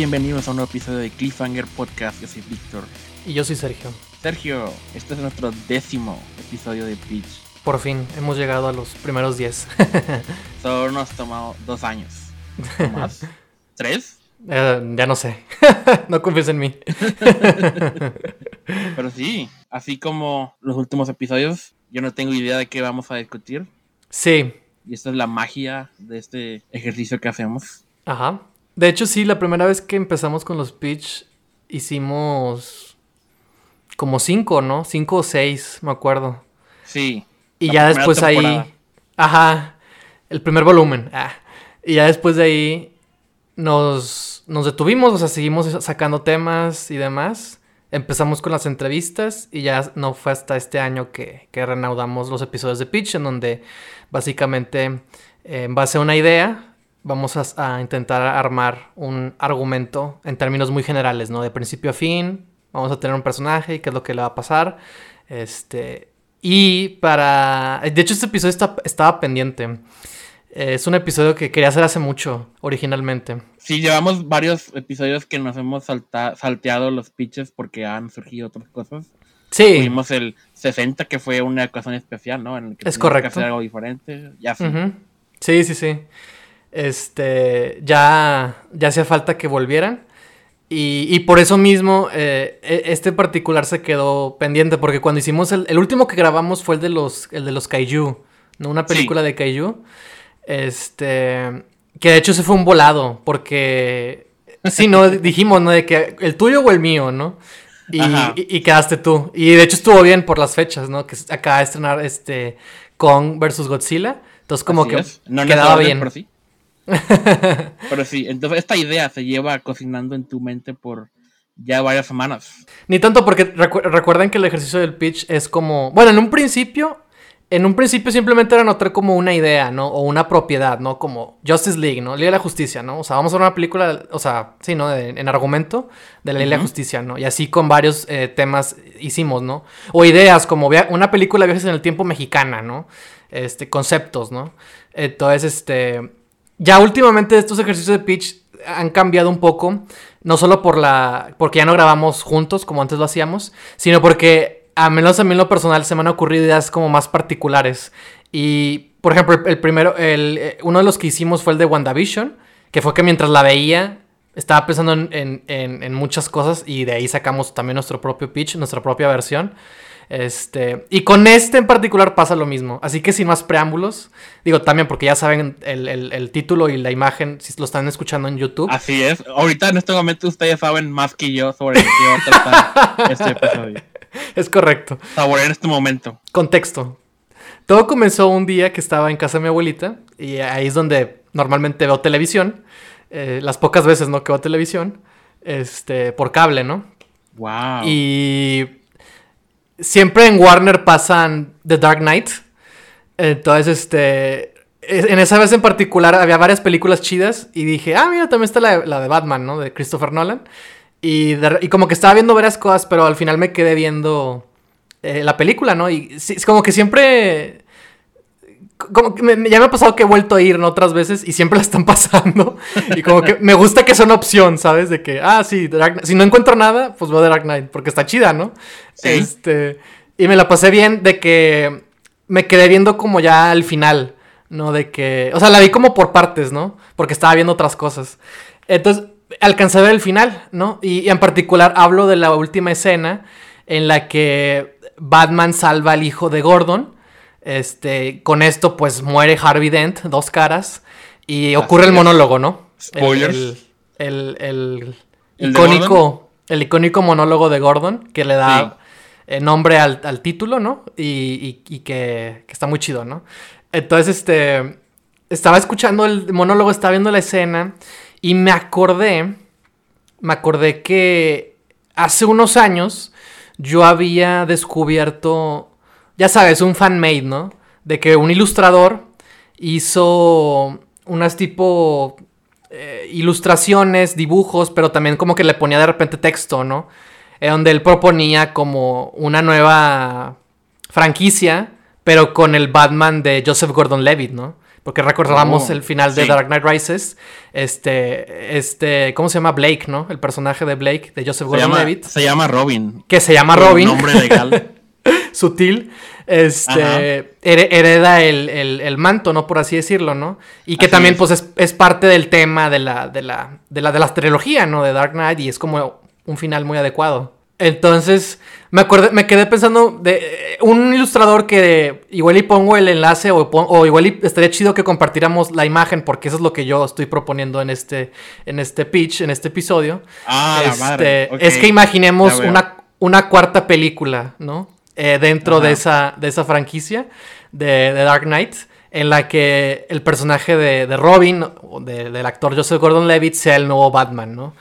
Bienvenidos a un nuevo episodio de Cliffhanger Podcast. Yo soy Víctor. Y yo soy Sergio. Sergio, este es nuestro décimo episodio de Pitch. Por fin, hemos llegado a los primeros 10. Solo nos ha tomado dos años. ¿O ¿Más? ¿Tres? Eh, ya no sé. no confíes en mí. Pero sí, así como los últimos episodios, yo no tengo idea de qué vamos a discutir. Sí. Y esta es la magia de este ejercicio que hacemos. Ajá. De hecho, sí, la primera vez que empezamos con los pitch hicimos como cinco, ¿no? Cinco o seis, me acuerdo. Sí. Y ya después temporada. ahí. Ajá. El primer volumen. ah. Y ya después de ahí nos, nos detuvimos, o sea, seguimos sacando temas y demás. Empezamos con las entrevistas y ya no fue hasta este año que, que reanudamos los episodios de Pitch, en donde básicamente, en base a una idea, vamos a, a intentar armar un argumento en términos muy generales, ¿no? De principio a fin, vamos a tener un personaje y qué es lo que le va a pasar. Este, y para... De hecho, este episodio está- estaba pendiente. Es un episodio que quería hacer hace mucho, originalmente. Sí, llevamos varios episodios que nos hemos salta- salteado los pitches porque han surgido otras cosas. Sí. Tuvimos el 60 que fue una ocasión especial, ¿no? En el que Es correcto. que hacer algo diferente. Ya sí. Sí, sí, sí. Este, ya, ya hacía falta que volvieran. Y, y por eso mismo, eh, e- este particular se quedó pendiente, porque cuando hicimos el, el último que grabamos fue el de los, el de los Kaiju, ¿no? Una Sí. película de Kaiju. Este, que de hecho se fue un volado, porque, sí, ¿no? Dijimos, ¿no? De que el tuyo o el mío, ¿no? Y, y- y quedaste tú. Y de hecho estuvo bien por las fechas, ¿no? Que acaba de estrenar este Kong versus Godzilla. Entonces como Así que es. No en quedaba bien. Pero sí. pero sí, entonces esta idea se lleva cocinando en tu mente por ya varias semanas. Ni tanto porque recu- recuerden que el ejercicio del pitch es como, bueno, en un principio, en un principio simplemente era anotar como una idea, ¿no? O una propiedad, ¿no? Como Justice League, ¿no? Liga de la Justicia, ¿no? O sea, vamos a ver una película, o sea, sí, ¿no? De- en argumento de la Liga de la Ujú. Justicia, ¿no? Y así con varios eh, temas hicimos, ¿no? O ideas como una película de viajes en el tiempo mexicana, ¿no? Este, conceptos, ¿no? Entonces, este, ya últimamente estos ejercicios de pitch han cambiado un poco, no solo por la, porque ya no grabamos juntos como antes lo hacíamos, sino porque a menos a mí en lo personal se me han ocurrido ideas como más particulares. Y, por ejemplo, el, primero, el, eh, uno de los que hicimos fue el de WandaVision, que fue que mientras la veía estaba pensando en, en- en- en muchas cosas y de ahí sacamos también nuestro propio pitch, nuestra propia versión. Este, y con este en particular pasa lo mismo. Así que sin más preámbulos, digo también porque ya saben el, el- el título y la imagen, si lo están escuchando en YouTube. Así es. Ahorita en este momento ustedes saben más que yo sobre qué va a tratar este episodio. Es correcto. Saborear este momento. Contexto. Todo comenzó un día que estaba en casa de mi abuelita y ahí es donde normalmente veo televisión. eh, las pocas veces, ¿no? Que veo televisión. Este, por cable, ¿no? Wow. Y siempre en Warner pasan The Dark Knight. Entonces, este. En esa vez en particular había varias películas chidas. Y dije, ah, mira, también está la, la de Batman, ¿no? De Christopher Nolan. Y, de- y como que estaba viendo varias cosas, pero al final me quedé viendo eh, la película, ¿no? Y es como que siempre. Como que me- ya me ha pasado que he vuelto a ir ¿no? otras veces y siempre la están pasando. Y como que me gusta que sea una opción, ¿sabes? De que, ah, sí, Dark si no encuentro nada, pues veo The Dark Knight, porque está chida, ¿no? Sí. Este, y me la pasé bien de que me quedé viendo como ya al final, ¿no? De que, o sea, la vi como por partes, ¿no? Porque estaba viendo otras cosas. Entonces, alcancé a ver el final, ¿no? Y, y en particular hablo de la última escena en la que Batman salva al hijo de Gordon. Este, con esto pues muere Harvey Dent, dos caras, y ocurre el monólogo, ¿no? Spoilers. El, el- el ¿El de icónico, el icónico monólogo de Gordon que le da Sí. eh, nombre al, al título, ¿no? Y, y- y que, que está muy chido, ¿no? Entonces, este, estaba escuchando el monólogo, estaba viendo la escena y me acordé, me acordé que hace unos años yo había descubierto, ya sabes, un fan-made, ¿no? De que un ilustrador hizo unas tipo eh, ilustraciones, dibujos, pero también como que le ponía de repente texto, ¿no? Eh, donde él proponía como una nueva franquicia, pero con el Batman de Joseph Gordon-Levitt, ¿no? Porque recordamos Oh, el final de sí. Dark Knight Rises. Este, este, ¿cómo se llama? Blake, ¿no? El personaje de Blake, de Joseph Gordon-Levitt. se llama Robin. Que se llama Robin. Nombre legal. sutil, este, hereda el, el- el manto, ¿no? Por así decirlo, ¿no? Y que Así también, es. pues, es, es parte del tema de la, de la, de la, de la trilogía, ¿no? De Dark Knight y es como un final muy adecuado. Entonces, me acordé, me quedé pensando de eh, un ilustrador que igual y pongo el enlace o, o igual y estaría chido que compartiéramos la imagen porque eso es lo que yo estoy proponiendo en este, en este pitch, en este episodio. Ah, la Este, madre. Es que imaginemos una, una cuarta película, ¿no? Eh, dentro Ajá. de esa, de esa franquicia de, de Dark Knight, en la que el personaje de, de Robin, o de- del actor Joseph Gordon-Levitt, sea el nuevo Batman, ¿no?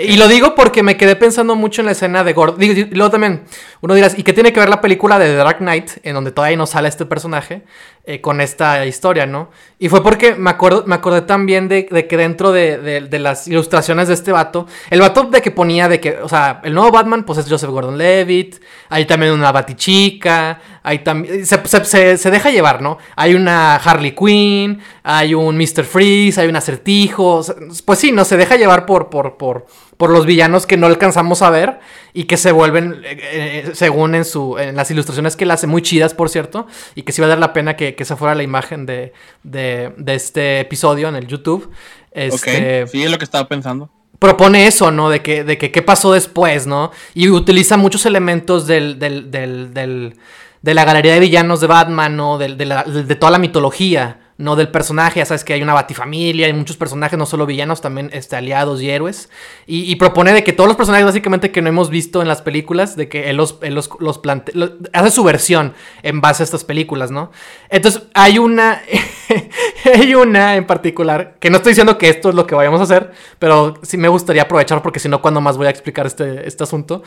Y lo digo porque me quedé pensando mucho en la escena de Gordon. Digo, y luego también, uno dirá, ¿y qué tiene que ver la película de The Dark Knight, en donde todavía no sale este personaje, eh, con esta historia, ¿no? Y fue porque me, acuerdo, me acordé también de, de que dentro de, las ilustraciones de este vato, el vato de que ponía de que, o sea, el nuevo Batman, pues es Joseph Gordon-Levitt, hay también una Batichica, hay también, se, se- se- se deja llevar, ¿no? Hay una Harley Quinn, hay un Mr. Freeze, hay un acertijo, pues sí, no, se deja llevar por, por, por, por los villanos que no alcanzamos a ver y que se vuelven, eh, eh, según en, su, en las ilustraciones que él hace, muy chidas, por cierto, y que sí va a dar la pena que, que esa fuera la imagen de, de, de este episodio en el YouTube. Este, sí, es lo que estaba pensando. propone eso, ¿no? De que, de que qué pasó después, ¿no? Y utiliza muchos elementos del, del, del, del- de la galería de villanos de Batman, ¿no? Del- De, la- de toda la mitología, ¿no? Del personaje, ya sabes que hay una batifamilia, hay muchos personajes, no solo villanos, también este, aliados y héroes. Y, propone de que todos los personajes básicamente que no hemos visto en las películas, de que él los, él los, los plante- lo- hace su versión en base a estas películas, ¿no? Entonces, hay una, hay una en particular, que no estoy diciendo que esto es lo que vayamos a hacer, pero sí me gustaría aprovechar porque si no, cuando más voy a explicar este, este asunto?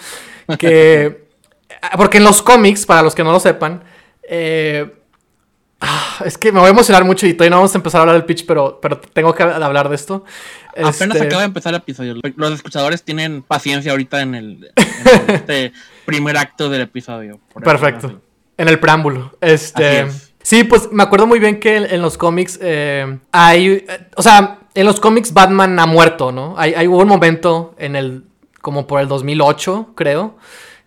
Que, porque en los cómics, para los que no lo sepan, eh, ah, es que me voy a emocionar mucho y todavía no vamos a empezar a hablar del pitch, pero, pero tengo que hablar de esto. Apenas Este, acaba de empezar el episodio. Los escuchadores tienen paciencia ahorita en el en este primer acto del episodio. Perfecto. En el preámbulo. Este. Sí, pues me acuerdo muy bien que en, en los cómics eh, hay. eh, o sea, en los cómics Batman ha muerto, ¿no? Hay, hay- hubo un momento en el. como por el 2008, creo.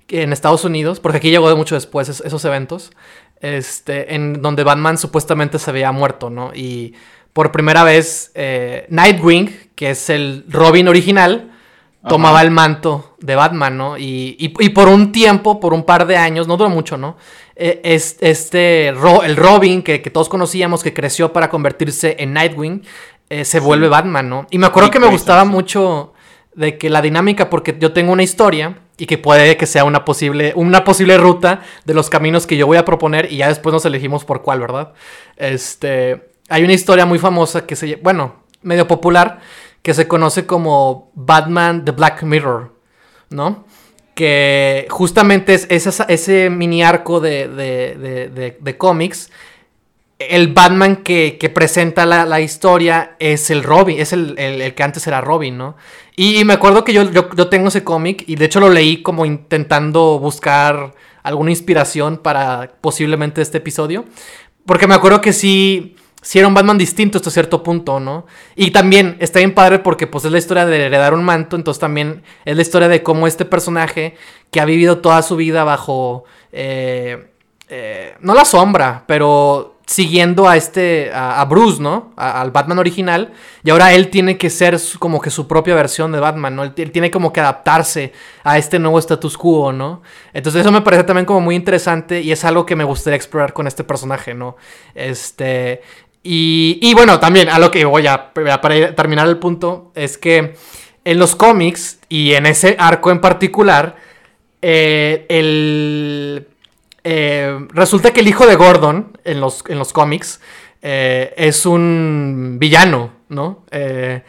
En Estados Unidos, porque aquí llegó de mucho después es- esos eventos. Este, en donde Batman supuestamente se había muerto, ¿no? Y por primera vez, eh, Nightwing, que es el Robin original, tomaba Ajá. el manto de Batman, ¿no? Y, y- y por un tiempo, por un par de años, no duró mucho, ¿no? Eh, es, este, Ro- el Robin que, que todos conocíamos, que creció para convertirse en Nightwing, eh, se vuelve Batman, ¿no? Y me acuerdo que me gustaba sí. mucho de que la dinámica, porque yo tengo una historia y que puede que sea una posible, una posible ruta de los caminos que yo voy a proponer y ya después nos elegimos por cuál, ¿verdad? Este, hay una historia muy famosa que se, bueno, medio popular, que se conoce como Batman The Black Mirror, ¿no? Que justamente es, ese mini arco de, de- de- de cómics. El Batman que, presenta la, historia es el Robin, es el, el- que antes era Robin, ¿no? Y, me acuerdo que yo, yo, yo tengo ese cómic y de hecho lo leí como intentando buscar alguna inspiración para posiblemente este episodio. Porque me acuerdo que sí, sí era un Batman distinto hasta cierto punto, ¿no? Y también está bien padre porque pues es la historia de heredar un manto, entonces también es la historia de cómo este personaje que ha vivido toda su vida bajo, eh, eh, no la sombra, pero siguiendo a este, a, Bruce, ¿no? Al Batman original, y ahora él tiene que ser como que su propia versión de Batman, ¿no? Él, tiene como que adaptarse a este nuevo status quo, ¿no? Entonces eso me parece también como muy interesante y es algo que me gustaría explorar con este personaje, ¿no? Este... Y, y bueno, también a lo que voy a, para terminar el punto, es que en los cómics y en ese arco en particular, eh, el, eh, resulta que el hijo de Gordon en los, en los cómics eh, es un villano, ¿no? Eh,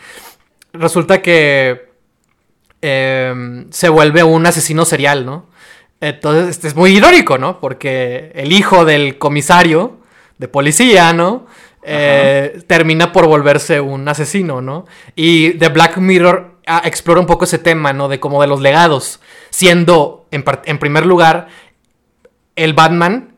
resulta que eh, se vuelve un asesino serial, ¿no? Entonces, este es muy irónico, ¿no? Porque el hijo del comisario de policía, ¿no? Eh, termina por volverse un asesino, ¿no? Y The Black Mirror ah, explora un poco ese tema, ¿no? De como de los legados, siendo, en primer lugar, el Batman,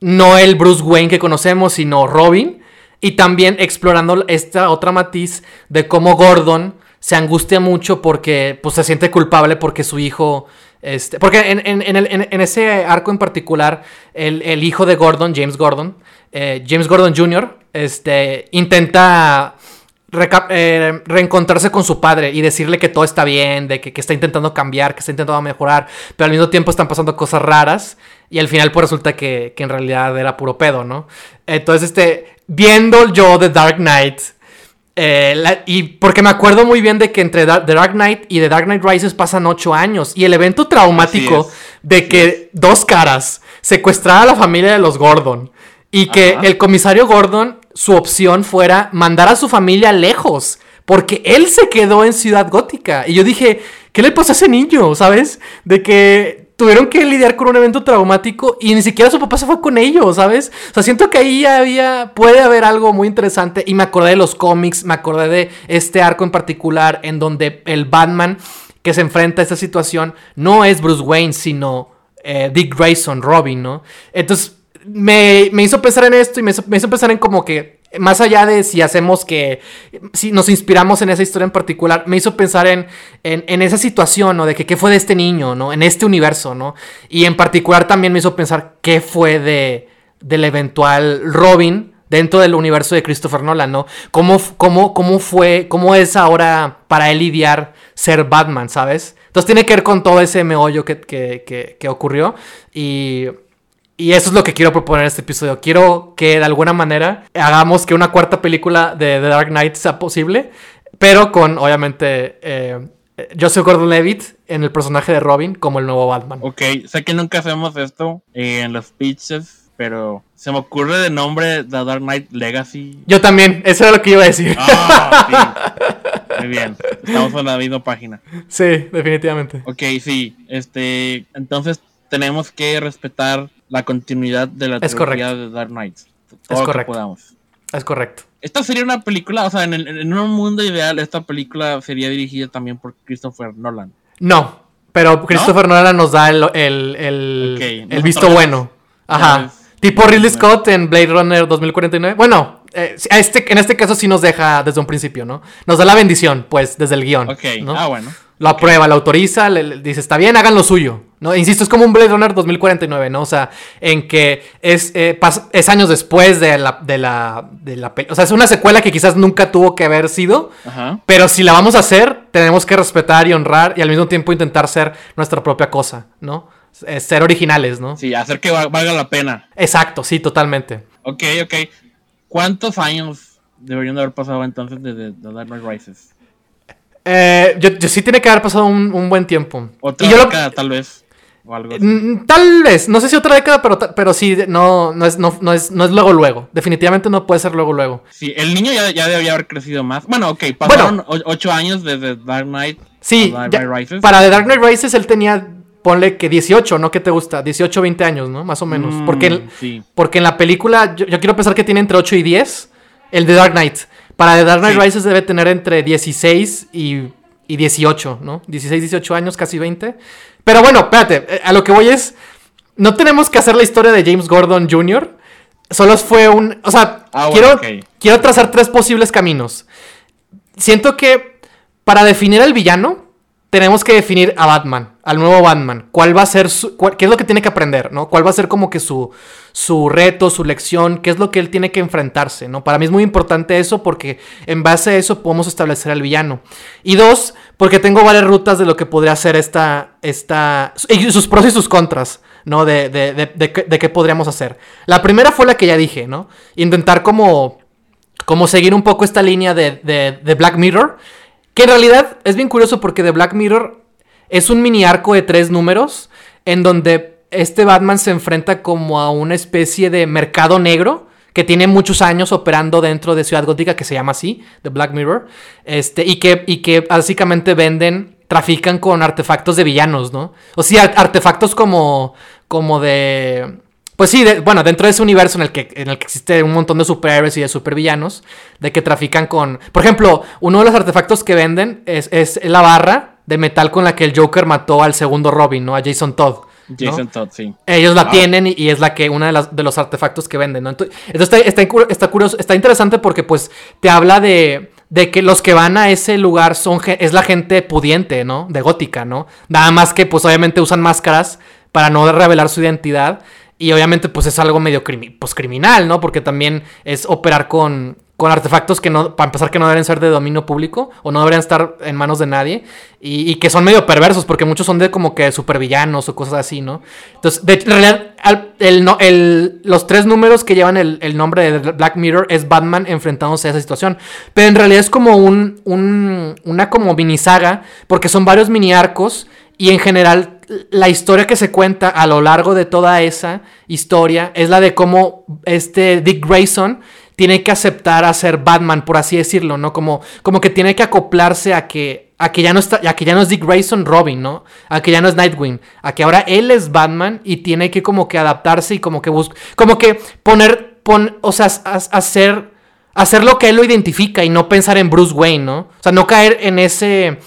no el Bruce Wayne que conocemos, sino Robin, Y también explorando esta otra matiz de cómo Gordon se angustia mucho porque pues, se siente culpable porque su hijo... Este, porque en, en, ese arco en particular, el, hijo de Gordon, James Gordon, eh, James Gordon Jr., este, intenta eh, reencontrarse con su padre y decirle que todo está bien, de que, está intentando cambiar, que está intentando mejorar, pero al mismo tiempo están pasando cosas raras y al final pues resulta que, en realidad era puro pedo, ¿no? Entonces, este, viendo yo The Dark Knight, eh, y porque me acuerdo muy bien de que entre The Dark Knight y The Dark Knight Rises pasan ocho años y el evento traumático de que dos caras secuestrara a la familia de los Gordon y que el comisario Gordon su opción fuera mandar a su familia lejos. Porque él se quedó en Ciudad Gótica. Y yo dije, ¿qué le pasó a ese niño? ¿Sabes? De que tuvieron que lidiar con un evento traumático y ni siquiera su papá se fue con ellos, ¿sabes? O sea, siento que ahí había, puede haber algo muy interesante y me acordé de los cómics, me acordé de este arco en particular en donde el Batman que se enfrenta a esta situación no es Bruce Wayne, sino eh, Dick Grayson, Robin, ¿no? Entonces, me, hizo pensar en esto y me hizo, pensar en como que, más allá de si hacemos que, si nos inspiramos en esa historia en particular, me hizo pensar en, en, esa situación, ¿no? De que qué fue de este niño, ¿no? En este universo, ¿no? Y en particular también me hizo pensar qué fue de, del eventual Robin dentro del universo de Christopher Nolan, ¿no? ¿Cómo, cómo, cómo fue, cómo es ahora para él lidiar ser Batman, ¿sabes? Entonces tiene que ver con todo ese meollo que, que, que ocurrió y... Y eso es lo que quiero proponer en este episodio. Quiero que de alguna manera hagamos que una cuarta película de The Dark Knight sea posible, pero con, obviamente, eh, Joseph Gordon-Levitt en el personaje de Robin como el nuevo Batman. Ok, sé que nunca hacemos esto en los pitches, pero se me ocurre de nombre The Dark Knight Legacy. Yo también, eso era lo que iba a decir. Ah, Muy bien, estamos en la misma página. Sí, definitivamente. Ok, sí, este, entonces tenemos que respetar la continuidad de la es de Dark Knight. es correcto. Es correcto. Esta sería una película, o sea, en, un mundo ideal, esta película sería dirigida también por Christopher Nolan. No, pero Christopher Nolan nos da el, el, el, visto bueno. Ajá. Tipo Ridley Scott en Blade Runner 2049. Bueno, eh, este, en este caso sí nos deja desde un principio, ¿no? Nos da la bendición, pues, desde el guion. Ok, ah, bueno lo aprueba, lo autoriza, le, dice, está bien, hagan lo suyo. ¿No? Insisto, es como un Blade Runner 2049, ¿no? O sea, en que es, eh, es años después de la, de la, de la O sea, es una secuela que quizás nunca tuvo que haber sido, pero si la vamos a hacer, tenemos que respetar y honrar y al mismo tiempo intentar ser nuestra propia cosa, ¿no? ser originales, ¿no? Sí, hacer que valga la pena. Exacto, sí, totalmente. Ok, ok. ¿Cuántos años deberían de haber pasado entonces desde The Dark Knight Rises? Eh, yo, sí tiene que haber pasado un, buen tiempo. Otra década, tal vez. O algo mm, Tal vez, no sé si otra década, pero, pero sí, no, no, es, no, es, no es luego luego. Definitivamente no puede ser luego luego. Sí, el niño ya, ya debería haber crecido más. Bueno, ok, pasaron ocho años desde Dark Knight. Sí, para The Dark Knight Rises él tenía, ponle que 18, ¿no? ¿Qué te gusta? 18, 20 años, ¿no? Más o menos. Mm, porque, porque en la película, yo, yo, quiero pensar que tiene entre 8 y 10, el de Dark Knight. Para The Dark Knight Rises debe tener entre 16 y, 18, ¿no? 16, 18 años, casi 20. Pero bueno, espérate, eh, a lo que voy es, no tenemos que hacer la historia de James Gordon Jr. Solo fue un... O sea, ah, quiero, quiero trazar tres posibles caminos. Siento que para definir al villano, tenemos que definir a Batman, al nuevo Batman. ¿Cuál va a ser su, qué es lo que tiene que aprender, ¿no? ¿Cuál va a ser como que su, su reto, su lección? ¿Qué es lo que él tiene que enfrentarse, ¿no? Para mí es muy importante eso porque en base a eso podemos establecer al villano. Y dos, porque tengo varias rutas de lo que podría ser esta, esta, y sus pros y sus contras, ¿no? De, de, de, de, qué podríamos hacer. La primera fue la que ya dije, ¿no? Intentar como, como seguir un poco esta línea de, de Black Mirror que en realidad es bien curioso porque The Black Mirror es un mini arco de tres números en donde este Batman se enfrenta como a una especie de mercado negro que tiene muchos años operando dentro de Ciudad Gótica que se llama así, The Black Mirror, este, y, que, y que básicamente venden, trafican con artefactos de villanos, ¿no? O sea, artefactos como, como de pues sí, bueno, dentro de ese universo en el, que, en el que existe un montón de superhéroes y de supervillanos, de que trafican con... Por ejemplo, uno de los artefactos que venden es, la barra de metal con la que el Joker mató al segundo Robin, ¿no? A Jason Todd. Jason Todd, sí. Ellos la tienen y, es la que, una de, las, de los artefactos que venden, ¿no? Entonces, está, está, curioso, está interesante porque pues te habla de, de que los que van a ese lugar son, es la gente pudiente, ¿no? De gótica, ¿no? Nada más que pues obviamente usan máscaras para no revelar su identidad. Y obviamente pues es algo medio pues, criminal, ¿no? Porque también es operar con, con artefactos que no, para empezar, que no deben ser de dominio público o no deberían estar en manos de nadie y, que son medio perversos porque muchos son de como que supervillanos o cosas así, ¿no? Entonces, de, en realidad, el, los tres números que llevan el, nombre de Black Mirror es Batman enfrentándose a esa situación. Pero en realidad es como un, un, una como mini saga porque son varios mini arcos y en general la historia que se cuenta a lo largo de toda esa historia es la de cómo este Dick Grayson tiene que aceptar a ser Batman, por así decirlo, ¿no? Como, como que tiene que acoplarse a que, a que ya no está, a que ya no es Dick Grayson Robin, ¿no? A que ya no es Nightwing, a que ahora él es Batman y tiene que como que adaptarse y como que buscar, como que poner, pon, o sea, hacer, hacer lo que él lo identifica y no pensar en Bruce Wayne, ¿no? O sea, no caer en ese,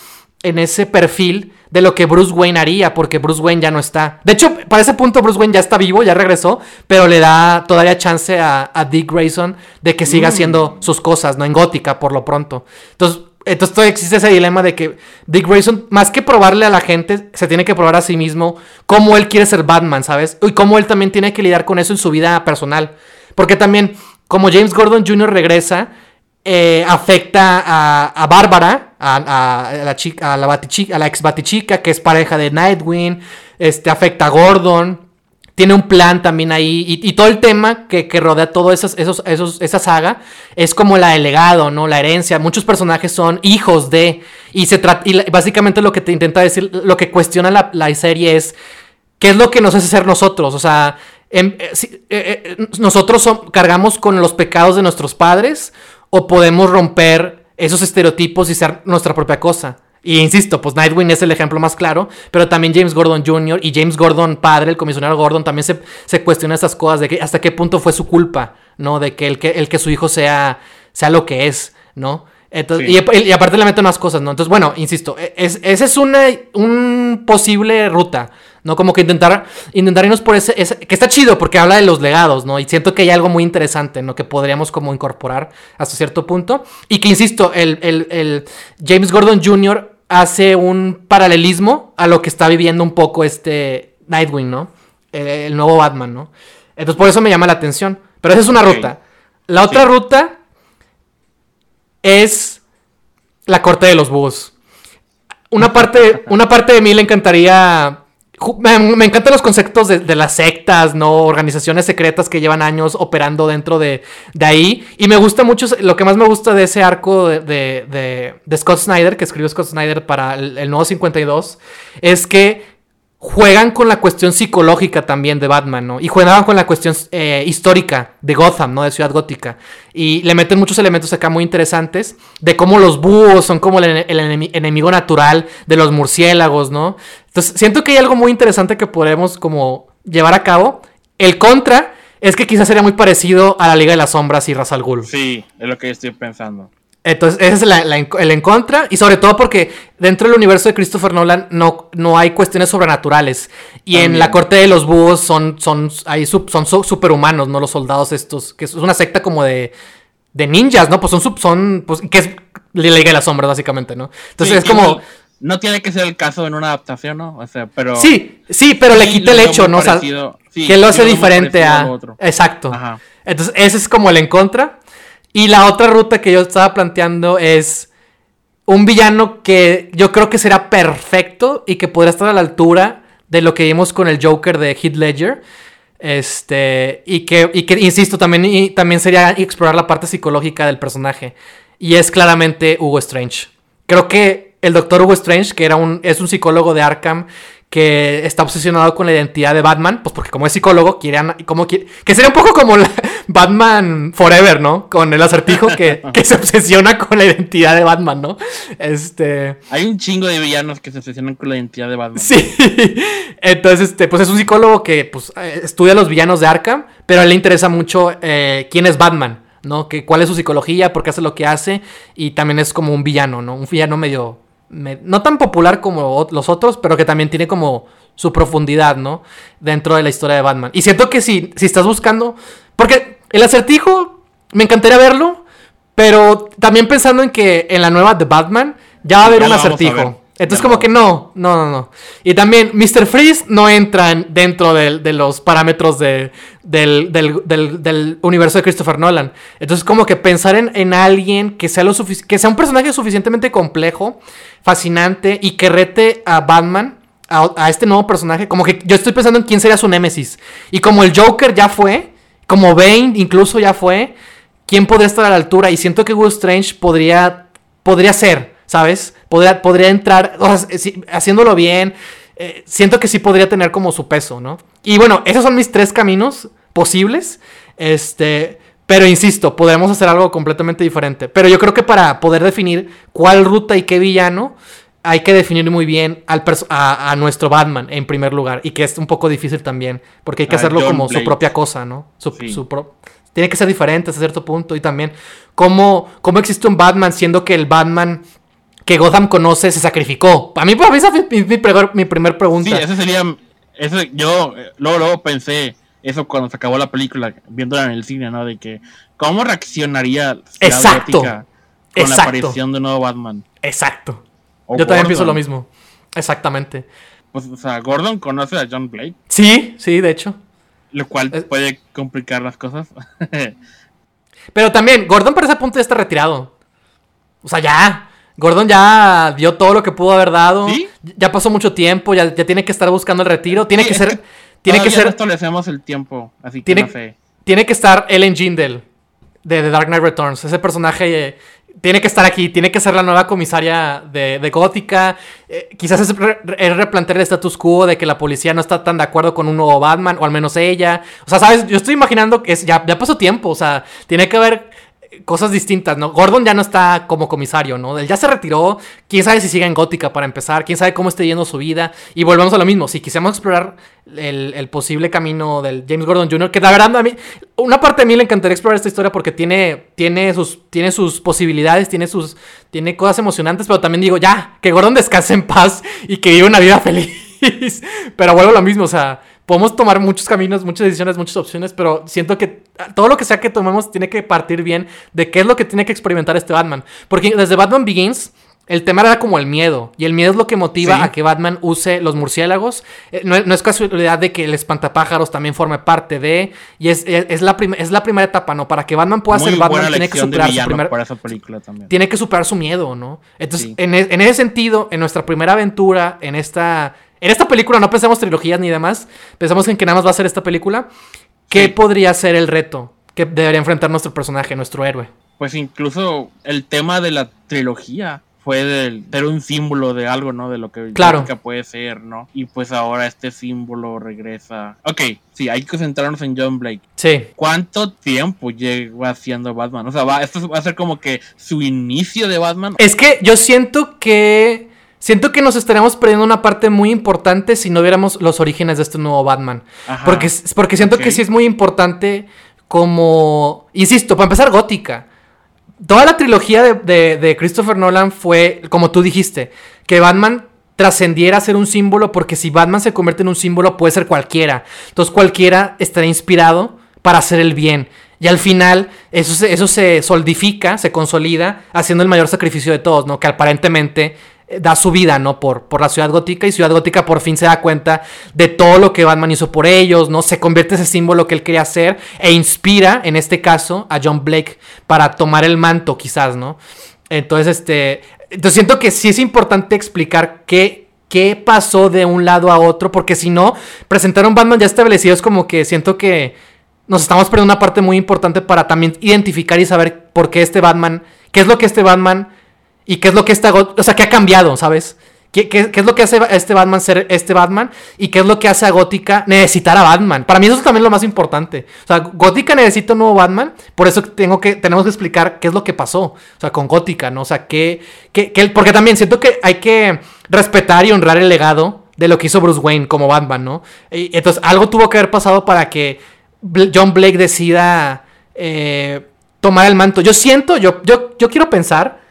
en ese perfil de lo que Bruce Wayne haría, porque Bruce Wayne ya no está. De hecho, para ese punto Bruce Wayne ya está vivo, ya regresó, pero le da todavía chance a, Dick Grayson de que siga mm. haciendo sus cosas, ¿no? En gótica, por lo pronto. Entonces, entonces todavía existe ese dilema de que Dick Grayson, más que probarle a la gente, se tiene que probar a sí mismo cómo él quiere ser Batman, ¿sabes? Y cómo él también tiene que lidiar con eso en su vida personal. Porque también, como James Gordon Jr. regresa, eh, afecta a, a Bárbara, a, la chica, a la, ex batichica, que es pareja de Nightwing, este, afecta a Gordon, tiene un plan también ahí, y, todo el tema que, rodea todo esos, esos, esa saga es como la del legado, ¿no? La herencia, muchos personajes son hijos de, y se trata, y básicamente lo que te intenta decir, lo que cuestiona la, la serie es, ¿qué es lo que nos hace ser nosotros? O sea, em, eh, eh, nosotros cargamos con los pecados de nuestros padres, o podemos romper esos estereotipos y ser nuestra propia cosa. Y insisto, pues Nightwing es el ejemplo más claro, pero también James Gordon Jr. y James Gordon padre, el comisionado Gordon, también se, se cuestiona esas cosas de que hasta qué punto fue su culpa, ¿no? De que el que, el que su hijo sea, sea lo que es, ¿no? Entonces, y, aparte le meten más cosas, ¿no? Entonces, bueno, insisto, e, es, esa es una un posible ruta. ¿No? Como que intentar, intentar irnos por ese, que está chido porque habla de los legados, ¿no? Y siento que hay algo muy interesante, ¿no? Que podríamos como incorporar hasta cierto punto. Y que, insisto, el, el, James Gordon Jr. hace un paralelismo a lo que está viviendo un poco este Nightwing, ¿no? El, nuevo Batman, ¿no? Entonces por eso me llama la atención. Pero esa es una ruta. La otra ruta es la corte de los búhos. Una parte, una parte de mí le encantaría me, encantan los conceptos de, las sectas, ¿no? Organizaciones secretas que llevan años operando dentro de, ahí. Y me gusta mucho, lo que más me gusta de ese arco de, Scott Snyder, que escribió Scott Snyder para el, el nuevo 52, es que juegan con la cuestión psicológica también de Batman, ¿no? Y juegan con la cuestión eh, histórica de Gotham, ¿no? De Ciudad Gótica. Y le meten muchos elementos acá muy interesantes de cómo los búhos son como el, enemigo natural de los murciélagos, ¿no? Entonces, siento que hay algo muy interesante que podemos como llevar a cabo. El contra es que quizás sería muy parecido a la Liga de las Sombras y Ra's al Ghul. Sí, es lo que estoy pensando. Entonces, ese es el en contra. Y sobre todo porque dentro del universo de Christopher Nolan no, no hay cuestiones sobrenaturales. Y en la corte de los búhos son, son, ahí son superhumanos, ¿no? Los soldados estos. Que es una secta como de, de ninjas, ¿no? Pues son, son pues, que es la Liga de las Sombras, básicamente, ¿no? Entonces es como... No tiene que ser el caso en una adaptación, ¿no? O sea, pero... Sí, sí, pero le quita el hecho, ¿no? O sea, que lo hace diferente a... Exacto. Entonces, ese es como el en contra. Y la otra ruta que yo estaba planteando es un villano que yo creo que será perfecto y que podrá estar a la altura de lo que vimos con el Joker de Heath Ledger. Este, y que, y que insisto, también, también sería explorar la parte psicológica del personaje. Y es claramente Hugo Strange. Creo que el doctor Hugo Strange, que era un, es un psicólogo de Arkham, que está obsesionado con la identidad de Batman, pues porque como es psicólogo, quiere, como que sería un poco como Batman Forever, ¿no? Con el acertijo que, se obsesiona con la identidad de Batman, ¿no? Este... Hay un chingo de villanos que se obsesionan con la identidad de Batman. Sí. Entonces, este, pues es un psicólogo que pues, eh, estudia los villanos de Arkham, pero a él le interesa mucho eh, quién es Batman, ¿no? Que, cuál es su psicología, por qué hace lo que hace, y también es como un villano, ¿no? Un villano medio no tan popular como los otros, pero que también tiene como su profundidad, ¿no? Dentro de la historia de Batman. Y siento que si, si estás buscando, porque el acertijo, me encantaría verlo, pero también pensando en que en la nueva de Batman ya va a haber un acertijo. Entonces, como que no, no, no, no. Y también, Mr. Freeze no entra dentro de, los parámetros de, del, universo de Christopher Nolan. Entonces, como que pensar en, alguien que sea, lo que sea un personaje suficientemente complejo, fascinante y que rete a Batman, a, este nuevo personaje, como que yo estoy pensando en quién sería su némesis. Y como el Joker ya fue, como Bane incluso ya fue, ¿quién podría estar a la altura? Y siento que Will Strange podría, podría ser ¿sabes? Podría, podría entrar, o sea, haciéndolo bien, eh, siento que sí podría tener como su peso, ¿no? Y bueno, esos son mis tres caminos posibles, este, pero insisto, podemos hacer algo completamente diferente. Pero yo creo que para poder definir cuál ruta y qué villano, hay que definir muy bien al a, nuestro Batman en primer lugar. Y que es un poco difícil también. Porque hay que hacerlo como su propia cosa, ¿no? Su, tiene que ser diferente hasta cierto punto. Y también cómo, cómo existe un Batman siendo que el Batman que Gotham conoce se sacrificó. A mí, para mí esa fue mi, mi, primer pregunta. Sí, ese sería. Eso, yo luego, luego pensé eso cuando se acabó la película, viéndola en el cine, ¿no? De que, ¿cómo reaccionaría Exacto. con la aparición de un nuevo Batman? Exacto. Yo también pienso lo mismo. Exactamente. Pues, o sea, Gordon conoce a John Blake. Sí, sí, de hecho. Lo cual puede complicar las cosas. Pero también, Gordon para ese punto ya está retirado. O sea, ya. Gordon ya dio todo lo que pudo haber dado. Ya pasó mucho tiempo, ya, ya, tiene que estar buscando el retiro. Tiene que ser. tiene que ser. establecemos el tiempo, así que tiene, Tiene que estar Ellen Jindel de The Dark Knight Returns. Ese personaje tiene que estar aquí, tiene que ser la nueva comisaria de, de Gótica. Eh, quizás es, replantear el status quo de que la policía no está tan de acuerdo con un nuevo Batman, o al menos ella. O sea, ¿sabes? Yo estoy imaginando que es, ya, ya pasó tiempo, o sea, tiene que haber cosas distintas, ¿no? Gordon ya no está como comisario, ¿no? Él ya se retiró. Quién sabe si sigue en Gótica para empezar. Quién sabe cómo esté yendo su vida. Y volvemos a lo mismo. Si quisiéramos explorar el, posible camino del James Gordon Jr., que la verdad a mí, una parte de mí le encantaría explorar esta historia porque tiene, tiene, sus, tiene sus posibilidades, tiene, sus, tiene cosas emocionantes, pero también digo, ya, que Gordon descanse en paz y que viva una vida feliz. pero vuelvo a lo mismo, o sea podemos tomar muchos caminos, muchas decisiones, muchas opciones, pero siento que todo lo que sea que tomemos tiene que partir bien de qué es lo que tiene que experimentar este Batman. Porque desde Batman Begins, el tema era como el miedo. Y el miedo es lo que motiva a que Batman use los murciélagos. Eh, no, es casualidad de que el espantapájaros también forme parte de. Y es, la, es la primera etapa, ¿no? Para que Batman pueda ser Batman, tiene que superar su primer, Tiene que superar su miedo, ¿no? Entonces, en, en, ese sentido, en nuestra primera aventura, en esta en esta película no pensamos trilogías ni demás. Pensamos en que nada más va a ser esta película. ¿Qué podría ser el reto que debería enfrentar nuestro personaje, nuestro héroe? Pues incluso el tema de la trilogía fue de ser un símbolo de algo, ¿no? De lo que claro. puede ser, ¿no? Y pues ahora este símbolo regresa. Ok, sí, hay que centrarnos en John Blake. Sí. ¿Cuánto tiempo lleva haciendo Batman? O sea, va, esto va a ser como que su inicio de Batman. Es que yo siento que Siento que nos estaríamos perdiendo una parte muy importante si no viéramos los orígenes de este nuevo Batman. Porque, porque siento que sí es muy importante como... Insisto, para empezar, gótica. Toda la trilogía de, de, Christopher Nolan fue, como tú dijiste, que Batman trascendiera a ser un símbolo, porque si Batman se convierte en un símbolo, puede ser cualquiera. Entonces cualquiera estará inspirado para hacer el bien. Y al final eso se, eso se solidifica, se consolida, haciendo el mayor sacrificio de todos, ¿no? Que aparentemente da su vida, ¿no? Por, por la ciudad gótica y ciudad gótica por fin se da cuenta de todo lo que Batman hizo por ellos, ¿no? Se convierte ese símbolo que él quería hacer e inspira, en este caso, a John Blake para tomar el manto, quizás, ¿no? Entonces, este, entonces siento que sí es importante explicar qué, qué pasó de un lado a otro, porque si no, presentar un Batman ya establecido es como que siento que nos estamos perdiendo una parte muy importante para también identificar y saber por qué este Batman, qué es lo que este Batman ¿Y qué es lo que está, o sea, qué ha cambiado, ¿sabes? ¿Qué, es lo que hace a este Batman ser este Batman? ¿Y qué es lo que hace a Gótica necesitar a Batman? Para mí eso es también lo más importante. O sea, Gótica necesita un nuevo Batman, por eso tengo que, tenemos que explicar qué es lo que pasó, o sea, con Gótica, ¿no? O sea, qué, qué, porque también siento que hay que respetar y honrar el legado de lo que hizo Bruce Wayne como Batman, ¿no? Entonces, algo tuvo que haber pasado para que John Blake decida eh, tomar el manto. Yo siento, yo, yo, yo quiero pensar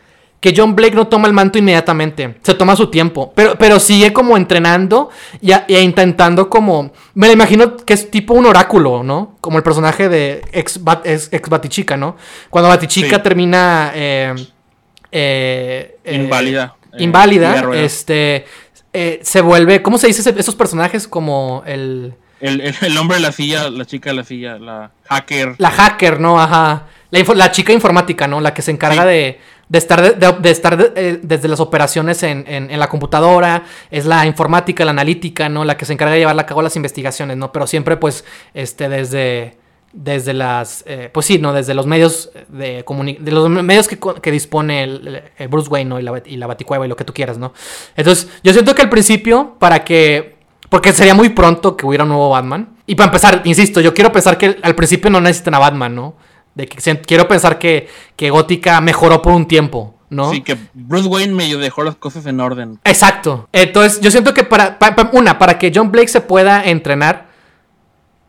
que John Blake no toma el manto inmediatamente. Se toma su tiempo. Pero, pero sigue como entrenando y, e intentando como. Me lo imagino que es tipo un oráculo, ¿no? Como el personaje de ex, ex, Batichica, ¿no? Cuando Batichica termina. Eh, eh, eh, inválida. inválida. este. se vuelve. ¿Cómo se dice esos personajes? Como el. El, hombre de la silla, la chica de la silla, la hacker. La hacker, ¿no? Ajá. La, chica informática, ¿no? La que se encarga de, estar, de, estar eh, desde las operaciones en, la computadora. Es la informática, la analítica, ¿no? La que se encarga de llevar a cabo las investigaciones, ¿no? Pero siempre, pues, este, desde desde las eh, pues sí no desde los medios de de los medios que, dispone el, Bruce Wayne ¿no? y la y la Baticueva y lo que tú quieras no entonces yo siento que al principio para que porque sería muy pronto que hubiera un nuevo Batman y para empezar insisto yo quiero pensar que al principio no necesitan a Batman no de que quiero pensar que, que Gótica mejoró por un tiempo, ¿no? Sí, que Bruce Wayne medio dejó las cosas en orden. Exacto. Entonces, yo siento que para, una, para que John Blake se pueda entrenar,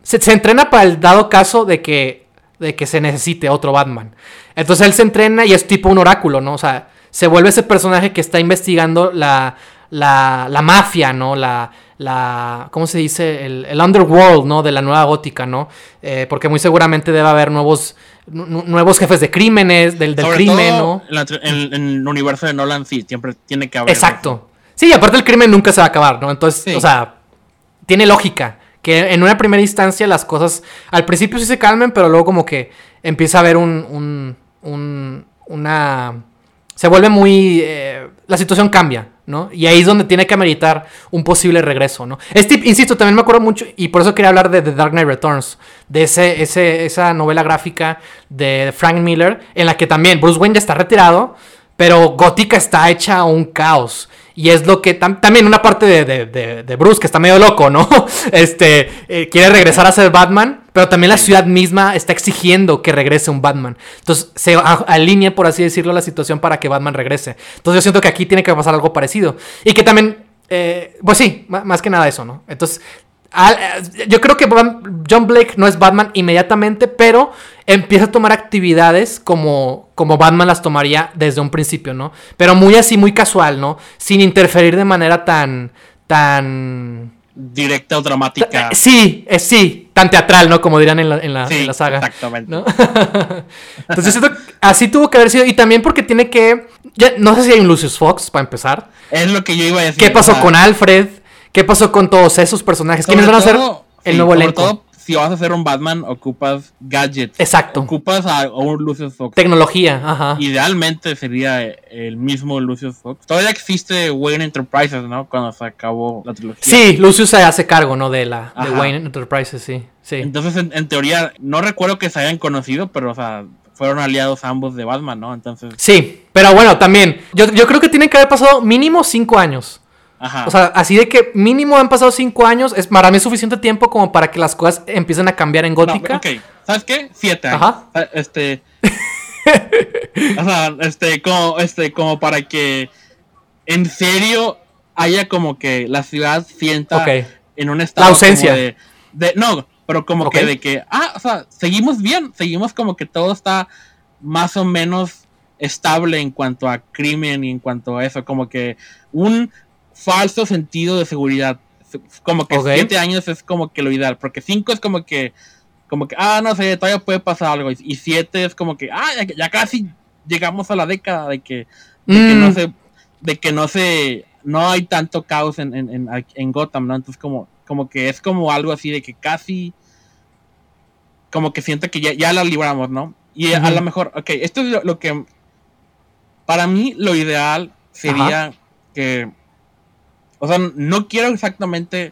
se, entrena para el dado caso de que, de que se necesite otro Batman. Entonces él se entrena y es tipo un oráculo, ¿no? O sea, se vuelve ese personaje que está investigando la, la, la mafia, ¿no? La, la, ¿cómo se dice? El, underworld, ¿no? De la nueva gótica, ¿no? Eh, porque muy seguramente debe haber nuevos, nuevos jefes de crímenes, del, del crimen, ¿no? En, el universo de Nolan sí, siempre tiene que haber. Exacto. Sí, aparte el crimen nunca se va a acabar, ¿no? Entonces, o sea, tiene lógica. Que en una primera instancia las cosas al principio sí se calmen, pero luego como que empieza a haber un, un, un una... Se vuelve muy... Eh, la situación cambia, ¿no? Y ahí es donde tiene que ameritar un posible regreso, ¿no? Este, insisto, también me acuerdo mucho, y por eso quería hablar de The Dark Knight Returns, de ese, ese, esa novela gráfica de Frank Miller, en la que también Bruce Wayne ya está retirado, pero Gótica está hecha un caos. Y es lo que también una parte de, Bruce, que está medio loco, ¿no? Este, eh, quiere regresar a ser Batman, pero también la ciudad misma está exigiendo que regrese un Batman. Entonces se alinea, por así decirlo, la situación para que Batman regrese. Entonces yo siento que aquí tiene que pasar algo parecido. Y que también, eh, pues sí, más que nada eso, ¿no? Entonces eh, yo creo que John Blake no es Batman inmediatamente, pero empieza a tomar actividades como, como Batman las tomaría desde un principio, ¿no? Pero muy así, muy casual, ¿no? Sin interferir de manera tan. tan. directa o dramática. Sí, eh, sí, tan teatral, ¿no? Como dirán en la, en la, saga. Exactamente. Entonces, así tuvo que haber sido. Y también porque tiene que. no sé si hay un Lucius Fox, para empezar. Es lo que yo iba a decir. ¿Qué pasó con Alfred? ¿Qué pasó con todos esos personajes? ¿Quiénes van a ser el nuevo elenco? Todo, si vas a hacer un Batman, ocupas gadgets. Exacto. Ocupas a, un Lucius Fox. Tecnología, ajá. Idealmente sería el mismo Lucius Fox. Todavía existe Wayne Enterprises, ¿no? Cuando se acabó la trilogía. Sí, Lucius se hace cargo, ¿no? De la de Wayne Enterprises, sí. sí. Entonces, en, teoría, no recuerdo que se hayan conocido, pero, o sea, fueron aliados ambos de Batman, ¿no? Entonces. Sí, pero bueno, también. Yo, yo creo que tienen que haber pasado mínimo cinco años. O sea, así de que mínimo han pasado cinco años, es para mí es suficiente tiempo como para que las cosas empiecen a cambiar en gótica. ok, ¿sabes qué? Siete años. Ajá. Ah, este. o sea, este, como, este, como para que en serio haya como que la ciudad sienta en un estado. La ausencia. de, no, pero como que de que, ah, o sea, seguimos bien, seguimos como que todo está más o menos estable en cuanto a crimen y en cuanto a eso, como que un falso sentido de seguridad. Como que siete años es como que lo ideal, porque cinco es como que, como que, ah, no sé, todavía puede pasar algo. Y siete es como que, ah, ya, casi llegamos a la década de que, de que no mm. se, de que no se, no hay tanto caos en, en, en, Gotham, ¿no? Entonces como, como que es como algo así de que casi, como que siente que ya, ya la libramos, ¿no? Y a lo mejor, ok, esto es lo, que, para mí lo ideal sería que o sea, no quiero exactamente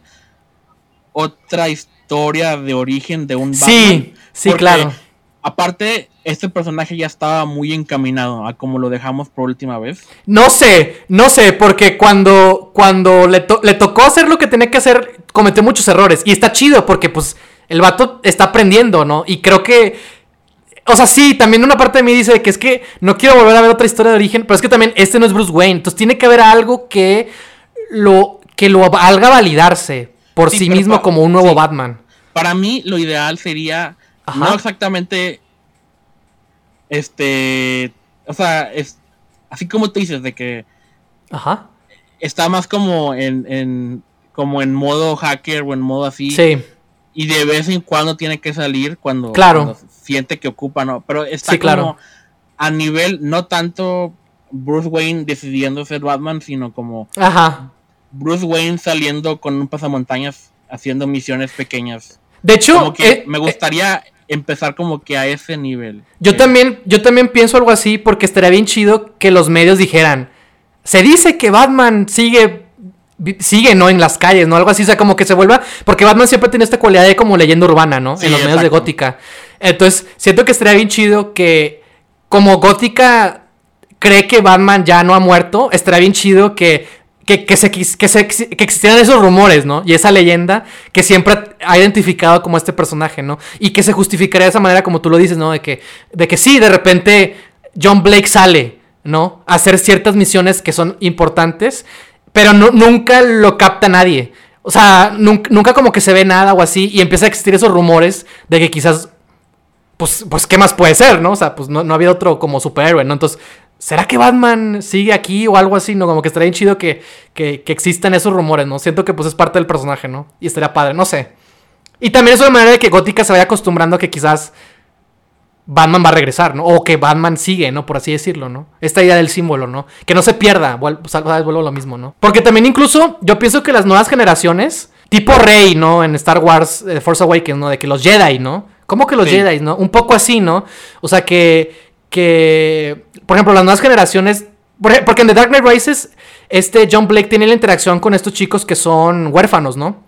otra historia de origen de un Batman. Sí, sí, claro. Aparte, este personaje ya estaba muy encaminado a como lo dejamos por última vez. No sé, no sé, porque cuando, cuando le, le tocó hacer lo que tenía que hacer, cometió muchos errores. Y está chido porque pues el vato está aprendiendo, ¿no? Y creo que... O sea, sí, también una parte de mí dice que es que no quiero volver a ver otra historia de origen, pero es que también este no es Bruce Wayne. Entonces tiene que haber algo que lo que lo haga validarse por sí, mismo como un nuevo Batman. Para mí lo ideal sería no exactamente este, o sea, es así como tú dices, de que Ajá. está más como en, en, como en modo hacker o en modo así. Sí. Y de vez en cuando tiene que salir cuando, Claro. cuando siente que ocupa, ¿no? Pero está Sí, claro. como a nivel, no tanto Bruce Wayne decidiendo ser Batman, sino como Ajá. Bruce Wayne saliendo con un pasamontañas haciendo misiones pequeñas. De hecho, Como que eh, me gustaría empezar como que a ese nivel. Yo Eh, también, yo también pienso algo así porque estaría bien chido que los medios dijeran, se dice que Batman sigue, sigue, ¿no? En las calles, ¿no? Algo así, o sea, como que se vuelva, porque Batman siempre tiene esta cualidad de como leyenda urbana, ¿no? Sí, en los medios de. Gótica. Entonces, siento que estaría bien chido que como Gótica cree que Batman ya no ha muerto, estaría bien chido que... Que, que, se, que, se, que existieran esos rumores, ¿no? Y esa leyenda que siempre ha identificado como este personaje, ¿no? Y que se justificaría de esa manera como tú lo dices, ¿no? De que, de que sí, de repente John Blake sale, ¿no? A hacer ciertas misiones que son importantes, pero no- nunca lo capta nadie. O sea, nunca, nunca como que se ve nada o así y empieza a existir esos rumores de que quizás, pues, pues ¿qué más puede ser, no? O sea, pues no, no había otro como superhéroe, ¿no? Entonces, ¿será que Batman sigue aquí o algo así, no? Como que estaría bien chido que, que, que existan esos rumores, ¿no? Siento que pues es parte del personaje, ¿no? Y estaría padre, no sé. Y también es una manera de que Gótica se vaya acostumbrando a que quizás Batman va a regresar, ¿no? O que Batman sigue, ¿no? Por así decirlo, ¿no? Esta idea del símbolo, ¿no? Que no se pierda, vuelvo a lo mismo, ¿no? Porque también incluso yo pienso que las nuevas generaciones, tipo Rey, ¿no? En Star Wars eh, Force Awakens, ¿no? De que los Jedi, ¿no? ¿Cómo que los Sí. Jedi, ¿no? Un poco así, ¿no? O sea, que, que, por ejemplo, las nuevas generaciones, porque en The Dark Knight Rises, este John Blake tiene la interacción con estos chicos que son huérfanos, ¿no?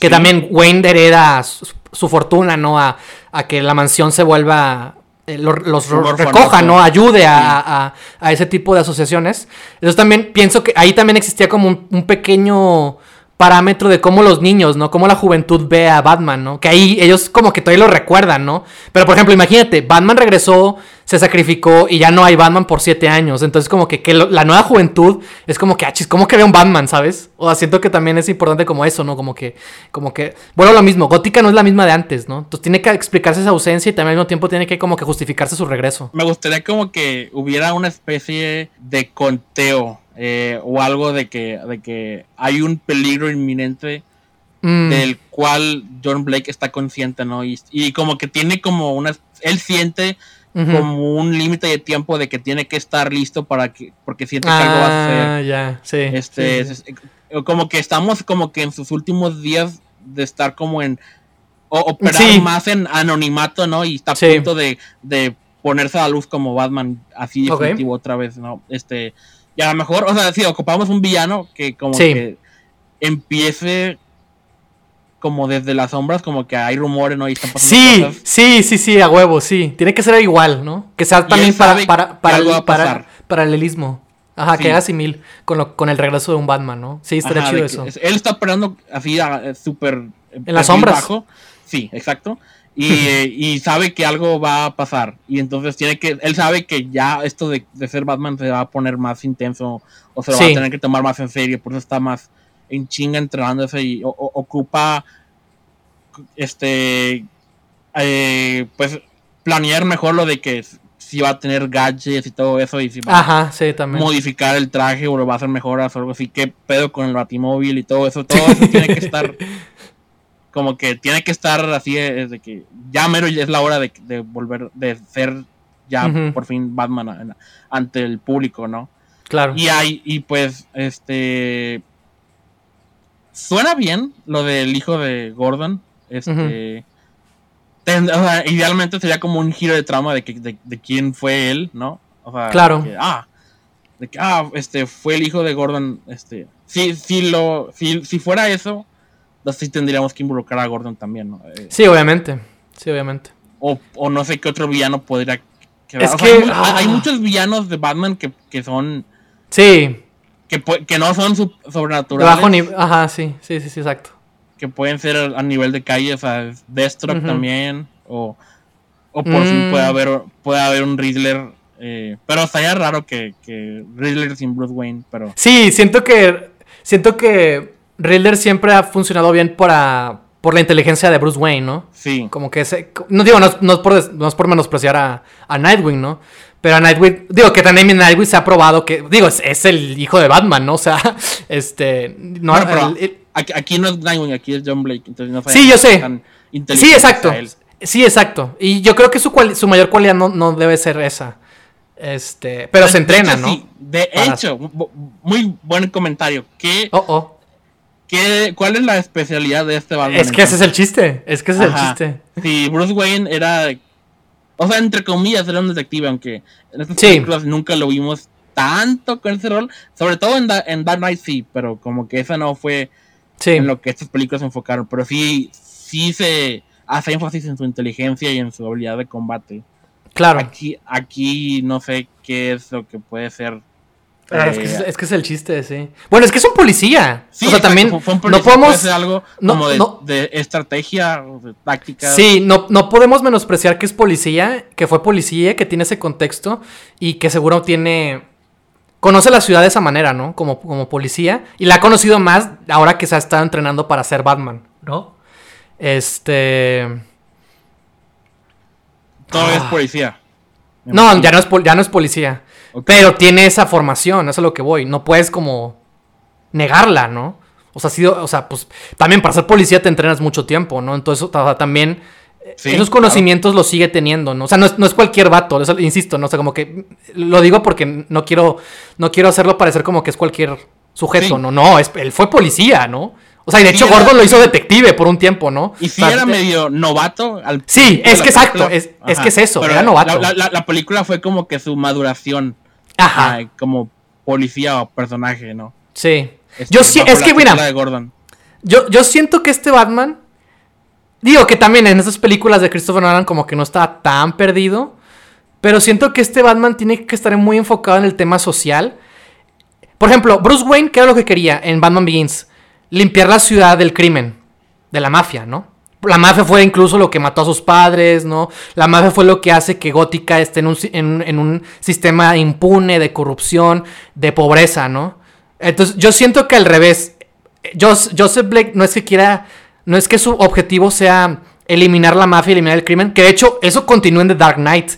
Que Sí. también Wayne hereda su, su fortuna, ¿no? A, a que la mansión se vuelva. eh, lo- los recoja, ¿no? Ayude a, Sí. a- a- a ese tipo de asociaciones. Entonces también pienso que ahí también existía como un, un pequeño parámetro de cómo los niños, ¿no? Cómo la juventud ve a Batman, ¿no? Que ahí ellos como que todavía lo recuerdan, ¿no? Pero por ejemplo, imagínate, Batman regresó, se sacrificó y ya no hay Batman por siete años. Entonces como que, que la nueva juventud es como que, ah, chis, ¿cómo que ve un Batman, sabes? O siento que también es importante como eso, ¿no? Como que, como que, bueno, lo mismo, Gótica no es la misma de antes, ¿no? Entonces tiene que explicarse esa ausencia y también al mismo tiempo tiene que como que justificarse su regreso. Me gustaría como que hubiera una especie de conteo eh, o algo de que, de que hay un peligro inminente Mm, del cual John Blake está consciente, ¿no? Y, y como que tiene como una... Él siente ujú. como un límite de tiempo de que tiene que estar listo para que... Porque siente que algo va a. Ah, ya, sí. Este, sí, sí. es- como que estamos como que en sus últimos días de estar como en o- operar Sí. más en anonimato, ¿no? Y está a punto de, de ponerse a la luz como Batman así definitivo otra vez, ¿no? Este, y a lo mejor, o sea, si ocupamos un villano que como Sí. que empiece como desde las sombras, como que hay rumores, ¿no? Y están pasando Sí, cosas. sí, sí, sí, a huevo, sí. Tiene que ser igual, ¿no? Que sea también para, para, para, pasar. paralelismo. Ajá, Sí. que haga simil con, lo, con el regreso de un Batman, ¿no? Sí, estaría Ajá, chido eso. es- Él está operando así a- eh, súper... En las sombras. Sí, exacto. Y, y sabe que algo va a pasar. Y entonces tiene que... Él sabe que ya esto de, de ser Batman se va a poner más intenso o se lo va a tener que tomar más en serio. Por eso está más en chinga entrenándose y o- o- ocupa este... eh, pues planear mejor lo de que si va a tener gadgets y todo eso y si va a Ajá, sí, también. modificar el traje o lo va a hacer mejoras o algo así. ¿Qué pedo con el batimóvil y todo eso? Todo eso tiene que estar. Como que tiene que estar así eh, de que ya mero ya es la hora de, de volver, de ser ya por fin Batman a- ante el público, ¿no? Claro. Y hay, y pues, este. Suena bien lo del hijo de Gordon. Este. ten- o sea, idealmente sería como un giro de trama de, que, de, de quién fue él, ¿no? O sea, Claro. que, ah, de que, ah, este, fue el hijo de Gordon. Este. Si, si, lo, si, si fuera eso, entonces sí tendríamos que involucrar a Gordon también, ¿no? Eh, Sí, obviamente. Sí, obviamente. o, o no sé qué otro villano podría quedar. Es O sea, que- hay, ah. hay muchos villanos de Batman que, que son Sí, que, que no son sub- de sobrenaturales, bajo nivel. Ajá, sí, sí, sí, sí, exacto. que pueden ser a, a nivel de calle, o sea, Deathstroke también, o, o por fin Mm. puede haber, puede haber un Riddler, eh, pero estaría raro que, que Riddler sin Bruce Wayne, pero Sí, siento que. Siento que Riddler siempre ha funcionado bien para. Por la inteligencia de Bruce Wayne, ¿no? sí, Como que ese. No digo, no, es- no es por, no es por menospreciar a, a Nightwing, ¿no? Pero a Nightwing, digo que también Nightwing se ha probado que, digo, es, el hijo de Batman, ¿no? O sea, este. No, aquí, no es Nightwing, aquí es John Blake. Entonces no sí, yo sé. Sí, exacto. Sí, exacto. Y yo creo que su, su mayor cualidad no, no debe ser esa. Este, pero se entrena, ¿no? Sí, de hecho, muy buen comentario. ¿Qué, oh, oh. ¿Qué, ¿Cuál es la especialidad de este Batman? Es que ese es el chiste. Es que ese es el chiste. Sí, Bruce Wayne era. O sea, entre comillas, era un detective, aunque en estas películas nunca lo vimos tanto con ese rol. Sobre todo en, en Dark Knight, sí, pero como que esa no fue en lo que estas películas se enfocaron. Pero sí, sí se hace énfasis en su inteligencia y en su habilidad de combate. Claro. Aquí, aquí no sé qué es lo que puede ser. Ah, es, que es, el chiste, sí. Bueno, es que es un policía. Sí, o sea, también no podemos puede algo como de, estrategia o de táctica. Sí, no, no podemos menospreciar que es policía, que fue policía, que tiene ese contexto y que seguro tiene conoce la ciudad de esa manera, ¿no? Como, como policía. Y la ha conocido más ahora que se ha estado entrenando para ser Batman, ¿no? Este. Todo es ah. policía. No, ya no es, ya no es policía. Pero tiene esa formación, eso es lo que voy. No puedes como negarla, ¿no? O sea, sido, o sea, pues también para ser policía te entrenas mucho tiempo, ¿no? Entonces, también eh, esos conocimientos los sigue teniendo, ¿no? O sea, no es, cualquier vato, insisto, ¿no? O sea, como que lo digo porque no quiero, no quiero hacerlo parecer como que es cualquier sujeto, ¿no? No, él fue policía, ¿no? O sea, y de hecho Gordon lo hizo detective por un tiempo, ¿no? Y sí era medio novato. Al sí, es que exacto, es, que es eso, era novato. La, película fue como que su maduración. Ajá. como policía o personaje, ¿no? Sí. Este, yo sí, es que mira. Yo, yo siento que este Batman. Digo que también en esas películas de Christopher Nolan como que no estaba tan perdido. Pero siento que este Batman tiene que estar muy enfocado en el tema social. Por ejemplo, Bruce Wayne, ¿qué era lo que quería en Batman Begins? Limpiar la ciudad del crimen, de la mafia, ¿no? La mafia fue incluso lo que mató a sus padres, ¿no? La mafia fue lo que hace que Gótica esté en un, en, un sistema impune de corrupción, de pobreza, ¿no? Entonces, yo siento que al revés, Joseph Blake no es que quiera, no es que su objetivo sea eliminar la mafia, eliminar el crimen, que de hecho eso continúa en The Dark Knight,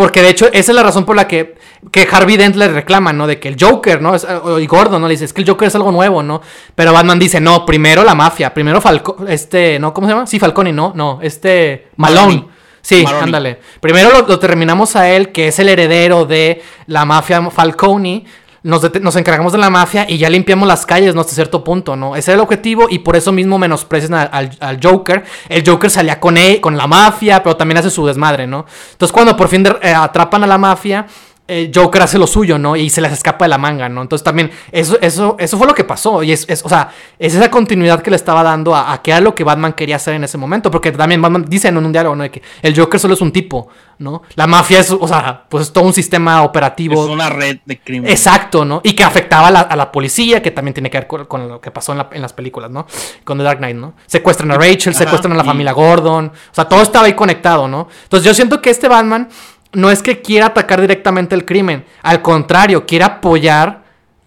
porque de hecho esa es la razón por la que, que Harvey Dent le reclama, ¿no? De que el Joker, ¿no? y Gordon, ¿no? Le dice, es que el Joker es algo nuevo, ¿no? Pero Batman dice, no, primero la mafia, primero Falcone, este, ¿no? ¿Cómo se llama? Sí, Falcone, no, no, este, Malone. Sí, ándale. Primero lo, lo, terminamos a él, que es el heredero de la mafia Falcone nos, encargamos de la mafia y ya limpiamos las calles, ¿no? Hasta cierto punto, ¿no? Ese era el objetivo y por eso mismo menosprecian al, al, Joker. El Joker salía con él, con la mafia, pero también hace su desmadre, ¿no? Entonces cuando por fin eh, atrapan a la mafia, eh, Joker hace lo suyo, ¿no? Y se les escapa de la manga, ¿no? Entonces también eso, eso, eso fue lo que pasó. Y es, o sea, es esa continuidad que le estaba dando a, a qué era lo que Batman quería hacer en ese momento. Porque también Batman dice en un diálogo, ¿no? De que el Joker solo es un tipo, ¿no? La mafia es, o sea, pues es todo un sistema operativo. Es una red de crimen. Exacto, ¿no? Y que afectaba a la, policía, que también tiene que ver con, lo que pasó en, las películas, ¿no? Con The Dark Knight, ¿no? Secuestran a Rachel, secuestran a la familia Gordon. O sea, todo estaba ahí conectado, ¿no? Entonces yo siento que este Batman no es que quiera atacar directamente el crimen, al contrario, quiere apoyar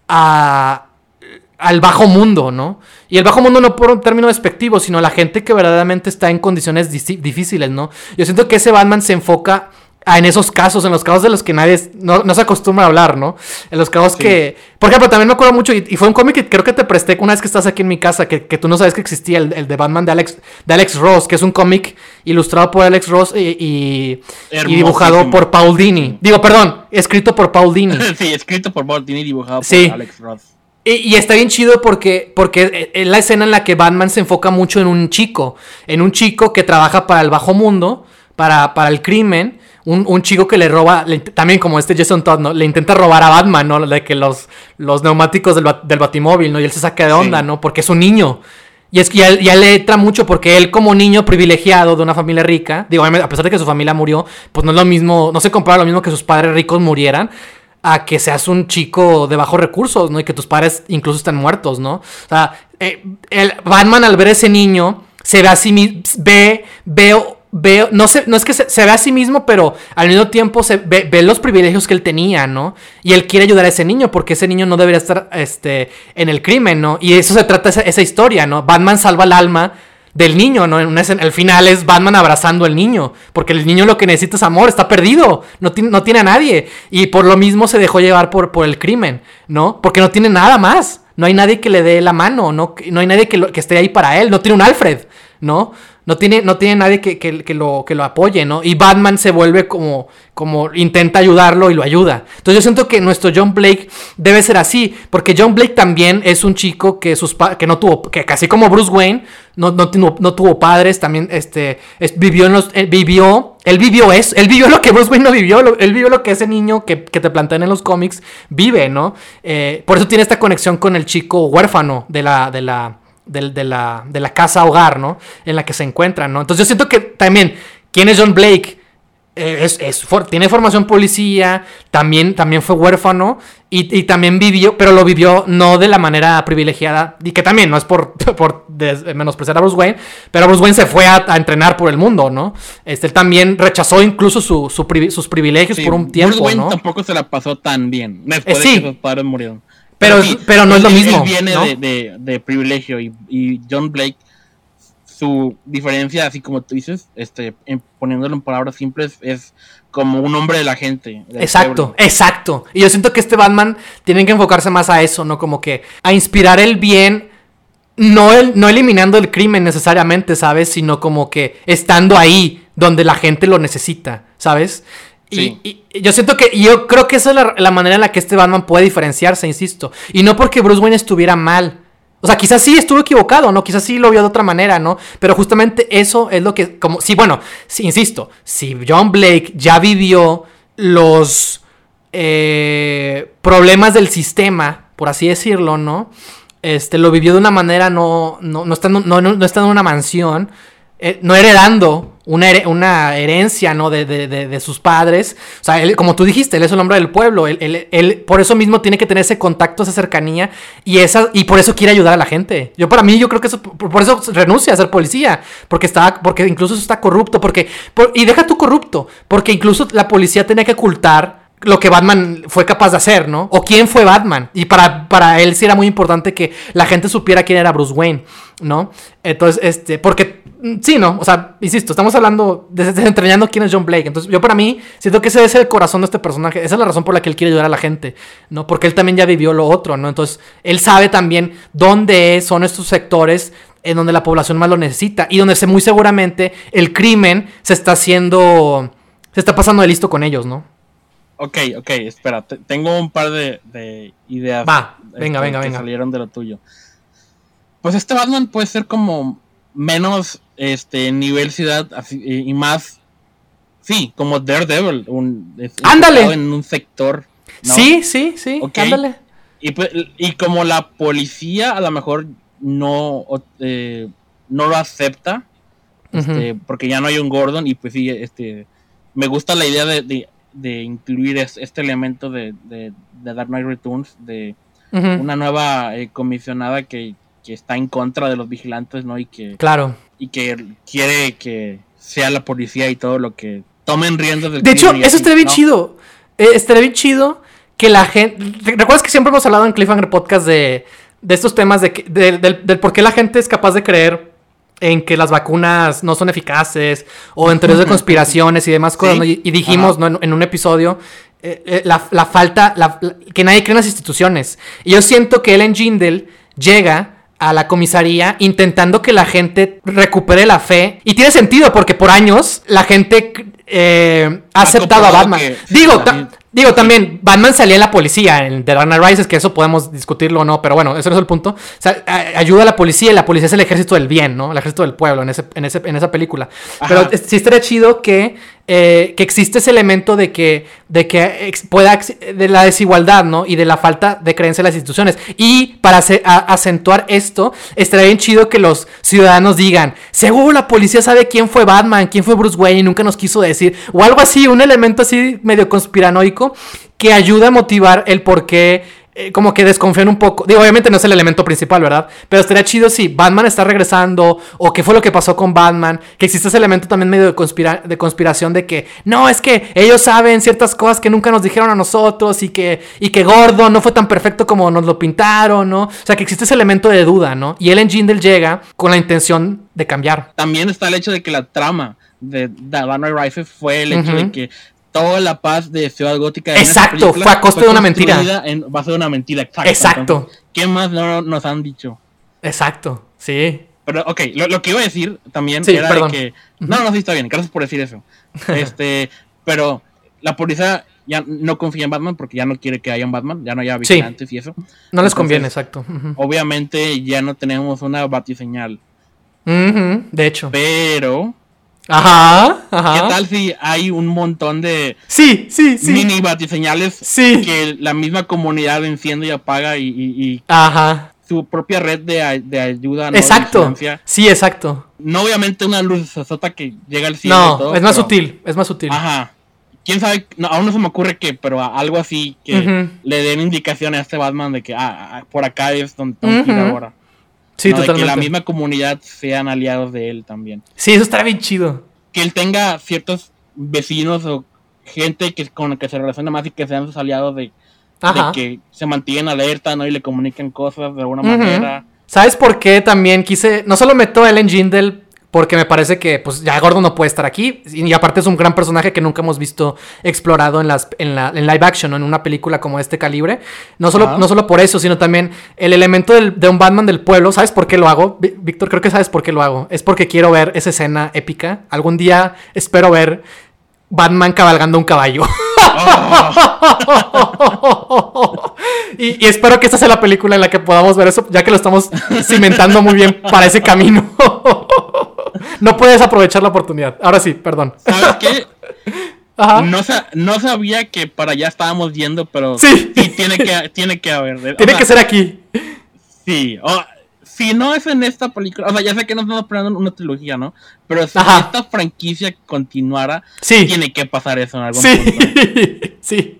a, al bajo mundo, ¿no? Y el bajo mundo no por un término despectivo, sino la gente que verdaderamente está en condiciones difíciles, ¿no? Yo siento que ese Batman se enfoca en esos casos, en los casos de los que nadie no, se acostumbra a hablar, ¿no? En los casos que, por ejemplo, también me acuerdo mucho, y, fue un cómic que creo que te presté una vez que estás aquí en mi casa, que, tú no sabes que existía, el, de Batman de Alex, de Alex Ross, que es un cómic ilustrado por Alex Ross y, dibujado por Paul Dini. Digo, perdón, escrito por Paul Dini. sí, escrito por Paul Dini y dibujado por Alex Ross. Y, está bien chido porque, porque es la escena en la que Batman se enfoca mucho en un chico, en un chico que trabaja para el bajo mundo, para, para el crimen, un, chico que le roba, también como este Jason Todd, ¿no? Le intenta robar a Batman, ¿no? De que los, los neumáticos del, del batimóvil, ¿no? Y él se saca de onda, ¿no? Porque es un niño. Y es que ya, ya, le entra mucho porque él como niño privilegiado de una familia rica, digo, a pesar de que su familia murió, pues no es lo mismo, no se compara lo mismo que sus padres ricos murieran a que seas un chico de bajos recursos, ¿no? Y que tus padres incluso estén muertos, ¿no? O sea, eh, el Batman al ver ese niño se ve así, ve, ve veo, no, sé, no es que se, ve a sí mismo, pero al mismo tiempo se ve, los privilegios que él tenía, ¿no? Y él quiere ayudar a ese niño porque ese niño no debería estar este, en el crimen, ¿no? Y eso se trata esa, esa historia, ¿no? Batman salva el alma del niño, ¿no? En el final es Batman abrazando al niño, porque el niño lo que necesita es amor, está perdido, no, tiene, no tiene a nadie, y por lo mismo se dejó llevar por, por el crimen, ¿no? Porque no tiene nada más, no hay nadie que le dé la mano, no, no hay nadie que, que esté ahí para él, no tiene un Alfred, ¿no? No tiene, no tiene nadie que, que, lo, que lo apoye, ¿no? Y Batman se vuelve como, como intenta ayudarlo y lo ayuda. Entonces yo siento que nuestro John Blake debe ser así, porque John Blake también es un chico que sus que no tuvo, que casi como Bruce Wayne, no, no, no tuvo padres, también este, vivió en los, él vivió, él vivió eso, él vivió lo que Bruce Wayne no vivió, él vivió lo que ese niño que, te plantean en los cómics vive, ¿no? Eh, por eso tiene esta conexión con el chico huérfano de la, de la de, la, de la casa hogar, ¿no? En la que se encuentran, ¿no? Entonces yo siento que también, ¿quién es John Blake? Eh, es, tiene formación policía, también, también fue huérfano y, también vivió, pero lo vivió no de la manera privilegiada, y que también no es por, por menospreciar a Bruce Wayne, pero Bruce Wayne se fue a, entrenar por el mundo, ¿no? Este, él también rechazó incluso su, sus privilegios por un tiempo. Bruce Wayne tampoco se la pasó tan bien después de que sus padres murieron. Pero, pero, no es lo mismo. viene de, privilegio y, John Blake, su diferencia, así como tú dices, este, poniéndolo en palabras simples, es como un hombre de la gente. Exacto, exacto. Y yo siento que este Batman tiene que enfocarse más a eso, ¿no? Como que a inspirar el bien. No, el, no eliminando el crimen necesariamente, ¿sabes? Sino como que estando ahí donde la gente lo necesita, ¿sabes? Y, yo siento que, yo creo que esa es la, manera en la que este Batman puede diferenciarse, insisto. Y no porque Bruce Wayne estuviera mal. O sea, quizás sí estuvo equivocado, ¿no? Quizás sí lo vio de otra manera, ¿no? Pero justamente eso es lo que, como, sí, bueno, sí, insisto, si John Blake ya vivió los eh, problemas del sistema, por así decirlo, ¿no? Este, lo vivió de una manera no, no, no, estando, no, no estando en una mansión, eh, no heredando una, una herencia, ¿no? De, de, sus padres. O sea, él, como tú dijiste, él es el hombre del pueblo. Él, él, por eso mismo tiene que tener ese contacto, esa cercanía. Y, esa, y por eso quiere ayudar a la gente. Yo, para mí, yo creo que eso, por eso renuncia a ser policía. Porque, está, porque incluso está corrupto. Porque, y deja tú corrupto. Porque incluso la policía tenía que ocultar lo que Batman fue capaz de hacer, ¿no? O quién fue Batman. Y para, para él sí era muy importante que la gente supiera quién era Bruce Wayne, ¿no? Entonces, este, porque sí, no, o sea, insisto, estamos hablando, de, desentrañando quién es John Blake. Entonces, yo para mí, siento que ese es el corazón de este personaje. Esa es la razón por la que él quiere ayudar a la gente, ¿no? Porque él también ya vivió lo otro, ¿no? Entonces, él sabe también dónde son estos sectores en donde la población más lo necesita y donde se, muy seguramente el crimen se está haciendo, se está pasando de listo con ellos, ¿no? Ok, ok, espera, tengo un par de, ideas. Va, venga, este, venga, que venga. salieron de lo tuyo. Pues este Batman puede ser como menos este nivel ciudad y más sí como Daredevil un ándale. en un sector sí sí sí ándale. Pues, y, como la policía a lo mejor no eh, no lo acepta este, porque ya no hay un Gordon y pues sí este me gusta la idea de, de, incluir este elemento de, de, Dark Knight Returns de una nueva eh, comisionada que, que está en contra de los vigilantes, ¿no? Y que. Claro. Y que quiere que sea la policía y todo lo que tomen riendas del De hecho, eso estaría bien chido. Eh, estaría bien chido que la gente. ¿Recuerdas que siempre hemos hablado en Cliffhanger Podcast de, de estos temas de, del, por qué la gente es capaz de creer en que las vacunas no son eficaces o en teorías de conspiraciones y demás cosas. Y, dijimos ¿no? en, un episodio eh, eh, la, falta, que nadie cree en las instituciones. Y yo siento que Ellen Jindel llega a la comisaría intentando que la gente recupere la fe. Y tiene sentido porque por años la gente eh, ha aceptado a Batman. Digo, Digo, también, Batman salía en la policía, en The Dark Knight Rises, que eso podemos discutirlo o no, pero bueno, eso no es el punto. O sea, ayuda a la policía y la policía es el ejército del bien, ¿no? El ejército del pueblo en, ese, en, ese, en esa película. Pero sí estaría chido que, eh, que existe ese elemento de que, de que pueda, de la desigualdad, ¿no? Y de la falta de creencia en las instituciones. Y para acentuar esto, estaría bien chido que los ciudadanos digan, seguro la policía sabe quién fue Batman, quién fue Bruce Wayne y nunca nos quiso decir. O algo así, un elemento así medio conspiranoico que ayuda a motivar el por qué eh, como que desconfían un poco. Digo, obviamente no es el elemento principal, ¿verdad? Pero estaría chido si Batman está regresando o qué fue lo que pasó con Batman. Que existe ese elemento también medio de, de conspiración de que no, es que ellos saben ciertas cosas que nunca nos dijeron a nosotros y que, y que Gordon no fue tan perfecto como nos lo pintaron, ¿no? O sea, que existe ese elemento de duda, ¿no? Y Ellen Jindal llega con la intención de cambiar. También está el hecho de que la trama de Batman Rises fue el hecho de que toda la paz de Ciudad Gótica. Exacto, fue a costa de una mentira. En base de una mentira, exacto. Exacto. ¿Qué más no nos han dicho? Exacto, sí. Pero, ok, lo, que iba a decir también era de que. No, no, sí, está bien, gracias por decir eso. este, pero la policía ya no confía en Batman porque ya no quiere que haya un Batman, ya no haya vigilantes y eso. No les conviene, exacto. Obviamente ya no tenemos una batiseñal. de hecho. Pero Ajá, ajá. ¿Qué tal si hay un montón de sí, sí, sí. mini batiseñales sí. que la misma comunidad enciende y apaga y, ajá. su propia red de, de ayuda? ¿no? Exacto. Sí, exacto. No obviamente una luz sota que llega al cielo. No, es más sutil, es más sutil. Ajá. Quién sabe, aún no se me ocurre que, pero algo así que le den indicaciones a este Batman de que ah, ah por acá es donde tengo que ir ahora. Sí, totalmente. que la misma comunidad sean aliados de él también. Sí, eso está bien chido. Que él tenga ciertos vecinos o gente que con la que se relaciona más y que sean sus aliados de, que se mantienen alerta, ¿no? Y le comuniquen cosas de alguna manera. ¿Sabes por qué también quise? No solo meto a Ellen Jindal porque me parece que pues ya Gordon no puede estar aquí. Y aparte es un gran personaje que nunca hemos visto explorado en las en, la, en live action o en una película como este calibre. No solo no solo por eso sino también el elemento de un Batman del pueblo. Sabes por qué lo hago Víctor creo que sabes por qué lo hago. Es porque quiero ver esa escena épica. Algún día espero ver Batman cabalgando un caballo. Oh. y, y, espero que esta sea la película en la que podamos ver eso, ya que lo estamos cimentando muy bien para ese camino. no puedes aprovechar la oportunidad. Ahora sí, perdón. ¿Sabes qué? No, sabía que para allá estábamos yendo, pero sí, tiene, que, tiene que haber. Tiene que ser aquí. Sí, si no es en esta película, o sea, ya sé que no estamos esperando una trilogía, ¿no? Pero si esta franquicia continuara, tiene que pasar eso en algún punto. sí.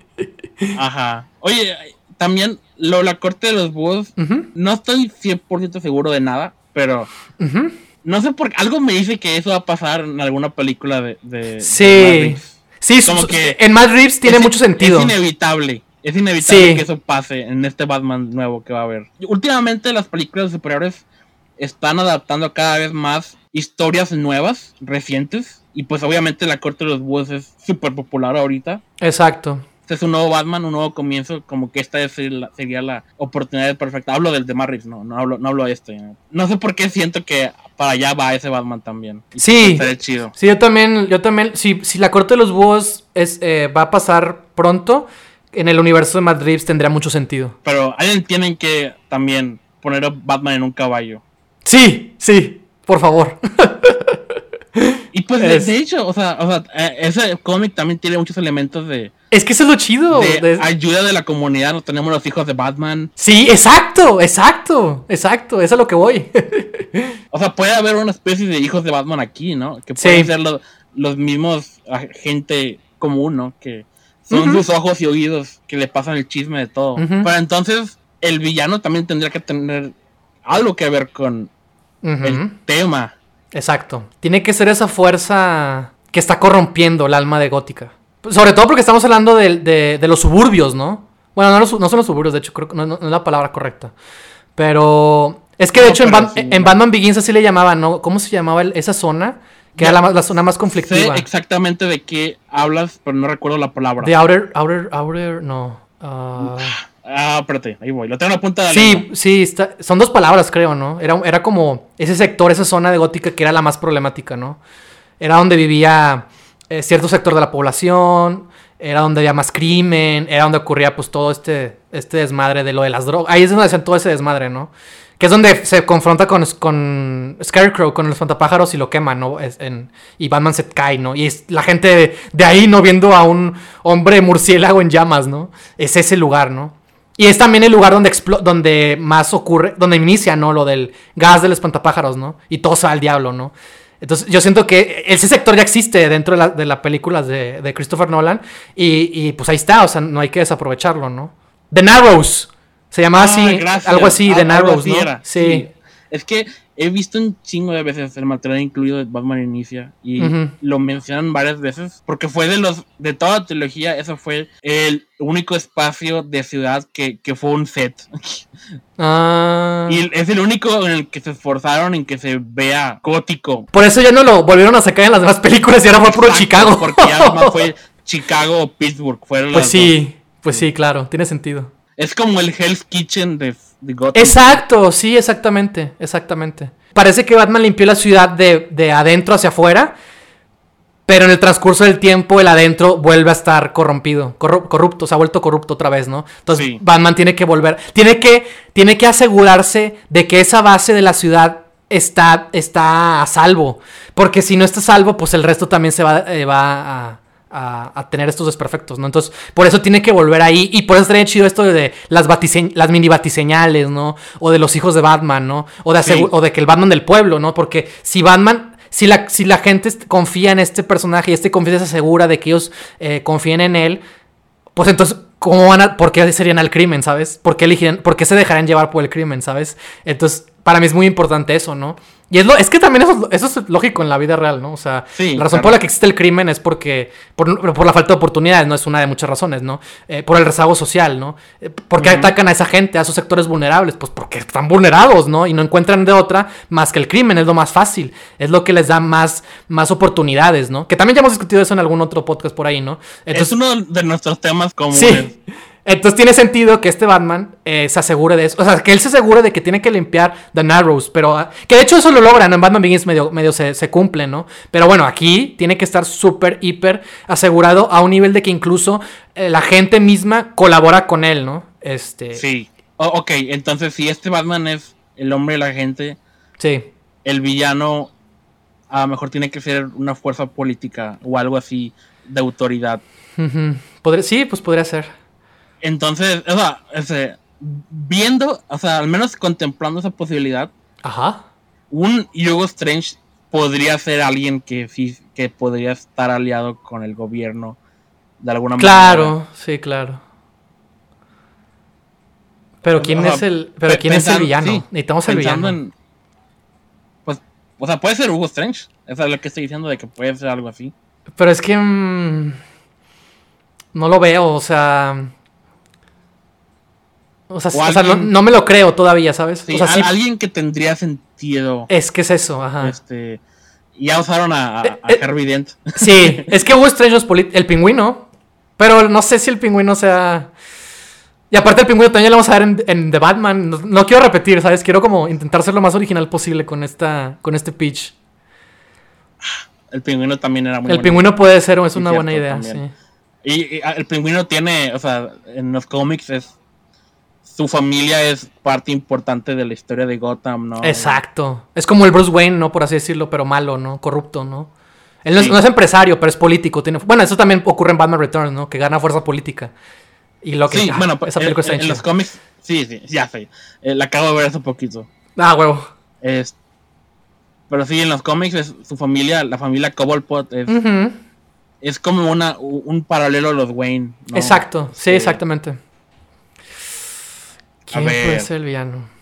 Ajá. Oye, también lo, la corte de los búhos, no estoy 100% seguro de nada, pero no sé por qué, algo me dice que eso va a pasar en alguna película de... de sí. sí, como que en Mad Reeves tiene mucho sentido. Es inevitable. Es inevitable que eso pase en este Batman nuevo que va a haber. Últimamente las películas de superhéroes están adaptando cada vez más historias nuevas, recientes. Y pues obviamente la corte de los búhos es súper popular ahorita. Exacto. Este es un nuevo Batman, un nuevo comienzo, como que esta sería la oportunidad perfecta. Hablo del de Marris, no, no hablo, no hablo de este. ¿no? sé por qué siento que para allá va ese Batman también. sí, chido. sí, yo también, yo también, si, si la corte de los búhos es, eh, va a pasar pronto, en el universo de Matt Reeves tendría mucho sentido. Pero alguien tienen que también poner a Batman en un caballo. Sí, sí, por favor. y pues de, hecho, o sea, o sea, eh, ese cómic también tiene muchos elementos de es que eso es lo chido. De, ayuda de la comunidad, no tenemos los hijos de Batman. Sí, exacto, exacto, exacto, eso es lo que voy. o sea, puede haber una especie de hijos de Batman aquí, ¿no? Que pueden ser los mismos gente común, ¿no? Que son sus ojos y oídos que le pasan el chisme de todo. Pero entonces el villano también tendría que tener algo que ver con el tema. Exacto. Tiene que ser esa fuerza que está corrompiendo el alma de Gótica. Sobre todo porque estamos hablando de, los suburbios, ¿no? Bueno, no, son los suburbios, de hecho, creo que no, es la palabra correcta. Pero es que de hecho en, Batman Begins así le llamaban, ¿no? ¿Cómo se llamaba esa zona? Que era la, zona más conflictiva. Sé exactamente de qué hablas, pero no recuerdo la palabra. De Outer, Outer, Outer, no. Ah, ah espérate, ahí voy. Lo tengo en la punta de la Sí, sí, son dos palabras, creo, ¿no? Era, era como ese sector, esa zona de Gótica que era la más problemática, ¿no? Era donde vivía eh, cierto sector de la población, era donde había más crimen, era donde ocurría pues todo este, este desmadre de lo de las drogas. Ahí es donde hacen todo ese desmadre, ¿no? Que es donde se confronta con, con Scarecrow, con los fantapájaros y lo quema, ¿no? Es en, y Batman se cae, ¿no? Y es la gente de, ahí, ¿no? Viendo a un hombre murciélago en llamas, ¿no? Es ese lugar, ¿no? Y es también el lugar donde, donde más ocurre, donde inicia, ¿no? Lo del gas del espantapájaros, ¿no? Y todo se va al diablo, ¿no? Entonces yo siento que ese sector ya existe dentro de, las películas de, Christopher Nolan y, pues ahí está, o sea, no hay que desaprovecharlo, ¿no? The Narrows. Se llamaba así, Ah, algo así, Ah, de algo Narrows, así ¿no? era, Sí. Es que he visto un chingo de veces el material incluido de Batman Inicia y lo mencionan varias veces porque fue de los de toda la trilogía, eso fue el único espacio de ciudad que, que fue un set. Ah. Y es el único en el que se esforzaron en que se vea gótico. Por eso ya no lo volvieron a sacar en las demás películas y ahora fue puro Chicago. Porque ya fue Chicago o Pittsburgh. Fueron Pues las sí, pues sí, claro, tiene sentido. Es como el Hell's Kitchen de, de Gotham. Exacto, sí, exactamente, exactamente. Parece que Batman limpió la ciudad de, de adentro hacia afuera, pero en el transcurso del tiempo el adentro vuelve a estar corrompido, corru- corrupto, se ha vuelto corrupto otra vez, ¿no? Entonces Sí. Batman tiene que volver, tiene que, tiene que asegurarse de que esa base de la ciudad está, está a salvo, porque si no está a salvo, pues el resto también se va, eh, va a, a- a tener estos desperfectos, ¿no? Entonces, por eso tiene que volver ahí. Y por eso estaría chido esto de las, las mini batiseñales, ¿no? O de los hijos de Batman, ¿no? O de, asegu- Sí. o de que el Batman del pueblo, ¿no? Porque si Batman. Si la, si la gente confía en este personaje y este confía se asegura de que ellos eh, confíen en él, pues entonces, ¿cómo van a, ¿por qué serían al crimen, sabes? ¿Por qué, eligirían- por qué se dejarían llevar por el crimen, sabes? Entonces, para mí es muy importante eso, ¿no? Y es, lo, es que también eso, eso es lógico en la vida real, ¿no? O sea, Sí, la razón claro. por la que existe el crimen es porque, por, por la falta de oportunidades, no es una de muchas razones, ¿no? Eh, por el rezago social, ¿no? Eh, ¿Por qué Ujú. atacan a esa gente, a esos sectores vulnerables? Pues porque están vulnerados, ¿no? Y no encuentran de otra más que el crimen, es lo más fácil, es lo que les da más, más oportunidades, ¿no? Que también ya hemos discutido eso en algún otro podcast por ahí, ¿no? es uno de nuestros temas comunes. Sí. Entonces tiene sentido que este Batman eh, se asegure de eso. O sea, que él se asegure de que tiene que limpiar The Narrows. Pero ah, que de hecho eso lo logran. ¿no? En Batman Begins medio, medio se, se cumple, ¿no? Pero bueno, aquí tiene que estar súper, hiper asegurado a un nivel de que incluso eh, la gente misma colabora con él, ¿no? Este. Sí. O- ok, entonces si este Batman es el hombre de la gente, Sí. el villano a lo mejor tiene que ser una fuerza política o algo así de autoridad. Sí, pues podría ser. Entonces, o sea, ese, viendo, o sea, al menos contemplando esa posibilidad, Ajá. un Hugo Strange podría ser alguien que sí, que podría estar aliado con el gobierno de alguna manera. Claro, sí, claro. Pero quién O sea, es el. Pero pe- quién es el pensando- villano. sí, Necesitamos el Pensando villano. en. Pues, o sea, puede ser Hugo Strange. Eso es lo que estoy diciendo de que puede ser algo así. Pero es que. mm, no lo veo, o sea. O sea, O o sea, no, no me lo creo todavía, ¿sabes? Sí, o sea, sí. alguien que tendría sentido. Es que es eso, ajá. Este. Ya usaron a, a- Eh, a eh. Harvey Dent. Sí, es que es polit- el pingüino. Pero no sé si el pingüino sea. Y aparte el pingüino también lo vamos a ver en, en The Batman. No, no quiero repetir, ¿sabes? Quiero como intentar ser lo más original posible con esta. con este pitch. El pingüino también era muy el bonito. pingüino puede ser, es una buena idea, sí. Y, y, ah, el pingüino tiene, o sea, en los cómics es. Su familia es parte importante de la historia de Gotham, ¿no? Exacto. Es como el Bruce Wayne, ¿no? Por así decirlo, pero malo, ¿no? Corrupto, ¿no? Él no, es, Sí. no es empresario, pero es político. Tiene... Bueno, eso también ocurre en Batman Returns, ¿no? Que gana fuerza política. Y lo que... Sí, ah, bueno, esa en, película está en- los cómics, sí, sí, ya sé. Eh, la acabo de ver hace poquito. Ah, huevo. Es, pero sí, en los cómics es su familia, la familia Cobblepot es, es como una, un paralelo a los Wayne. ¿no? Exacto, sí, Sí. exactamente. ¿Quién puede ver. ser el villano?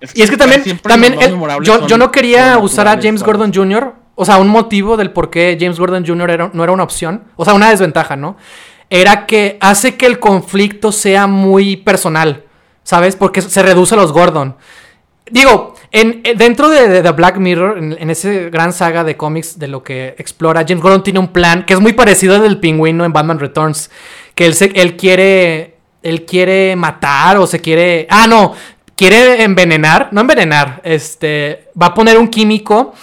Es Y es que también, también eh, yo, yo no quería usar a James ¿sabes? Gordon Jr. O sea, un motivo del por qué James Gordon Jr. Era, no era una opción. O sea, una desventaja, ¿no? Era que hace que el conflicto sea muy personal. ¿Sabes? Porque se reduce a los Gordon. Digo, en, eh, dentro de, de The Black Mirror, en, en ese gran saga de cómics de lo que explora, James Gordon tiene un plan que es muy parecido al del pingüino en Batman Returns. Que él, se, él quiere. Él quiere matar o se quiere. Ah, no. Quiere envenenar. No envenenar. Este. Va a poner un químico.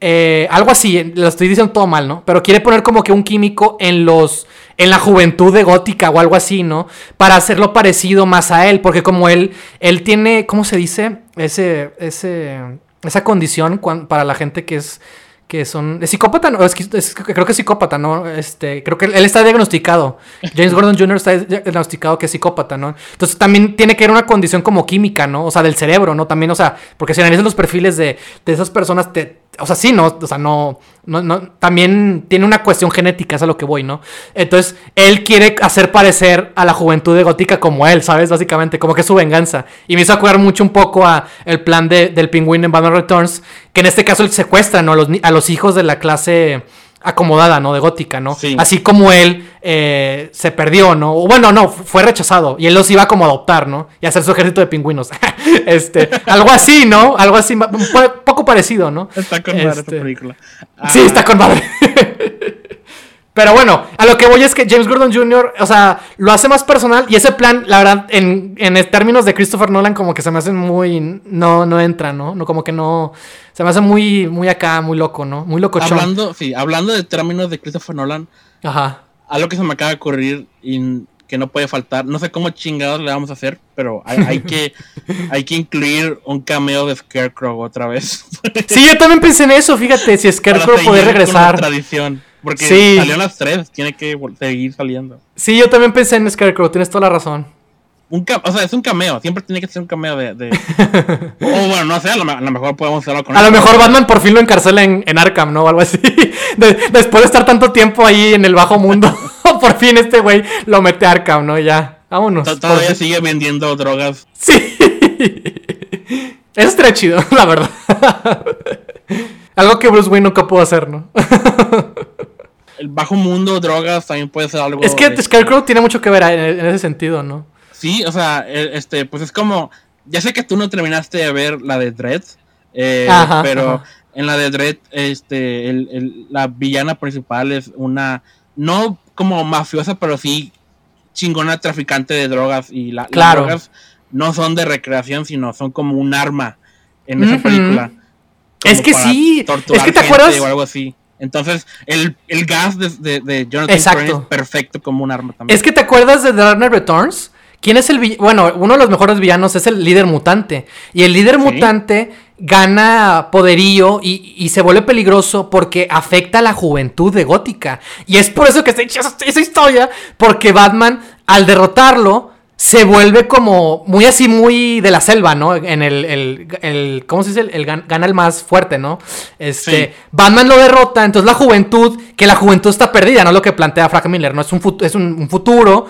eh, algo así. Lo estoy diciendo todo mal, ¿no? Pero quiere poner como que un químico en los. En la juventud de gótica o algo así, ¿no? Para hacerlo parecido más a él. Porque como él. Él tiene. ¿Cómo se dice? Ese. Ese. Esa condición para la gente que es. Que son. ¿Es psicópata? No, es, es- creo que es psicópata, ¿no? Este. Creo que él está diagnosticado. James Gordon Jr. está diagnosticado que es psicópata, ¿no? Entonces también tiene que haber una condición como química, ¿no? O sea, del cerebro, ¿no? También, o sea, porque si analizas los perfiles de, de esas personas, te, o sea, sí, ¿no? O sea, no, no, no, también tiene una cuestión genética, es a lo que voy, ¿no? Entonces, él quiere hacer parecer a la juventud de gótica como él, ¿sabes? Básicamente, como que es su venganza. Y me hizo acordar mucho un poco a el plan de, del pingüino en Batman Returns, que en este caso él secuestra, ¿no? A los, a los hijos de la clase acomodada, ¿no? De gótica, ¿no? Así como él eh, se perdió, ¿no? O bueno, no, fue rechazado y él los iba como a adoptar, ¿no? Y hacer su ejército de pingüinos. este, algo así, ¿no? Algo así, un poco parecido, ¿no? Está con madre esta película. Sí, está con madre. Pero bueno, a lo que voy es que James Gordon Jr., o sea, lo hace más personal y ese plan, la verdad, en, en términos de Christopher Nolan, como que se me hace muy. No, no entra, ¿no? No, como que no. Se me hace muy, muy acá, muy loco, ¿no? Muy loco. Hablando, sí, hablando de términos de Christopher Nolan. Ajá. Algo que se me acaba de ocurrir y que no puede faltar. No sé cómo chingados le vamos a hacer, pero hay, que, hay que incluir un cameo de Scarecrow otra vez. sí, yo también pensé en eso, fíjate, si Scarecrow puede regresar. tradición. Porque sí. salió a las 3, tiene que seguir saliendo. Sí, yo también pensé en Scarecrow, tienes toda la razón. Un o sea, es un cameo, siempre tiene que ser un cameo de. de... o bueno, no sé, a lo, mejor podemos hacerlo con A lo mejor Batman por fin lo encarcela en, en Arkham, ¿no? O algo así. después de estar tanto tiempo ahí en el bajo mundo, por fin este güey lo mete a Arkham, ¿no? Ya, vámonos. Todavía sigue vendiendo drogas. Sí. Eso estaría chido, la verdad. Algo que Bruce Wayne nunca pudo hacer, ¿no? El bajo mundo, drogas, también puede ser algo. Es que este, Scarecrow tiene mucho que ver en, ese sentido, ¿no? Sí, o sea, e, este, pues es como. Ya sé que tú no terminaste de ver la de Dread, eh, pero en la de Dread, este, el, la villana principal es una. No como mafiosa, pero sí chingona traficante de drogas. Y la, las drogas no son de recreación, sino son como un arma en esa película. Es que sí, es que te acuerdas. O algo así. Entonces, el, gas de, de, Jonathan es perfecto como un arma también. Es que te acuerdas de The Dark Knight Returns. ¿Quién es el Bueno, uno de los mejores villanos es el líder mutante. Y el líder mutante gana poderío y, y, se vuelve peligroso porque afecta a la juventud de Gótica. Y es por eso que se echa esa historia. Porque Batman, al derrotarlo, se vuelve como muy así, muy de la selva, ¿no? En el, el, el ¿cómo se dice? El, gana el más fuerte, ¿no? Este, Batman lo derrota, entonces la juventud, que la juventud está perdida, ¿no? Lo que plantea Frank Miller, ¿no? Es un, es un, futuro,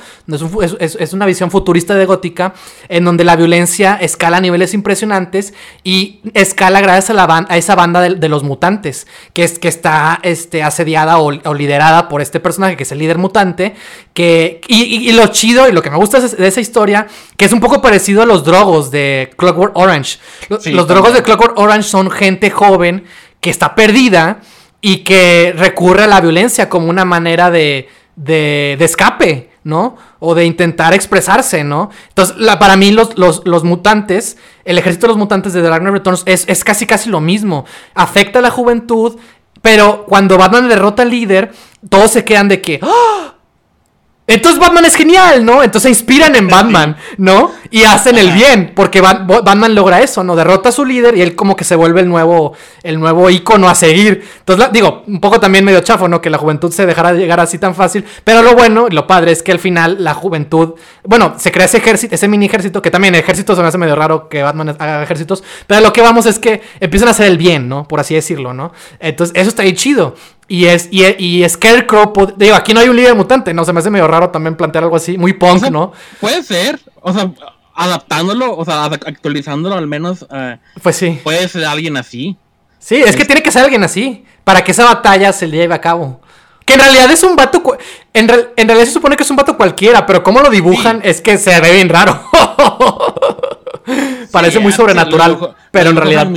es, es, una visión futurista de Gótica, en donde la violencia escala a niveles impresionantes y escala gracias a, la a esa banda de, los mutantes, que, es, que está este, asediada o, liderada por este personaje, que es el líder mutante, que, y, lo chido y lo que me gusta de ese historia que es un poco parecido a los drogos de Clockwork Orange. Los, drogos de Clockwork Orange son gente joven que está perdida y que recurre a la violencia como una manera de, de, escape, ¿no? O de intentar expresarse, ¿no? Entonces, para mí los, los, mutantes, el ejército de los mutantes de Dark Knight Returns es, es casi casi lo mismo. Afecta a la juventud, pero cuando Batman derrota al líder, todos se quedan de que... ¡Ah! Entonces Batman es genial, ¿no? Entonces se inspiran en Batman, ¿no? Y hacen el bien, porque Batman logra eso, ¿no? Derrota a su líder y él como que se vuelve el nuevo, el nuevo ícono a seguir. Entonces, digo, un poco también medio chafo, ¿no? Que la juventud se dejara llegar así tan fácil. Pero lo bueno, lo padre es que al final la juventud, bueno, se crea ese ejército, ese mini ejército, que también ejército se me hace medio raro que Batman haga ejércitos, pero lo que vamos es que empiezan a hacer el bien, ¿no? Por así decirlo, ¿no? Entonces, eso está ahí chido. Y es y, y Scarecrow, digo, aquí no hay un líder mutante, ¿no? Se me hace medio raro también plantear algo así, muy punk, ¿no? Puede ser, o sea, adaptándolo, o sea, actualizándolo al menos. Eh, pues sí. Puede ser alguien así. Sí, es que tiene que ser alguien así, para que esa batalla se lleve a cabo. Que en realidad es un vato. En, en, realidad se supone que es un vato cualquiera, pero como lo dibujan es que se ve bien raro. Parece muy sobrenatural, pero en realidad.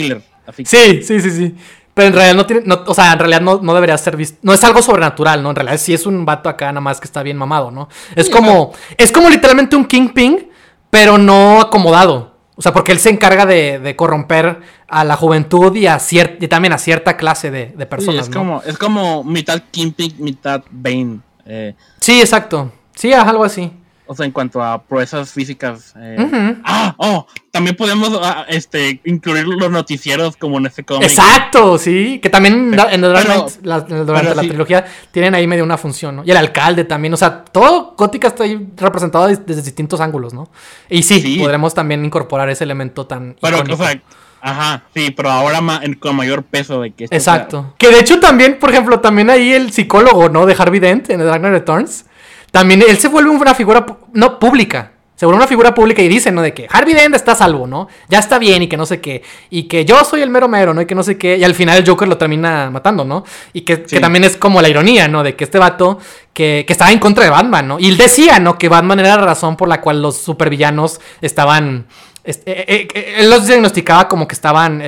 sí, sí, sí, sí. Pero en realidad no tiene, o sea, en realidad no, no, debería ser visto, no es algo sobrenatural, ¿no? En realidad sí es un vato acá nada más que está bien mamado, ¿no? Es como, es como literalmente un Kingpin, pero no acomodado. O sea, porque él se encarga de, de corromper a la juventud y, a y también a cierta clase de, de personas. Sí, es, como, es como mitad Kingpin, mitad Bane. Eh. Sí, exacto. Sí, algo así. O sea, en cuanto a proezas físicas. Eh, ah, oh, también podemos ah, este, incluir los noticieros como en este cómic. Exacto, sí. Que también en, durante la trilogía tienen ahí medio una función, ¿no? Y el alcalde también. O sea, todo Gótica está ahí representado desde, distintos ángulos, ¿no? Y sí, podremos también incorporar ese elemento tan. Pero, o sea, Ajá, sí, pero ahora con mayor peso de que... Exacto. Que de hecho también, por ejemplo, también ahí el psicólogo, ¿no? De Harvey Dent en The Dark Knight Returns. También él se vuelve una figura, no, pública. Se vuelve una figura pública y dice, ¿no? De que Harvey Dent está salvo, ¿no? Ya está bien y que no sé qué. Y que yo soy el mero mero, ¿no? Y que no sé qué. Y al final el Joker lo termina matando, ¿no? Y que, también es como la ironía, ¿no? De que este vato que, que, estaba en contra de Batman, ¿no? Y él decía, ¿no? Que Batman era la razón por la cual los supervillanos estaban este, eh, eh, eh, él los diagnosticaba como que estaban...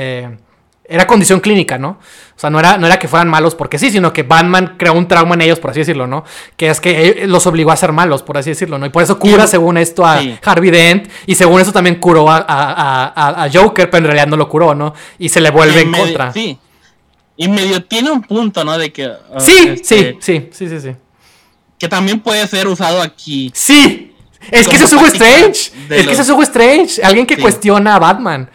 era condición clínica, ¿no? O sea, no era, no era que fueran malos porque sí, sino que Batman creó un trauma en ellos, por así decirlo, ¿no? Que es que los obligó a ser malos, por así decirlo, ¿no? Y por eso cura, según esto, a Harvey Dent. Y según eso también curó a, Joker, pero en realidad no lo curó, ¿no? Y se le vuelve en contra. Sí. Y medio tiene un punto, ¿no? De que. Uh, sí, este, sí, sí, sí, sí, Que también puede ser usado aquí. Sí, es que ese es Hugo Strange. Es que ese es Hugo Strange. Alguien que cuestiona a Batman.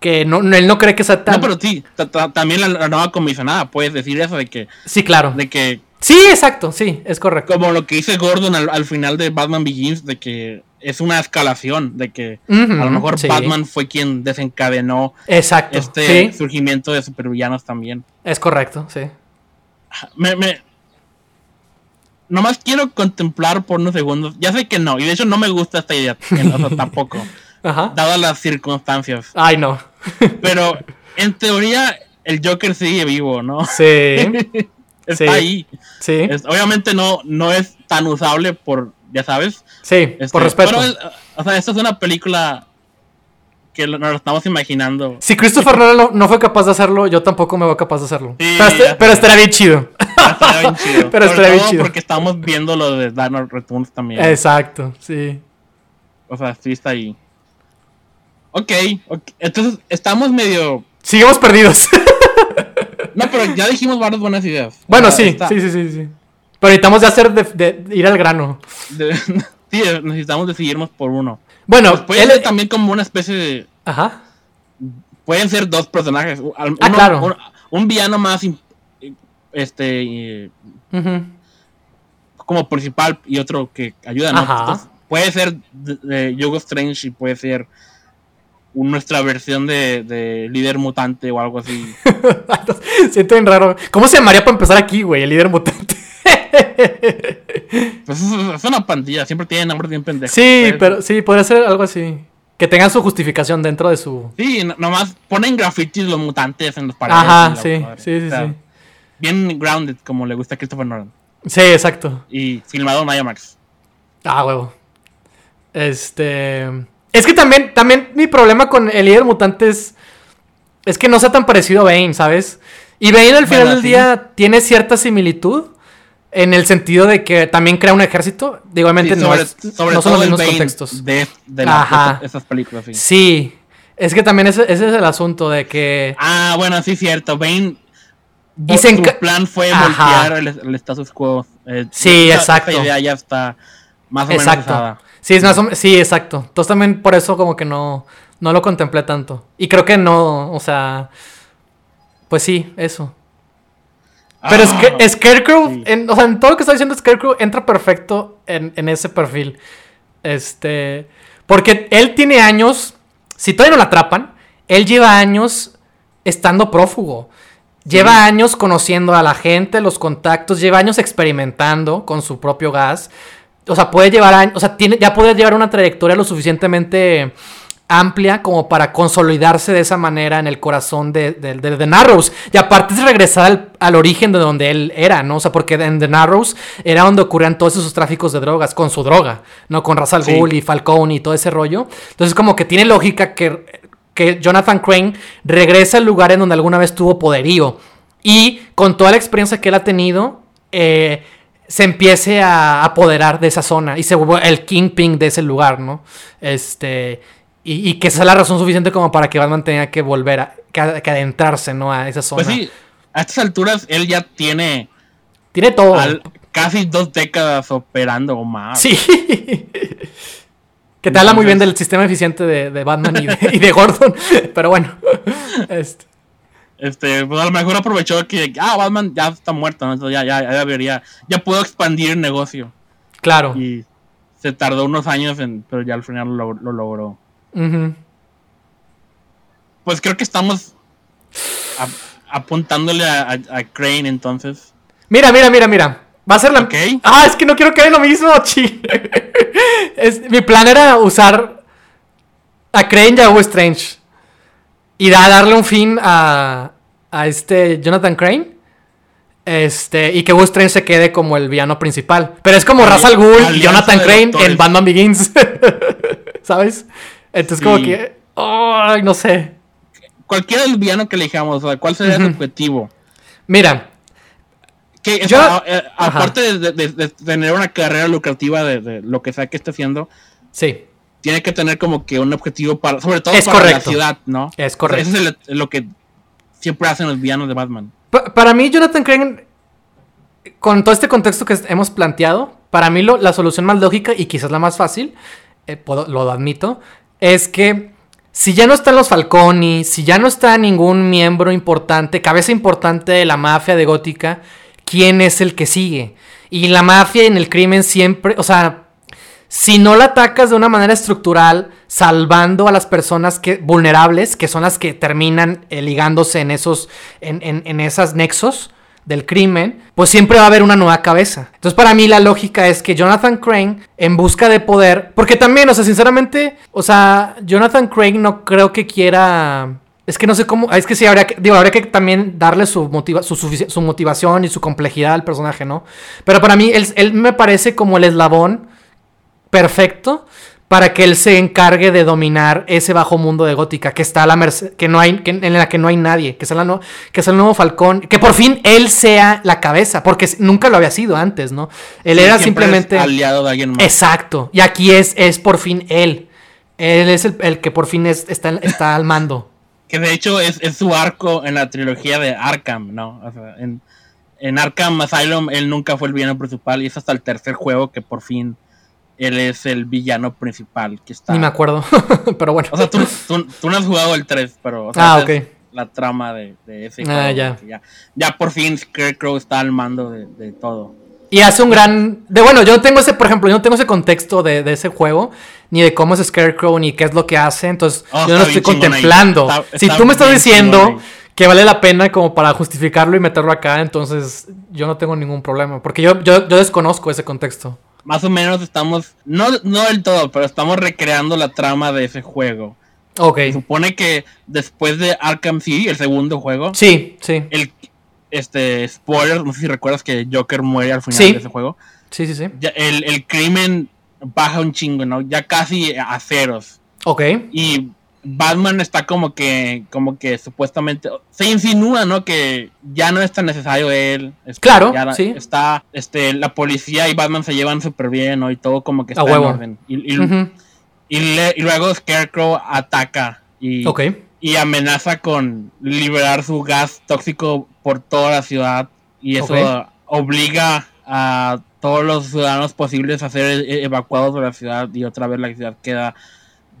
Que no, él no cree que sea tan. No, pero sí, también la, nueva comisionada puedes decir eso de que. Sí, claro. De que. Sí, exacto, sí, es correcto. Como lo que dice Gordon al, final de Batman Begins, de que es una escalación, de que a lo mejor Batman fue quien desencadenó exacto, este surgimiento de supervillanos también. Es correcto, sí. Me, me, nomás quiero contemplar por unos segundos. Ya sé que no, y de hecho no me gusta esta idea, tampoco. Ajá. Dadas las circunstancias. Ay, no. Pero en teoría, el Joker sigue vivo, ¿no? Sí. Está ahí. Sí. obviamente no, no es tan usable por, ya sabes. Sí, por este, respeto. Pero, o sea, esta es una película que nos lo estamos imaginando. Si Christopher Nolan no, fue capaz de hacerlo, yo tampoco me voy capaz de hacerlo. pero, este, pero estaría bien chido. Pero estaría bien chido. Porque estamos viendo lo de Dark Returns también. Exacto, sí. O sea, sí está ahí. Ok, entonces estamos medio. Seguimos perdidos. no, pero ya dijimos varias buenas ideas. Bueno, sí, sí, sí, sí, sí. Pero necesitamos de hacer de, ir al grano. sí, necesitamos decidirnos por uno. Bueno, puede ser también como una especie de. Ajá. Pueden ser dos personajes. ah, claro. Un, villano más este como principal y otro que ayuda, ¿no? puede ser Yogo Strange y puede ser nuestra versión de, líder mutante o algo así. Siento bien raro. ¿Cómo se llamaría para empezar aquí, güey? El líder mutante. pues es, una pandilla, siempre tiene nombres bien pendejos. Sí, pero sí, podría ser algo así. Que tengan su justificación dentro de su. Sí, nomás ponen grafitis los mutantes en los paredes. Ajá, sí, sí, sí, sí bien grounded, como le gusta a Christopher Nolan. Sí, exacto. Y filmado en IMAX. Ah, huevo. Este. Es que también, también mi problema con el líder mutante es. Es que no sea tan parecido a Bane, ¿sabes? Y Bane al final del día tiene cierta similitud. En el sentido de que también crea un ejército. Igualmente no, es, no son los mismos contextos. De, de, esas películas. Sí. sí. Es que también ese, ese, es el asunto de que. Ah, bueno, sí, cierto. Bane y su plan fue voltear el, status quo. Eh, sí, exacto. Esa idea ya está más o exacto. menos Sí, es más sí, exacto. Entonces también por eso como que no, no lo contemplé tanto. Y creo que no, o sea, pues sí, eso. Pero es que ah, Scarecrow, en, o sea, en todo lo que está diciendo Scarecrow entra perfecto en, en, ese perfil. Este, porque él tiene años, si todavía no lo atrapan, él lleva años estando prófugo. Lleva años conociendo a la gente, los contactos, lleva años experimentando con su propio gas. O sea, puede llevar o sea, tiene, ya puede llevar una trayectoria lo suficientemente amplia como para consolidarse de esa manera en el corazón de, The Narrows. Y aparte es regresar al, origen de donde él era, ¿no? O sea, porque en The Narrows era donde ocurrían todos esos tráficos de drogas, con su droga, ¿no? Con Russell sí. y Falcone y todo ese rollo. Entonces como que tiene lógica que que Jonathan Crane regresa al lugar en donde alguna vez tuvo poderío. Y con toda la experiencia que él ha tenido, eh, se empiece a apoderar de esa zona y se vuelve el kingpin de ese lugar, ¿no? Este. Y, que esa es la razón suficiente como para que Batman tenga que volver a que, adentrarse, ¿no? A esa zona. Pues sí, a estas alturas él ya tiene. Tiene todo. casi dos décadas operando o más. Sí. Que te habla muy bien del sistema eficiente de, Batman y de, Gordon. Pero bueno. Este. Este. pues a lo mejor aprovechó que. Ah, Batman ya está muerto. Entonces ya, ya, ya debería. Ya puedo expandir el negocio. Claro. Y se tardó unos años, en, pero ya al final lo, logró. pues creo que estamos apuntándole a, Crane entonces. Mira, mira, mira, mira. Va a ser la. Ah, es que no quiero que haga lo mismo, chi. mi plan era usar a Crane y a Hugo Strange. Y darle un fin a, a este Jonathan Crane. Este, y que Hugo Strange se quede como el villano principal. Pero es como Ra's al Ghul y Jonathan Crane en Batman Begins. ¿Sabes? Entonces, como que. Ay, no sé. Cualquiera del villano que elijamos, ¿cuál sería el objetivo? Mira. Que, Yo, eh, aparte de, tener una carrera lucrativa de, lo que sea que esté haciendo. Sí. Tiene que tener como que un objetivo para. Sobre todo para la ciudad, ¿no? Es correcto. eso es lo que siempre hacen los villanos de Batman. para mí, Jonathan Crane. Con todo este contexto que hemos planteado, para mí la solución más lógica y quizás la más fácil, eh, lo admito, es que si ya no están los Falconi, si ya no está ningún miembro importante, cabeza importante de la mafia de Gótica, ¿quién es el que sigue? Y la mafia en el crimen siempre, o sea, si no la atacas de una manera estructural, salvando a las personas que, vulnerables, que son las que terminan eh, ligándose en esos, en, en, esas nexos, del crimen, pues siempre va a haber una nueva cabeza. Entonces para mí la lógica es que Jonathan Crane, en busca de poder, porque también, o sea, sinceramente, o sea, Jonathan Crane no creo que quiera... Es que no sé cómo. Es que sí, habría que, digo, habría que también darle su, motiva, su, su, motivación y su complejidad al personaje, ¿no? Pero para mí, él, él me parece como el eslabón perfecto para que él se encargue de dominar ese bajo mundo de Gótica que está a la merced, que no hay, en la que no hay nadie, que es, el, que es el nuevo Falcón, que por fin él sea la cabeza, porque nunca lo había sido antes, ¿no? Él era simplemente aliado de alguien más. Exacto, y aquí es, es por fin él. Él es el, que por fin está, está al mando. Que de hecho es, su arco en la trilogía de Arkham, ¿no? O sea, en, en Arkham Asylum él nunca fue el villano principal y es hasta el tercer juego que por fin él es el villano principal que está. Ni me acuerdo, pero bueno. O sea, tú, no has jugado el 3, pero. ah, ok. la trama de, ese ah, ya. ya. por fin Scarecrow está al mando de, todo. Y hace un gran. De bueno, yo no tengo ese, por ejemplo, yo no tengo ese contexto de, ese juego, ni de cómo es Scarecrow, ni qué es lo que hace. Entonces, oh, yo no lo estoy contemplando. si tú me estás diciendo que vale la pena como para justificarlo y meterlo acá, entonces yo no tengo ningún problema. Porque yo, yo, yo desconozco ese contexto más o menos estamos, no, no del todo, pero estamos recreando la trama de ese juego. Ok. Se supone que después de Arkham City, el segundo juego. Sí, sí. El, este, spoiler, no sé si recuerdas que Joker muere al final de ese juego. Sí, sí, sí. el, el crimen baja un chingo, ¿no? Ya casi a ceros. Ok. Y Batman está como que, como que supuestamente se insinúa, ¿no? Que ya no es tan necesario él. claro, sí. Está, este, la policía y Batman se llevan súper bien, ¿no? Y todo como que está en orden. Y, y, luego Scarecrow ataca y, y amenaza con liberar su gas tóxico por toda la ciudad. Y eso obliga a todos los ciudadanos posibles a ser e-, evacuados de la ciudad y otra vez la ciudad queda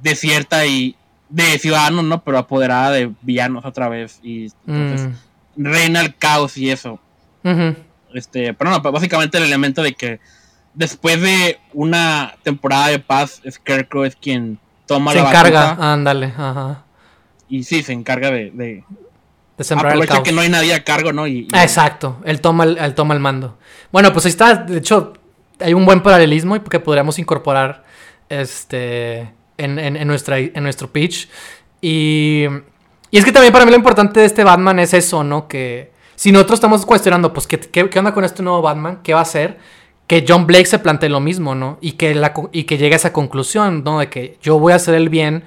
desierta y de ciudadanos, ¿no? Pero apoderada de villanos otra vez. Y entonces mm. reina el caos y eso. Este, pero no, básicamente el elemento de que después de una temporada de paz, Scarecrow es quien toma se la encarga, ándale, ajá. Y sí, se encarga de, de, sembrar aprovecha que no hay nadie a cargo, ¿no? Y, Exacto, él toma el, él toma el mando. Bueno, pues ahí está, de hecho, hay un buen paralelismo y que podríamos incorporar este en, nuestra, en nuestro pitch. Y, y es que también para mí lo importante de este Batman es eso, ¿no? Que si nosotros estamos cuestionando, pues, ¿qué, qué, onda con este nuevo Batman? ¿Qué va a hacer? Que John Blake se plantee lo mismo, ¿no? Y que, la, y que llegue a esa conclusión, ¿no? De que yo voy a hacer el bien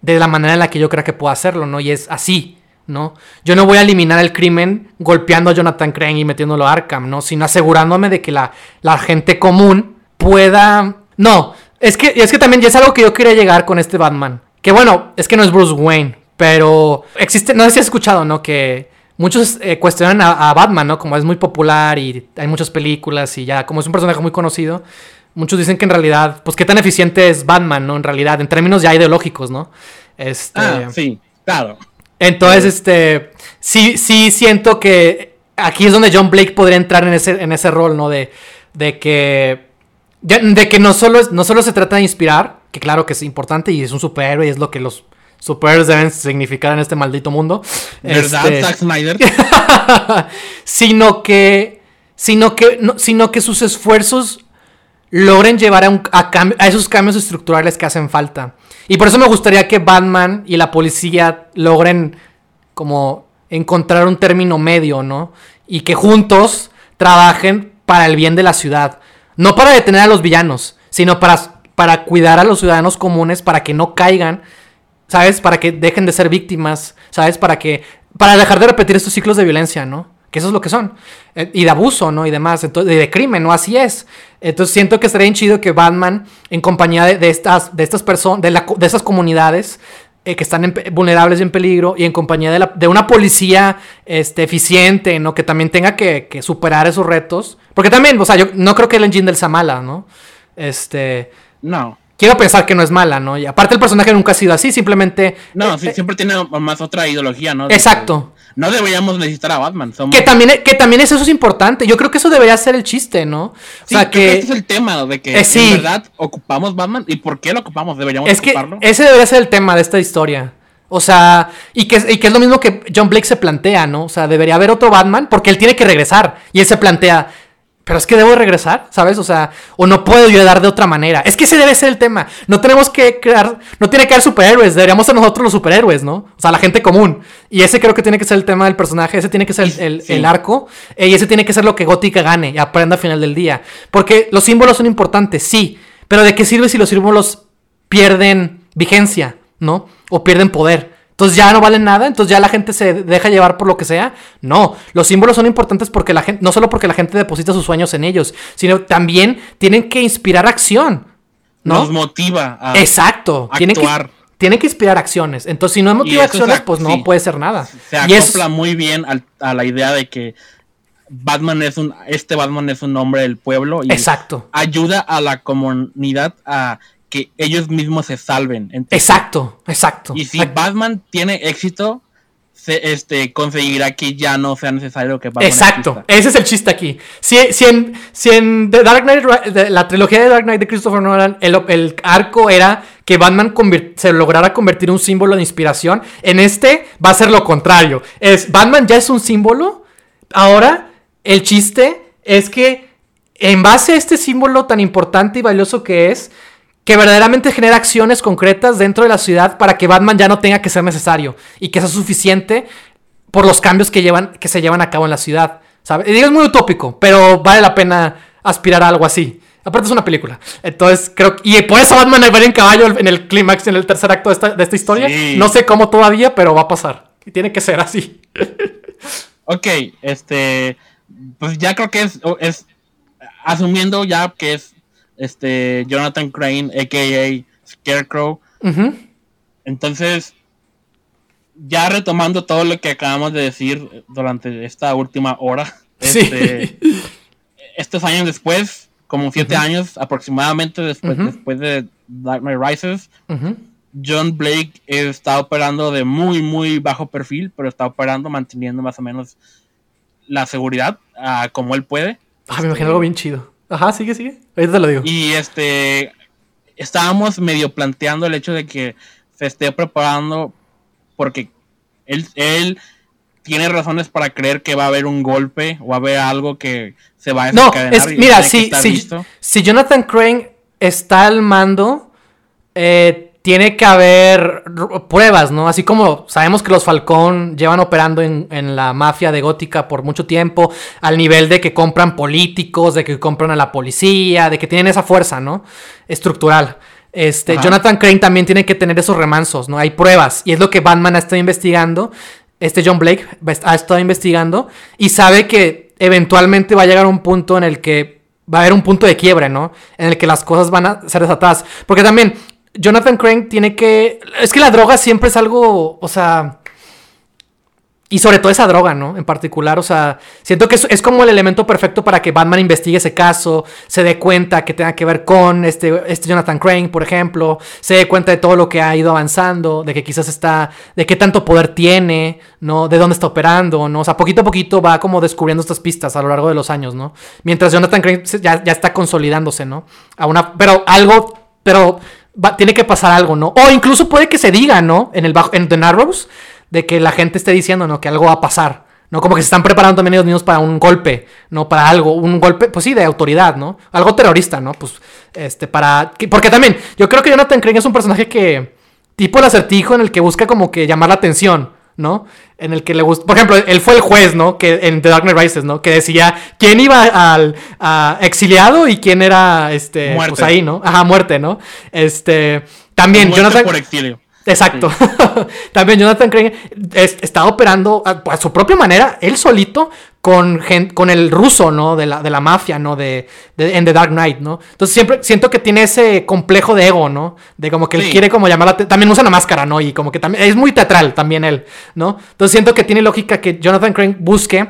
de la manera en la que yo creo que puedo hacerlo, ¿no? Y es así, ¿no? Yo no voy a eliminar el crimen golpeando a Jonathan Crane y metiéndolo a Arkham, ¿no? Sino asegurándome de que la, la gente común pueda... No, es que, es que también ya es algo que yo quería llegar con este Batman. Que bueno, es que no es Bruce Wayne, pero existe, no sé si has escuchado, ¿no? Que muchos eh, cuestionan a, Batman, ¿no? Como es muy popular y hay muchas películas y ya, como es un personaje muy conocido, muchos dicen que en realidad, pues qué tan eficiente es Batman, ¿no? En realidad, en términos ya ideológicos, ¿no? Este, ah, sí, claro. Entonces, este, sí, sí siento que aquí es donde John Blake podría entrar en ese, en ese rol, ¿no? De, de que de, que no solo, no solo se trata de inspirar, que claro que es importante y es un superhéroe y es lo que los superhéroes deben significar en este maldito mundo. ¿Verdad, Este, Zack Snyder? sino que, sino que, no- sino que sus esfuerzos logren llevar a, un- a cam- a esos cambios estructurales que hacen falta. Y por eso me gustaría que Batman y la policía logren como encontrar un término medio, ¿no? Y que juntos trabajen para el bien de la ciudad. No para detener a los villanos, sino para, para cuidar a los ciudadanos comunes para que no caigan, ¿sabes? Para que dejen de ser víctimas, ¿sabes? Para que para dejar de repetir estos ciclos de violencia, ¿no? Que eso es lo que son. Eh, y de abuso, ¿no? Y demás. Entonces, y de crimen, ¿no? Así es. Entonces siento que estaría bien chido que Batman, en compañía de, estas, de estas personas, de, de esas comunidades eh, que están en vulnerables y en peligro, y en compañía de, la- de una policía este, eficiente, ¿no? Que también tenga que, que superar esos retos. Porque también, o sea, yo no creo que el engine del sea mala, ¿no? Este. No. Quiero pensar que no es mala, ¿no? Y aparte el personaje nunca ha sido así, simplemente... No, eh, sí, eh, siempre tiene más otra ideología, ¿no? Exacto. No deberíamos necesitar a Batman. Somos... Que también, que también eso es importante. Yo creo que eso debería ser el chiste, ¿no? O Sí, sea, creo que... este es el tema de que Eh, sí. en verdad ocupamos Batman y por qué lo ocupamos. Deberíamos Es que ocuparlo. ese debería ser el tema de esta historia. O sea, y que, y que es lo mismo que John Blake se plantea, ¿no? O sea, debería haber otro Batman porque él tiene que regresar. Y él se plantea, pero es que debo regresar, ¿sabes? O sea, o no puedo ayudar de otra manera. Es que ese debe ser el tema. No tenemos que crear, no tiene que haber superhéroes, deberíamos ser nosotros los superhéroes, ¿no? O sea, la gente común. Y ese creo que tiene que ser el tema del personaje, ese tiene que ser el, el- Sí. el arco, eh, y ese tiene que ser lo que Gótica gane y aprenda al final del día. Porque los símbolos son importantes, sí, pero ¿de qué sirve si los símbolos pierden vigencia, ¿no? O pierden poder. Entonces ya no valen nada, entonces ya la gente se deja llevar por lo que sea. No, los símbolos son importantes porque la gente, no solo porque la gente deposita sus sueños en ellos, sino también tienen que inspirar acción, ¿no? Nos motiva a Exacto. Tienen que, actuar. tienen que inspirar acciones. Entonces, si no motiva acciones, ac- pues no sí. puede ser nada. se y acopla muy bien al- a la idea de que Batman es un este Batman es un hombre del pueblo y exacto. ayuda a la comunidad a que ellos mismos se salven. Entonces, Exacto, exacto. Y si Batman tiene éxito, se, este, conseguirá que ya no sea necesario que Batman Exacto, exista. ese es el chiste aquí. Si, si en, si en The Dark Knight, la trilogía de Dark Knight de Christopher Nolan, el, el arco era que Batman se lograra convertir en un símbolo de inspiración, en este va a ser lo contrario. Es Batman ya es un símbolo, ahora el chiste es que en base a este símbolo tan importante y valioso que es, que verdaderamente genera acciones concretas dentro de la ciudad para que Batman ya no tenga que ser necesario y que sea suficiente por los cambios que llevan que se llevan a cabo en la ciudad, ¿sabes? Y digo, es muy utópico, pero vale la pena aspirar a algo así. Aparte es una película. Entonces, creo que... Y por eso Batman va en caballo en el clímax, en el tercer acto de esta, de esta historia. Sí. No sé cómo todavía, pero va a pasar. Y tiene que ser así. Ok, este, pues ya creo que es, es asumiendo ya que es este Jonathan Crane, a.k.a. Scarecrow. Entonces, ya retomando todo lo que acabamos de decir durante esta última hora, Sí. este, estos años después, como siete años aproximadamente después, después de Dark Knight Rises. John Blake está operando de muy, muy bajo perfil, pero está operando, manteniendo más o menos la seguridad ah, como él puede. Ah, me imagino algo bien chido. Ajá, sigue, sigue. Ahorita te lo digo. Y este, estábamos medio planteando el hecho de que se esté preparando porque él, él tiene razones para creer que va a haber un golpe o va a haber algo que se va a No, es, mira, si, si, si Jonathan Crane está al mando, eh, tiene que haber pruebas, ¿no? Así como sabemos que los Falcón llevan operando en, en la mafia de Gótica por mucho tiempo, al nivel de que compran políticos, de que compran a la policía, de que tienen esa fuerza, ¿no? Estructural. Este, Ajá. Jonathan Crane también tiene que tener esos remansos, ¿no? Hay pruebas. Y es lo que Batman ha estado investigando. Este John Blake ha estado investigando. Y sabe que eventualmente va a llegar un punto en el que va a haber un punto de quiebre, ¿no? En el que las cosas van a ser desatadas. Porque también Jonathan Crane tiene que... Es que la droga siempre es algo, o sea... Y sobre todo esa droga, ¿no? En particular, o sea, siento que es, es como el elemento perfecto para que Batman investigue ese caso, se dé cuenta que tenga que ver con este, este Jonathan Crane, por ejemplo, se dé cuenta de todo lo que ha ido avanzando, de que quizás está, de qué tanto poder tiene, ¿no? De dónde está operando, ¿no? O sea, poquito a poquito va como descubriendo estas pistas a lo largo de los años, ¿no? Mientras Jonathan Crane ya, ya está consolidándose, ¿no? A una, pero algo, pero tiene que pasar algo, ¿no? O incluso puede que se diga, ¿no? En el bajo, en The Narrows, de que la gente esté diciendo, ¿no? Que algo va a pasar. ¿no? Como que se están preparando también ellos mismos para un golpe, ¿no? Para algo, un golpe, pues sí, de autoridad, ¿no? Algo terrorista, ¿no? Pues, este, para... Porque también, yo creo que Jonathan Crane es un personaje que, tipo el acertijo en el que busca como que llamar la atención, ¿no? En el que le gusta, por ejemplo, él fue el juez, ¿no? Que en The Dark Knight Rises, ¿no? Que decía quién iba al exiliado y quién era, este, muerte. pues ahí, ¿no? Ajá, muerte, ¿no? Este, también Jonathan... por exilio. Exacto. También Jonathan Crane está operando a, su propia manera, él solito, con, con el ruso, ¿no? De la, de la mafia, ¿no? De, en The Dark Knight, ¿no? Entonces siempre siento que tiene ese complejo de ego, ¿no? De como que él quiere como llamarla... También usa una máscara, ¿no? Y como que también... Es muy teatral también él, ¿no? Entonces siento que tiene lógica que Jonathan Crane busque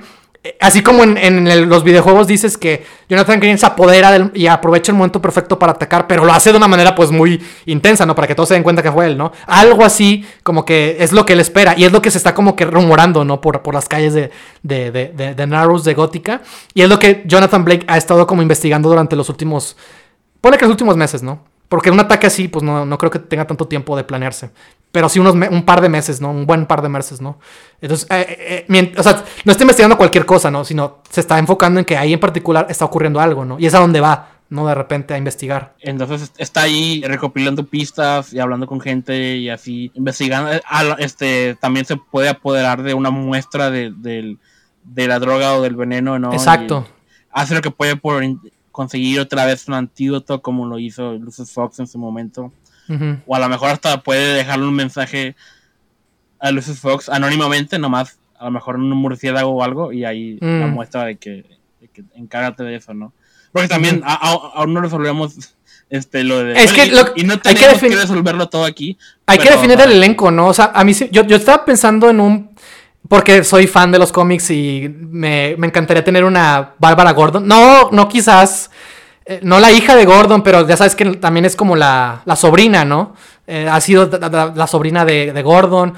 Así como en, los videojuegos dices que Jonathan Green se apodera y aprovecha el momento perfecto para atacar, pero lo hace de una manera pues muy intensa, ¿no? Para que todos se den cuenta que fue él, ¿no? Algo así como que es lo que él espera y es lo que se está como que rumorando, ¿no? Por, por las calles de, de, de, de, Narrows, de Gótica. Y es lo que Jonathan Blake ha estado como investigando durante los últimos... Pone que los últimos meses, ¿no? Porque un ataque así, pues no, no creo que tenga tanto tiempo de planearse pero sí unos un par de meses, ¿no? Un buen par de meses, ¿no? Entonces, eh, eh, eh, o sea, no está investigando cualquier cosa, ¿no? Sino se está enfocando en que ahí en particular está ocurriendo algo, ¿no? Y es a donde va, ¿no? De repente a investigar. Entonces está ahí recopilando pistas y hablando con gente y así investigando. Este, también se puede apoderar de una muestra de, la droga o del veneno, ¿no? Exacto. hace lo que puede por conseguir otra vez un antídoto como lo hizo Lucius Fox en su momento. O a lo mejor hasta puede dejarle un mensaje a Lucius Fox anónimamente, nomás, a lo mejor en un murciélago o algo, y ahí la mm. muestra de que, de que, encárgate de eso, ¿no? Porque también aún no resolvemos este, lo de. Es que y, no tenemos que, resolverlo todo aquí. Hay que definir el elenco, ¿no? O sea, a mí yo, yo estaba pensando en un. Porque soy fan de los cómics y me, me encantaría tener una Bárbara Gordon. No, no quizás eh, no la hija de Gordon, pero ya sabes que también es como la, sobrina, ¿no? Eh, ha sido la, sobrina de, Gordon.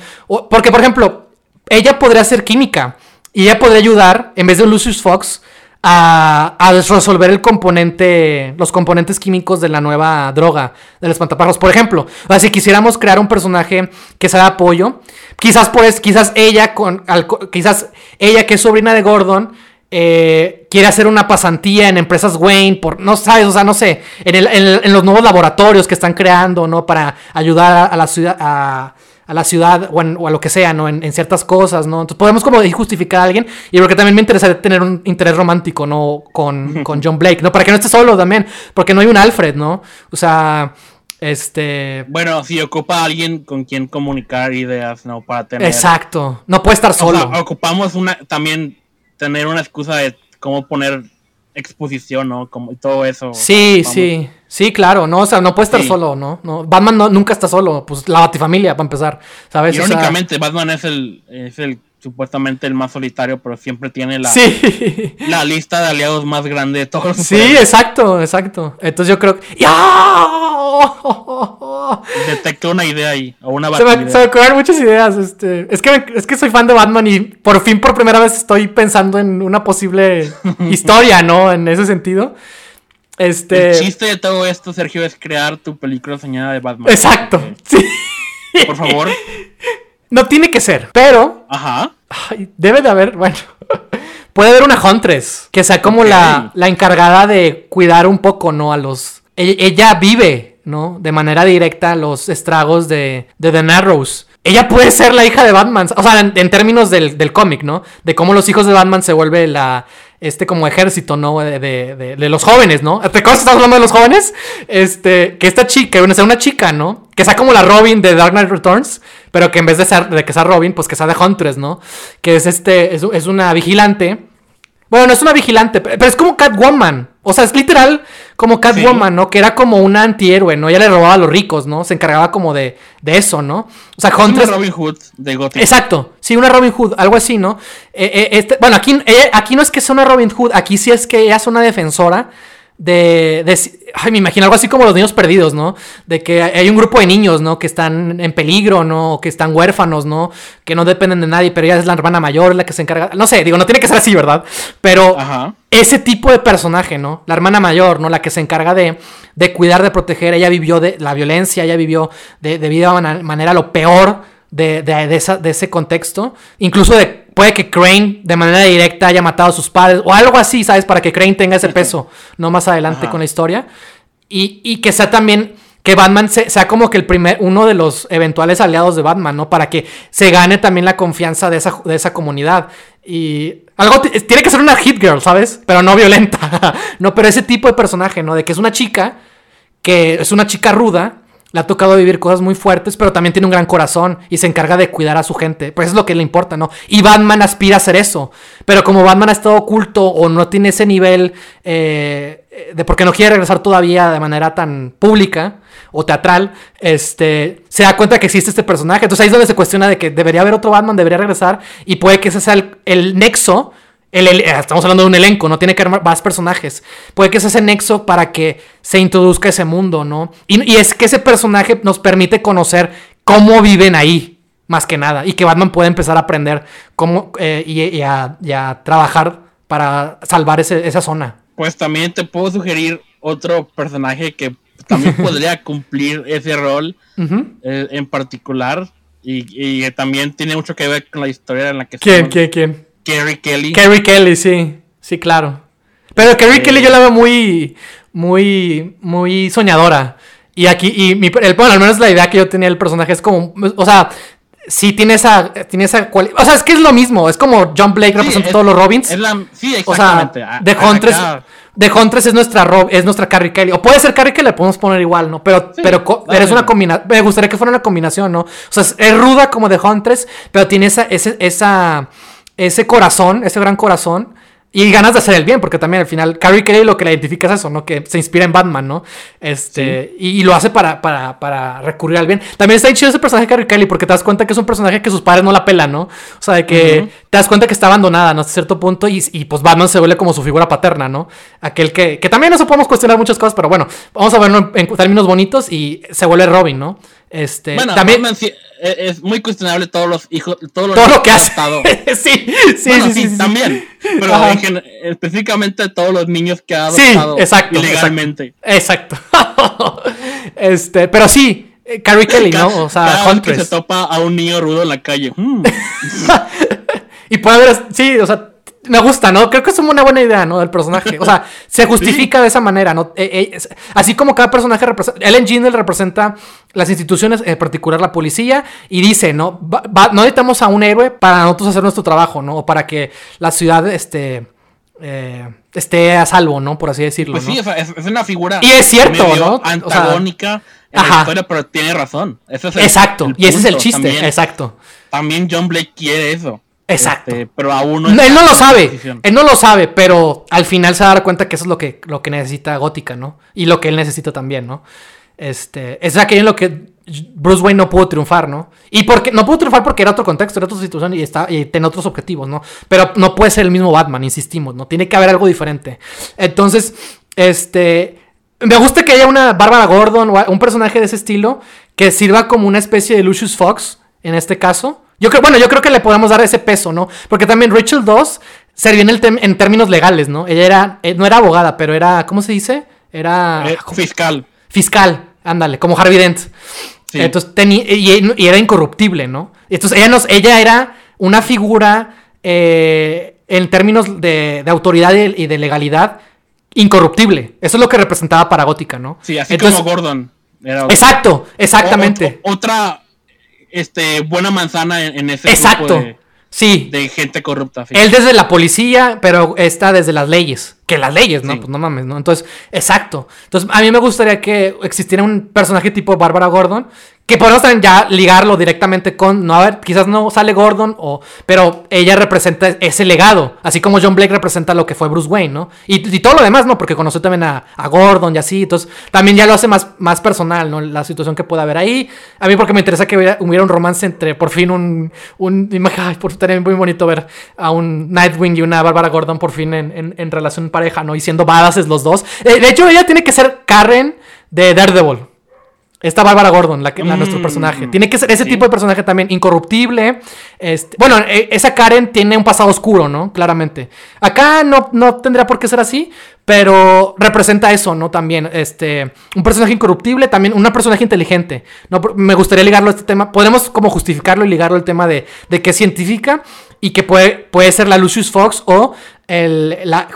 porque, por ejemplo, ella podría ser química y ella podría ayudar, en vez de Lucius Fox, a, resolver el componente, los componentes químicos de la nueva droga del espantaparros. Por ejemplo, si quisiéramos crear un personaje que sea de apoyo, quizás pues, quizás ella con, quizás ella que es sobrina de Gordon, eh, quiere hacer una pasantía en empresas Wayne, por, no sabes, o sea, no sé, en, los nuevos laboratorios que están creando, ¿no? Para ayudar a, la ciudad, la ciudad o, a lo que sea, ¿no? En, ciertas cosas, ¿no? Entonces podemos como justificar a alguien y porque también me interesaría tener un interés romántico, ¿no? Con, con John Blake, ¿no? Para que no esté solo también, porque no hay un Alfred, ¿no? O sea... Este. Bueno, si ocupa a alguien con quien comunicar ideas, ¿no? Para tener. Exacto. No puede estar solo. O sea, ocupamos una. También tener una excusa de cómo poner exposición, ¿no? Como todo eso. Sí, sí. Sí, claro, no, o sea, no puede estar solo, ¿no? no Batman nunca está solo, pues la batifamilia para empezar, ¿sabes? Irónicamente, Batman es el, es el supuestamente el más solitario, pero siempre tiene la, la lista de aliados más grande de todos. Sí, exacto, exacto. Entonces yo creo que... Detecto una idea ahí, o una se me, se me ocurren muchas ideas. Este, es, que, es que soy fan de Batman y por fin, por primera vez, estoy pensando en una posible historia, ¿no? En ese sentido. Este... El chiste de todo esto, Sergio, es crear tu película soñada de Batman. Exacto. Sí. Por favor. No tiene que ser, pero. Ajá. debe de haber, bueno. puede haber una Huntress que sea como la, la, encargada de cuidar un poco, ¿no? A los. E, ella, vive, ¿no? De manera directa los estragos de, The Narrows. Ella puede ser la hija de Batman. O sea, en, términos del, del cómic, ¿no? De cómo los hijos de Batman se vuelve la, este como ejército, ¿no? De, de, los jóvenes, ¿no? ¿Te acuerdas que estás hablando de los jóvenes? Este, que esta chica, que sea una chica, ¿no? Que sea como la Robin de Dark Knight Returns, pero que en vez de, ser, de que sea Robin, pues que sea de Huntress, ¿no? Que es este, es, es una vigilante bueno, no es una vigilante, pero es como Catwoman. O sea, es literal como Catwoman, ¿no? Que era como un antihéroe, ¿no? Ella le robaba a los ricos, ¿no? Se encargaba como de, de eso, ¿no? O sea, Huntress... Una Robin Hood de Gotham. Exacto. Sí, una Robin Hood, algo así, ¿no? Eh, eh, este... Bueno, aquí, aquí no es que sea una Robin Hood, aquí sí es que ella es una defensora de, ay, me imagino algo así como los niños perdidos, ¿no? De que hay un grupo de niños, ¿no? Que están en peligro, ¿no? O que están huérfanos, ¿no? Que no dependen de nadie, pero ella es la hermana mayor la que se encarga. No sé, digo, no tiene que ser así, ¿verdad? Pero ese tipo de personaje, ¿no? La hermana mayor, ¿no? La que se encarga de, de cuidar, de proteger. Ella vivió de la violencia, ella vivió de, de vida manera lo peor de, de, esa, de ese contexto. Incluso de, puede que Crane de manera directa haya matado a sus padres o algo así, ¿sabes? Para que Crane tenga ese peso, no más adelante con la historia. Y, y, que sea también que Batman sea como que el primer, uno de los eventuales aliados de Batman, ¿no? Para que se gane también la confianza de esa, de esa comunidad. Y algo tiene que ser una hit girl, ¿sabes? Pero no violenta. no, pero ese tipo de personaje, ¿no? De que es una chica que es una chica ruda le ha tocado vivir cosas muy fuertes, pero también tiene un gran corazón y se encarga de cuidar a su gente. Pues es lo que le importa, ¿no? Y Batman aspira a hacer eso. Pero como Batman ha estado oculto o no tiene ese nivel eh, de porque no quiere regresar todavía de manera tan pública o teatral, este, se da cuenta que existe este personaje. Entonces ahí es donde se cuestiona de que debería haber otro Batman, debería regresar y puede que ese sea el nexo eh, estamos hablando de un elenco, no tiene que haber más personajes. Puede que sea ese nexo para que se introduzca ese mundo, ¿no? Y, es que ese personaje nos permite conocer cómo viven ahí, más que nada. Y que Batman puede empezar a aprender cómo eh, y, a, trabajar para salvar esa zona. Pues también te puedo sugerir otro personaje que también podría cumplir ese rol eh, en particular. Y, también tiene mucho que ver con la historia en la que ¿Quién, ¿Quién? ¿Quién? Kerry Kelly. Kerry Kelly, sí. Sí, claro. Pero Kerry eh, Kelly yo la veo muy, muy, muy soñadora. Y aquí, y mi, el, bueno, al menos la idea que yo tenía del personaje es como, o sea, sí tiene esa, tiene esa cualidad. O sea, es que es lo mismo. Es como John Blake representa todos los Robins. sí, exactamente. O sea, de Huntress, de Huntress es nuestra es nuestra Carrie Kelly. O puede ser Carrie que le podemos poner igual, ¿no? Pero, pero eres una combinación. Me gustaría que fuera una combinación, ¿no? O sea, es, ruda como de Huntress, pero tiene esa, esa ese corazón, ese gran corazón. Y ganas de hacer el bien, porque también al final Carrie Kelly lo que le identifica es eso, ¿no? Que se inspira en Batman, ¿no? Este, y, lo hace para, para, recurrir al bien. También está chido ese personaje de Carrie Kelly, porque te das cuenta que es un personaje que sus padres no la pelan, ¿no? O sea, de que te das cuenta que está abandonada, ¿no? Hasta cierto punto, y, pues Batman se vuelve como su figura paterna, ¿no? Aquel que, que también eso podemos cuestionar muchas cosas, pero bueno, vamos a verlo en términos bonitos y se vuelve Robin, ¿no? Este, bueno, también e, es muy cuestionable todos los hijos, todo lo que ha estado. sí, sí, sí, sí, también. Pero específicamente todos los niños que ha adoptado exacto, ilegalmente. Exacto. este, pero sí, eh, Carrie Kelly, ¿no? O sea, cada que se topa a un niño rudo en la calle. Hmm. y puede haber, sí, o sea, me gusta, ¿no? Creo que es una buena idea, ¿no? Del personaje. O sea, se justifica de esa manera, ¿no? Eh, eh, así como cada personaje representa. Ellen Jingle representa las instituciones, en particular la policía, y dice, ¿no? no necesitamos a un héroe para nosotros hacer nuestro trabajo, ¿no? O para que la ciudad este, eh, esté a salvo, ¿no? Por así decirlo. Pues sí, o sea, es, una figura. Y es cierto, ¿no? Antagónica. en la historia, pero tiene razón. exacto, y ese es el chiste, exacto. También John Blake quiere eso. Exacto. Este, pero aún no, Él no lo sabe. Él no lo sabe, pero al final se va a dar cuenta que eso es lo que, lo que necesita Gótica, ¿no? Y lo que él necesita también, ¿no? Este, es aquello en lo que Bruce Wayne no pudo triunfar, ¿no? Y porque no pudo triunfar porque era otro contexto, era otra situación y, está, y tiene otros objetivos, ¿no? Pero no puede ser el mismo Batman, insistimos, ¿no? Tiene que haber algo diferente. Entonces, este. Me gusta que haya una Bárbara Gordon o un personaje de ese estilo que sirva como una especie de Lucius Fox, en este caso yo creo, bueno, yo creo que le podemos dar ese peso, ¿no? Porque también Rachel 2 servía en, el en términos legales, ¿no? Ella era, eh, no era abogada, pero era, ¿cómo se dice? Era... Eh, fiscal. Fiscal, ándale, como Harvey Dent. Entonces tenía, y, era incorruptible, ¿no? Entonces ella, nos, ella era una figura eh, en términos de, autoridad y de legalidad incorruptible. Eso es lo que representaba para Gótica, ¿no? Sí, así como Gordon. exacto, exactamente. otra este, buena manzana en, ese Exacto. de, sí. de gente corrupta. Él desde la policía, pero está desde las leyes. Que las leyes, ¿no? Pues no mames, ¿no? Entonces, exacto. Entonces, a mí me gustaría que existiera un personaje tipo Bárbara Gordon que podemos también ya ligarlo directamente con, no, a ver, quizás no sale Gordon, o, pero ella representa ese legado, así como John Blake representa lo que fue Bruce Wayne, ¿no? Y, todo lo demás, ¿no? Porque conoció también a, Gordon y así, entonces también ya lo hace más, más personal, ¿no? La situación que pueda haber ahí. A mí porque me interesa que hubiera, un romance entre, por fin, un, un ay, por también muy bonito ver a un Nightwing y una Bárbara Gordon por fin en, en, relación pareja, ¿no? Y siendo badasses los dos. Eh, de hecho, ella tiene que ser Karen de Daredevil. Esta Bárbara Gordon, la que, nuestro mm. personaje. Tiene que ser ese tipo de personaje también, incorruptible. Este, bueno, e, esa Karen tiene un pasado oscuro, ¿no? Claramente. Acá no, no tendría por qué ser así, pero representa eso, ¿no? También, este, un personaje incorruptible, también una personaje inteligente. ¿no? Me gustaría ligarlo a este tema. Podemos como justificarlo y ligarlo al tema de, de que es científica y que puede, puede ser la Lucius Fox o el, la,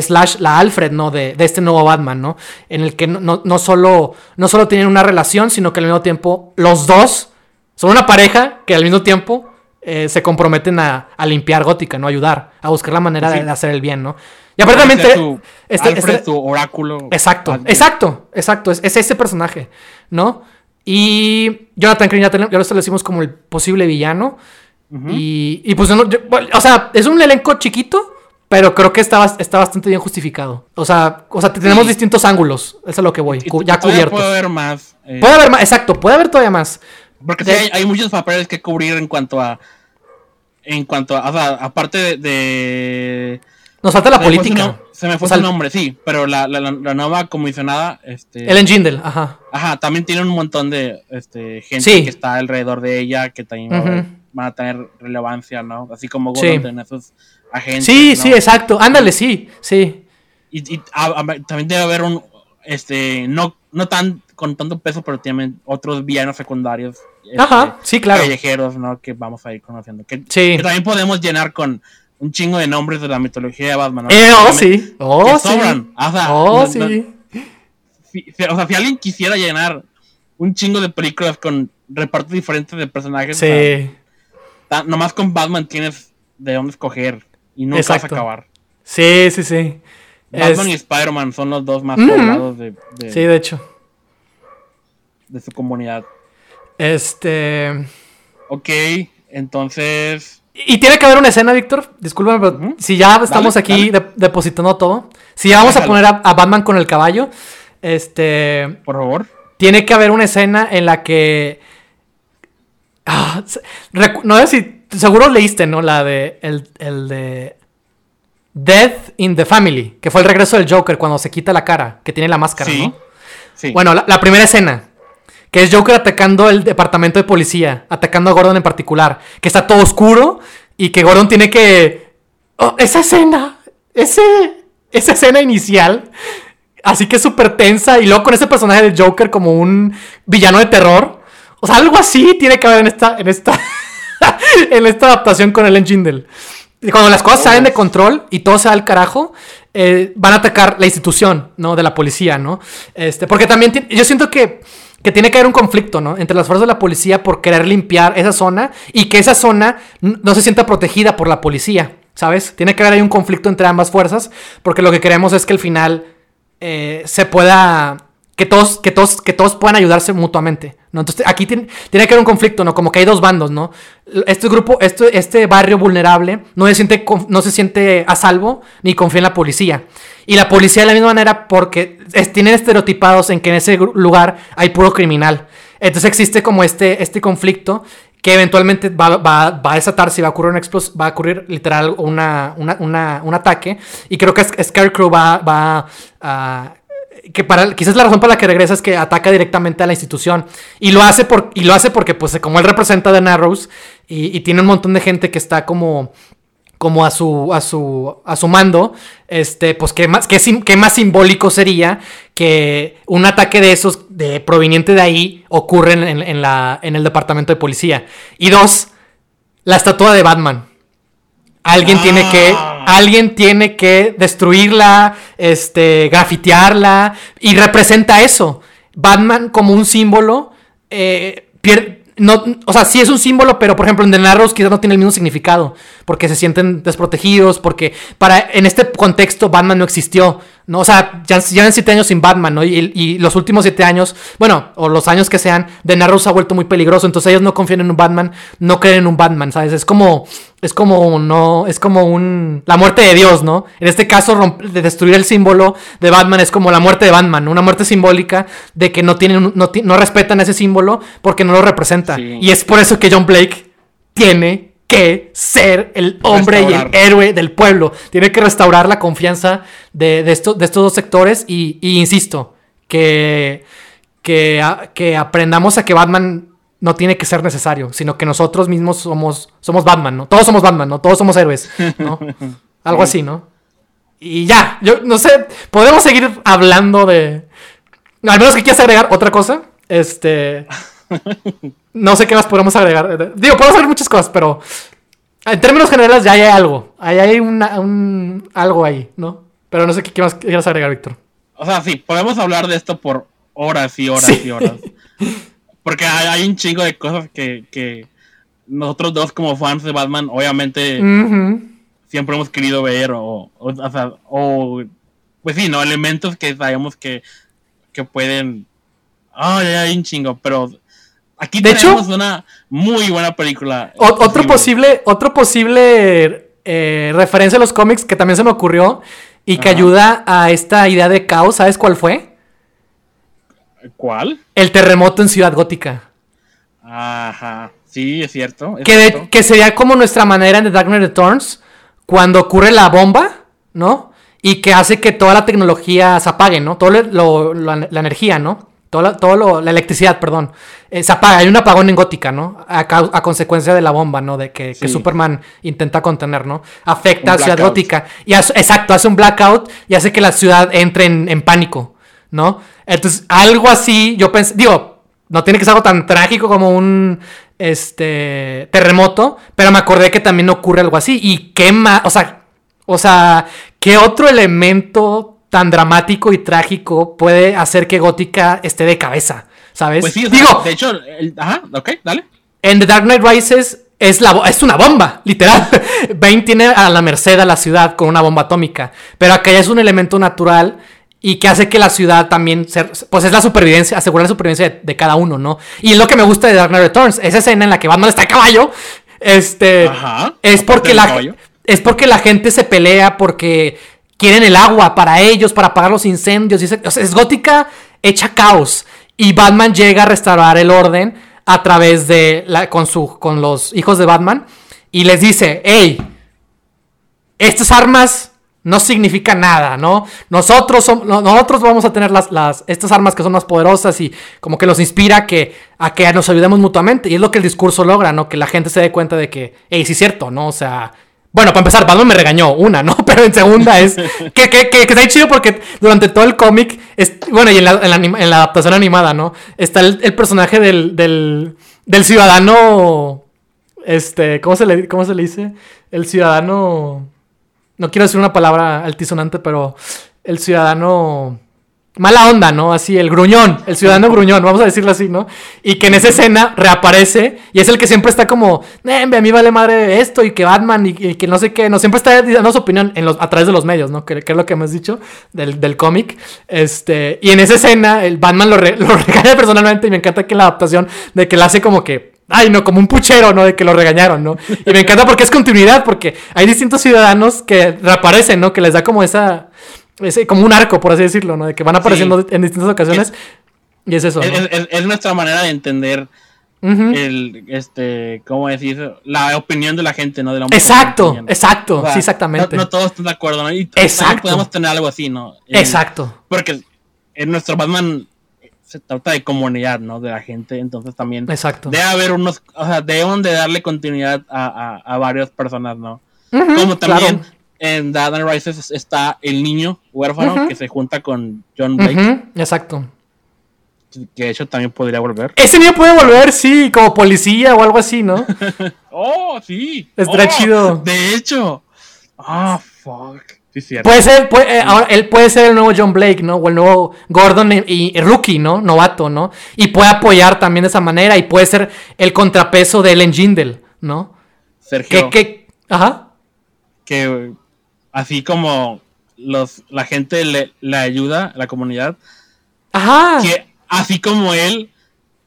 slash la Alfred, ¿no? De, este nuevo Batman, ¿no? En el que no, no, solo, no solo tienen una relación, sino que al mismo tiempo los dos son una pareja que al mismo tiempo eh, se comprometen a, limpiar Gótica, ¿no? Ayudar, a buscar la manera de, hacer el bien, ¿no? Y aparentemente... Este, Alfred, este, tu oráculo. Exacto, exacto, exacto. Es, es, ese personaje, ¿no? Y Jonathan Crane ya, ya lo decimos como el posible villano y, pues, o sea, es un elenco chiquito, pero creo que está, está bastante bien justificado. O sea, o sea tenemos distintos ángulos. Eso es a lo que voy. ya cubiertos. Puede haber más. Eh. Puede haber más, exacto. Puede haber todavía más. Porque sí, hay, muchos papeles que cubrir en cuanto a. En cuanto a. O sea, aparte de. Nos falta la política. se me fue su nombre, sí. Pero la, la, la, nueva comisionada. Este, Ellen Jindal, ajá. Ajá, también tiene un montón de este, gente que está alrededor de ella. Que también van a tener relevancia, ¿no? Así como Gordon en esos agentes. Sí, sí, exacto. Ándale, sí, sí. Y, también debe haber un, este, no, no tan con tanto peso, pero tienen otros villanos secundarios. Ajá, este, sí, claro. Callejeros, ¿no? Que vamos a ir conociendo. Que, sí. que también podemos llenar con un chingo de nombres de la mitología de Batman. Eh, oh, sí. Oh, sí. oh, sí. o sea, si alguien quisiera llenar un chingo de películas con repartos diferentes de personajes. Sí nomás con Batman tienes de dónde escoger y no vas a acabar. Sí, sí, sí. Batman y Spider-Man son los dos más poblados de, Sí, de hecho. De su comunidad. Este. Ok, entonces. Y tiene que haber una escena, Víctor. Discúlpame, pero si ya estamos aquí depositando todo. Si ya vamos a poner a, Batman con el caballo. Este. Por favor. Tiene que haber una escena en la que Ah, no sé si. Seguro leíste, ¿no? La de. El, de. Death in the Family, que fue el regreso del Joker cuando se quita la cara, que tiene la máscara, ¿no? Sí. Bueno, la, primera escena, que es Joker atacando el departamento de policía, atacando a Gordon en particular, que está todo oscuro y que Gordon tiene que... Oh, esa escena, ese, esa escena inicial, así que es súper tensa y luego con ese personaje de Joker como un villano de terror, o sea, algo así tiene que haber en esta, en esta, en esta adaptación con el engine Cuando las cosas salen de control y todo se da al carajo, eh, van a atacar la institución, ¿no? De la policía, ¿no? Este, porque también yo siento que, que tiene que haber un conflicto, ¿no? Entre las fuerzas de la policía por querer limpiar esa zona y que esa zona no se sienta protegida por la policía, ¿sabes? Tiene que haber ahí un conflicto entre ambas fuerzas porque lo que queremos es que al final eh, se pueda que todos, que todos, que todos puedan ayudarse mutuamente, ¿no? Entonces aquí tiene, tiene que haber un conflicto, ¿no? Como que hay dos bandos, ¿no? Este grupo, este, este barrio vulnerable no se, siente, no se siente a salvo ni confía en la policía. Y la policía de la misma manera porque tienen estereotipados en que en ese lugar hay puro criminal. Entonces existe como este, este conflicto que eventualmente va, va, va, a desatarse y va a ocurrir, un va a ocurrir literal una, una, un ataque. Y creo que Scarecrow va, va a que para quizás la razón por la que regresa es que ataca directamente a la institución. Y lo hace por y lo hace porque pues como él representa The Narrows y, tiene un montón de gente que está como como a su a su a su mando este pues qué más qué, más simbólico sería que un ataque de esos de proveniente de ahí ocurre en, la en el departamento de policía y dos la estatua de Batman alguien tiene que ah alguien tiene que destruirla, este, grafitearla y representa eso. Batman como un símbolo, eh, no, o sea, sí es un símbolo, pero por ejemplo en The Narrows quizás no tiene el mismo significado, porque se sienten desprotegidos, porque para, en este contexto Batman no existió. ¿No? O sea, ya llevan siete años sin Batman, ¿no? Y, los últimos siete años, bueno, o los años que sean, de Narrow se ha vuelto muy peligroso. Entonces ellos no confían en un Batman, no creen en un Batman, ¿sabes? Es como, es como, no, es como un, la muerte de Dios, ¿no? En este caso, de destruir el símbolo de Batman es como la muerte de Batman, una muerte simbólica de que no tienen, no, no respetan ese símbolo porque no lo representa. Y es por eso que John Blake tiene que ser el hombre y el héroe del pueblo. Tiene que restaurar la confianza de, de, estos dos sectores y, insisto, que, que, que, aprendamos a que Batman no tiene que ser necesario, sino que nosotros mismos somos, somos Batman, ¿no? Todos somos Batman, ¿no? Todos somos héroes, ¿no? Algo así, ¿no? Y ya, yo no sé, podemos seguir hablando de... Al menos que quieras agregar otra cosa. Este... No sé qué más podemos agregar. Digo, podemos hacer muchas cosas, pero en términos generales ya hay algo. Ahí hay un, algo ahí, ¿no? Pero no sé qué, más quieras agregar, Víctor. O sea, sí, podemos hablar de esto por horas y horas y horas. Porque hay, un chingo de cosas que, nosotros dos como fans de Batman, obviamente, siempre hemos querido ver. O, o, sea, o, pues sí, ¿no? Elementos que sabemos que, que pueden... Ay, hay un chingo, pero Aquí de tenemos hecho, una muy buena película. otro posible, otro posible eh, referencia a los cómics que también se me ocurrió y que ayuda a esta idea de caos, ¿sabes cuál fue? ¿Cuál? El terremoto en Ciudad Gótica. Ajá, sí, es cierto. que, que sería como nuestra manera en The Dark Knight Returns, cuando ocurre la bomba, ¿no? Y que hace que toda la tecnología se apague, ¿no? Toda la energía, ¿no? Todo, lo, la electricidad, perdón, eh, se apaga. Hay un apagón en Gótica, ¿no? A, consecuencia de la bomba, ¿no? De que, Superman intenta contener, ¿no? Afecta a Ciudad Gótica. Y exacto, hace un blackout y hace que la ciudad entre en, pánico, ¿no? Entonces, algo así, yo pensé, digo, no tiene que ser algo tan trágico como un este terremoto, pero me acordé que también ocurre algo así. Y qué más, o sea, o sea, ¿qué otro elemento tan dramático y trágico puede hacer que Gótica esté de cabeza, ¿sabes? Pues sí, Digo, de hecho, ajá, ok, dale. En The Dark Knight Rises es, la, es una bomba, literal. Bane tiene a la merced a la ciudad con una bomba atómica, pero acá ya es un elemento natural y que hace que la ciudad también, pues es la supervivencia, asegurar la supervivencia de, cada uno, ¿no? Y es lo que me gusta de Dark Knight Returns, esa escena en la que Batman está a caballo, este, Ajá, es porque la... Es porque la gente se pelea porque quieren el agua para ellos, para apagar los incendios. es gótica hecha caos. Y Batman llega a restaurar el orden a través de la, con, su, con los hijos de Batman y les dice, hey, estas armas no significan nada, ¿no? Nosotros, nosotros vamos a tener las, las, estas armas que son más poderosas y como que los inspira a que, a que nos ayudemos mutuamente. Y es lo que el discurso logra, ¿no? Que la gente se dé cuenta de que, hey, sí es cierto, ¿no? O sea, bueno, para empezar, Batman me regañó una, ¿no? Pero en segunda es que, que, que, está chido porque durante todo el cómic, bueno, y en la, en, la, adaptación animada, ¿no? Está el, personaje del, del, del, ciudadano, este, ¿cómo se, le, ¿cómo se le dice? El ciudadano, no quiero decir una palabra altisonante, pero el ciudadano mala onda, ¿no? Así, el gruñón, el ciudadano gruñón, vamos a decirlo así, ¿no? Y que en esa escena reaparece y es el que siempre está como, a mí vale madre esto y que Batman y, que no sé qué, no, siempre está dando su opinión a través de los medios, ¿no? Que, es lo que hemos dicho del, del cómic. Este, y en esa escena el Batman lo, lo regaña personalmente y me encanta que la adaptación de que la hace como que ay, no, como un puchero, ¿no? De que lo regañaron, ¿no? Y me encanta porque es continuidad, porque hay distintos ciudadanos que reaparecen, ¿no? Que les da como esa, es como un arco, por así decirlo, ¿no? De que van apareciendo en distintas ocasiones. y es eso. Es, nuestra manera de entender el, este, ¿cómo decir? La opinión de la gente, ¿no? De la exacto, exacto, sí, exactamente. No, todos están de acuerdo, ¿no? Y exacto. podemos tener algo así, ¿no? exacto. Porque en nuestro Batman se trata de comunidad, ¿no? De la gente, entonces también Exacto. debe haber unos, o sea, deben de darle continuidad a, a, varias personas, ¿no? Como también en The Rises está el niño huérfano que se junta con John Blake. Exacto. Que de hecho también podría volver. Ese niño puede volver, sí, como policía o algo así, ¿no? oh, sí. Estaría oh, chido. De hecho. Ah, fuck. Sí, puede ser, eh, él puede ser el nuevo John Blake, ¿no? O el nuevo Gordon y, rookie, ¿no? Novato, ¿no? Y puede apoyar también de esa manera y puede ser el contrapeso de Ellen Jindel, ¿no? Sergio. Que, ajá. Que así como los, la gente le, le ayuda, la comunidad. Ajá. Que así como él,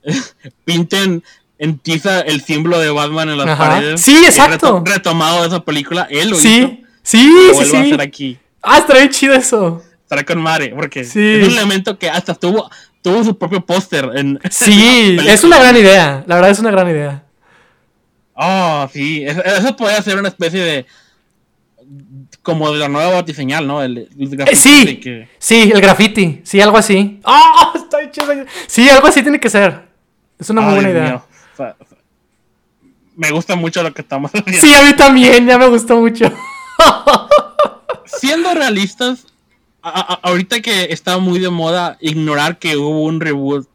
pinten en tiza el símbolo de Batman en las Ajá. paredes. Sí, exacto. reto- retomado de esa película, él lo hizo. Sí, sí, Lo sí, vuelvo a sí. hacer aquí. Ah, estaría bien chido eso. Estará con Mare, porque Sí. es un elemento que hasta tuvo, tuvo su propio póster en. Sí, en es una gran idea. La verdad es una gran idea. Oh, sí, eso, eso podría ser una especie de. Como de la nueva batiseñal, ¿no? El, el Eh, graffiti sí, que- sí, el graffiti. Sí, algo así. ¡Oh! Está chido. Sí, algo así tiene que ser. Es una muy buena idea. O sea, me gusta mucho lo que estamos haciendo. Sí, a mí también, ya me gustó mucho. Siendo realistas, a- a- ahorita que está muy de moda ignorar que hubo un reboot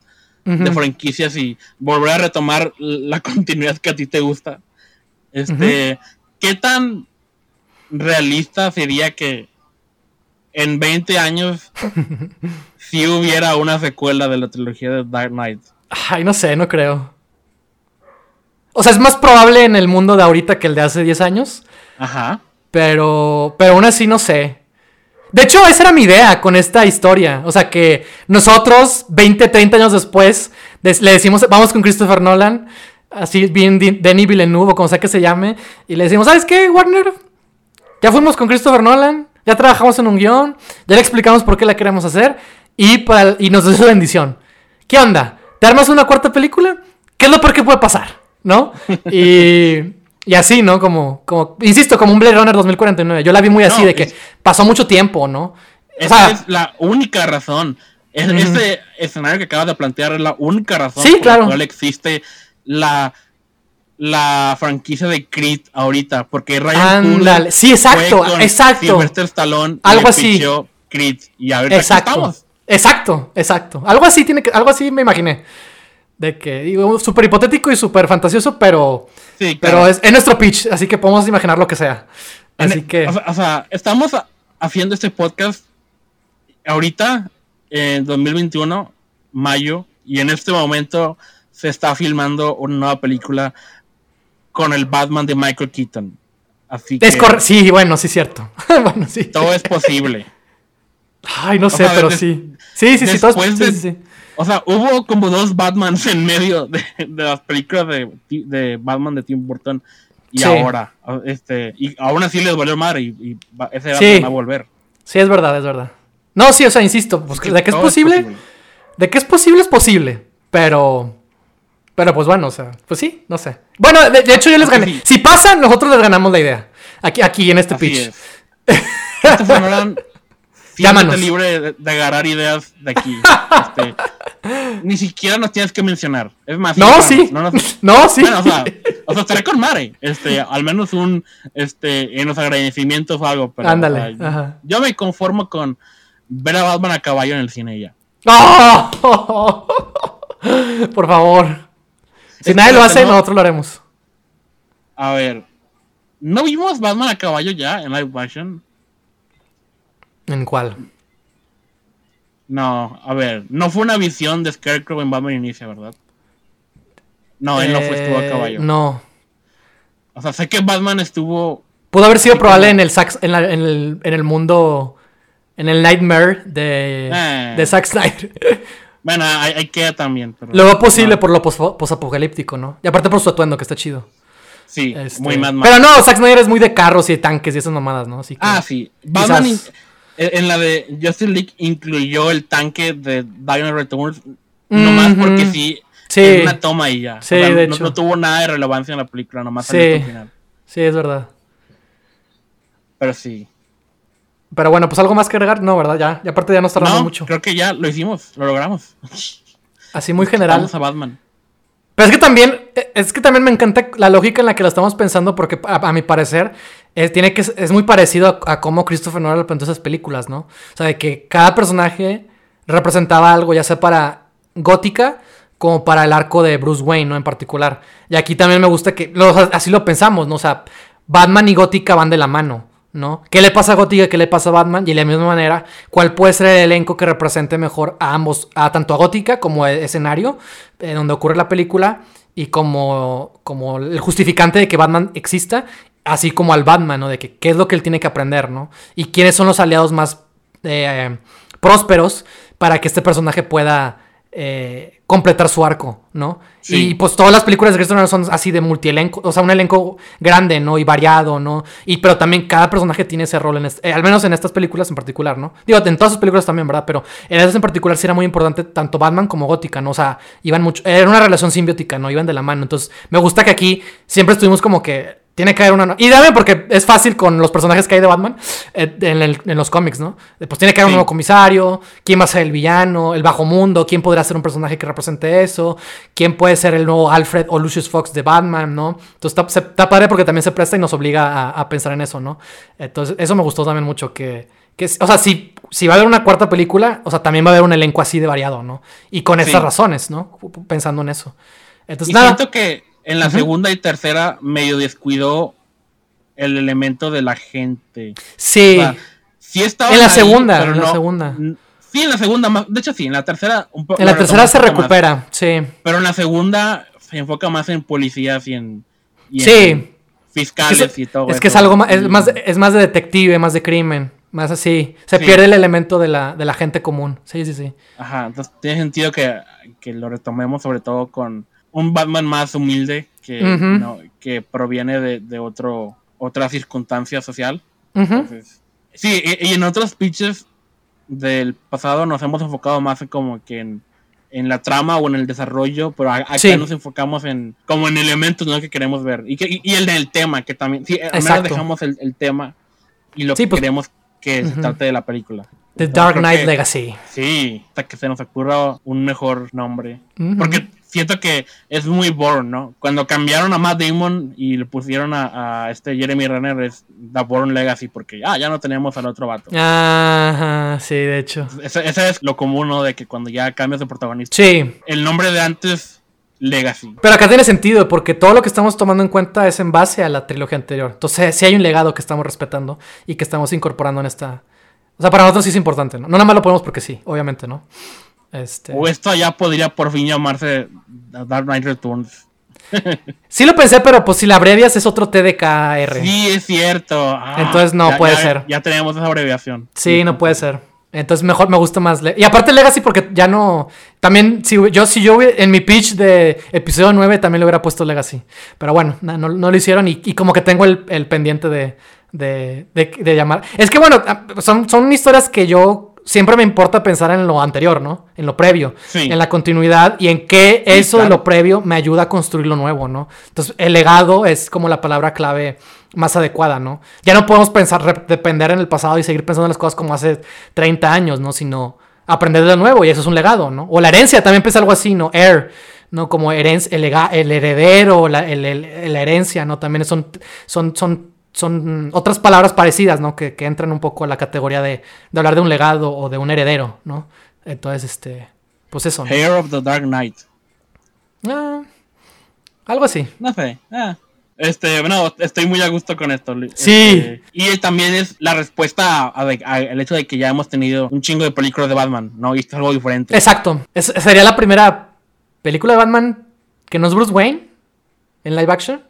de franquicias y volver a retomar la continuidad que a ti te gusta. Este, ¿qué tan realista sería que en 20 años si hubiera una secuela de la trilogía de Dark Knight? Ay, no sé, no creo. O sea, es más probable en el mundo de ahorita que el de hace 10 años. Ajá. Pero, pero aún así no sé. De hecho, esa era mi idea con esta historia. O sea, que nosotros, 20, 30 años después, des- le decimos, vamos con Christopher Nolan, así bien Denis Villeneuve, o como sea que se llame, y le decimos, ¿sabes qué, Warner? Ya fuimos con Christopher Nolan, ya trabajamos en un guion, ya le explicamos por qué la queremos hacer, y, para, y nos dio su bendición. ¿Qué onda? ¿Te armas una cuarta película? ¿Qué es lo peor que puede pasar? ¿No? Y, y así, ¿no? Como, como, insisto, como un Blade Runner 2049. Yo la vi muy así, No, de que es- pasó mucho tiempo, ¿no? O Esa sea, es la única razón. Es-. Ese escenario que acabas de plantear es la única razón Sí, por claro. la cual existe la, la franquicia de Creed ahorita. Porque Ryan. Coogler Sí, exacto, fue con exacto. Sylvester Stallone Algo así. Creed. Y ahorita aquí exacto. estamos. Exacto, exacto. Algo así tiene que, algo así me imaginé. De que, digo, súper hipotético y súper fantasioso, pero, Sí, pero claro. es, es nuestro pitch, así que podemos imaginar lo que sea. En- Así que, O sea, estamos a- haciendo este podcast ahorita, en 2021, mayo, y en este momento se está filmando una nueva película con el Batman de Michael Keaton. Así es. Sí, bueno, sí, cierto. bueno, sí. todo es posible. Ay, no sé, sea, pero sí. Sí, sí, sí, todo es- de- sí, sí. O sea, hubo como dos Batmans en medio de, de las películas de, de Batman de Tim Burton y Sí. ahora. Este, y aún así les valió madre y, y ese. Batman va a volver. Sí, es verdad, es verdad. No, sí, o sea, insisto, pues, de que es Todo posible, de que es posible, es posible. Pero, pero pues bueno, o sea, pues sí, no sé. Bueno, de, de hecho yo les gané. sí. Si pasa, nosotros les ganamos la idea. Aquí, aquí en este Así pitch. es. Nolan, siéntete Llámanos. libre de, de agarrar ideas de aquí. Este, ni siquiera nos tienes que mencionar. Es más, No, sí. no nos- No, sí. Bueno, o sea, o sea, estaré con Mare. Este, al menos un, este, en los agradecimientos o algo. Pero, Ándale, o sea, ajá. yo me conformo con ver a Batman a caballo en el cine ya. ¡Oh! Por favor. Si Es nadie lo hace, nosotros lo haremos. A ver, ¿no vimos Batman a caballo ya en live action? ¿En cuál? No, a ver, no fue una visión de Scarecrow en Batman Inicia, ¿verdad? No, él no fue, estuvo a Eh, caballo. No. O sea, sé que Batman estuvo. Pudo haber sido probable en el, Zack- en, la- en el, en el mundo. En el Nightmare de, Eh. de Zack Snyder. Bueno, ahí, ahí queda también. Pero... Lo veo posible no, por lo pos- posapocalíptico, ¿no? Y aparte por su atuendo, que está chido. Sí, Este, muy Mad. Pero no, Zack Snyder es muy de carros y de tanques y esas mamadas, ¿no? Así que, Ah, sí. Batman Quizás. en en la de Justice League incluyó el tanque de Diana Returns. Nomás Ujú. porque sí. Sí. Una toma y ya. O Sí, sea, de no, hecho. no tuvo nada de relevancia en la película, nomás Sí. el final. Sí, es verdad. Pero sí. Pero bueno, pues algo más que agregar, no, ¿verdad? Ya, y aparte ya nos tardamos No, mucho. creo que ya lo hicimos, lo logramos. Así muy general. Vamos a Batman. Pero es que también, eh, es que también me encanta la lógica en la que lo estamos pensando, porque a, a mi parecer eh, tiene que, es muy parecido a, a cómo Christopher Nolan planteó esas películas, ¿no? O sea, de que cada personaje representaba algo, ya sea para Gótica como para el arco de Bruce Wayne, ¿no? En particular. Y aquí también me gusta que, lo- así lo pensamos, ¿no? O sea, Batman y Gótica van de la mano, ¿no? ¿Qué le pasa a Gótica qué le pasa a Batman? Y de la misma manera, ¿cuál puede ser el elenco que represente mejor a ambos, a tanto a Gótica como el escenario eh, donde ocurre la película y como, como el justificante de que Batman exista así como al Batman, ¿no? De que qué es lo que él tiene que aprender, ¿no? Y quiénes son los aliados más eh, prósperos para que este personaje pueda eh, completar su arco, ¿no? Y pues todas las películas de Christopher Nolan son así de multielenco, o sea, un elenco grande, ¿no? Y variado, ¿no? Y pero también cada personaje tiene ese rol, en eh, al menos en estas películas en particular, ¿no? Digo, en todas sus películas también, ¿verdad? Pero en estas en particular sí era muy importante tanto Batman como Gótica, ¿no? O sea, iban mucho, era una relación simbiótica, ¿no? Iban de la mano. Entonces, me gusta que aquí siempre estuvimos como que tiene que haber una. Y dame porque es fácil con los personajes que hay de Batman eh, en, los cómics, ¿no? Pues tiene que haber un nuevo comisario, quién va a ser el villano, el bajo mundo, quién podrá ser un personaje que represente eso, quién puede ser el nuevo Alfred o Lucius Fox de Batman, ¿no? Entonces está, padre porque también se presta y nos obliga a, pensar en eso, ¿no? Entonces, eso me gustó también mucho que. o sea, si, si va a haber una cuarta película, o sea, también va a haber un elenco así de variado, ¿no? Y con esas razones, ¿no? Pensando en eso. Entonces, nada. Siento que en la segunda y tercera medio descuidó el elemento de la gente. Sí. sí estaba en la segunda, en la segunda. Sí, en la segunda, de hecho sí, en la tercera un poco. En la tercera se recupera, sí. Pero en la segunda se enfoca más en policías y en, sí. fiscales y todo. Es que es algo más es, más, es más de detective, más de crimen. Más así. Se pierde el elemento de la, de la gente común. Sí, sí, sí. Ajá, entonces tiene sentido que, que lo retomemos sobre todo con un Batman más humilde que, que proviene de, otro, otra circunstancia social. sí, y, en otros pitches del pasado nos hemos enfocado más en como que en, la trama o en el desarrollo, pero acá nos enfocamos en como en elementos ¿no? que queremos ver. Y, que, y, el del tema, que también, sí, al menos dejamos el, tema y lo que pues, queremos que se trate de la película. The Dark Knight Legacy. Sí, hasta que se nos ocurra un mejor nombre. Porque siento que es muy Bourne, ¿no? Cuando cambiaron a Matt Damon y le pusieron a, este Jeremy Renner es The Bourne Legacy porque ah, ya no tenemos al otro vato. Ajá, sí, de hecho. Ese, es lo común, ¿no? De que cuando ya cambias de protagonista. Sí. El nombre de antes Legacy. Pero acá tiene sentido, porque todo lo que estamos tomando en cuenta es en base a la trilogía anterior. Entonces, sí hay un legado que estamos respetando y que estamos incorporando en esta. O sea, para nosotros sí es importante, ¿no? No nada más lo ponemos porque sí, obviamente, ¿no? Este... O esto ya podría por fin llamarse Dark Knight Returns. sí lo pensé, pero pues si la abrevias es otro TDKR. Sí, es cierto. Ah, Entonces no puede ser. Ya tenemos esa abreviación. Sí, no puede ser. Entonces mejor me gusta más. y aparte Legacy porque ya no... También si yo, si yo en mi pitch de episodio 9 también le hubiera puesto Legacy. Pero bueno, no, lo hicieron y, como que tengo el, pendiente de, de, de, llamar. Es que bueno, son, son historias que yo siempre me importa pensar en lo anterior, ¿no? En lo previo, en la continuidad y en qué eso de lo previo me ayuda a construir lo nuevo, ¿no? Entonces, el legado es como la palabra clave más adecuada, ¿no? Ya no podemos pensar, depender en el pasado y seguir pensando en las cosas como hace 30 años, ¿no? Sino aprender de nuevo y eso es un legado, ¿no? O la herencia, también piensa algo así, ¿no? Heir, ¿no? Como herencia, el, el heredero, la, la herencia, ¿no? También son, son, son son otras palabras parecidas, ¿no? Que, entran un poco a la categoría de, hablar de un legado o de un heredero, ¿no? Entonces, este, pues eso. Hair of the Dark Knight. Ah, algo así. No sé. Ah. Este, bueno, estoy muy a gusto con esto. Sí. Este, y también es la respuesta al hecho de que ya hemos tenido un chingo de películas de Batman, ¿no? Y esto es algo diferente. Exacto. sería la primera película de Batman que no es Bruce Wayne en live action.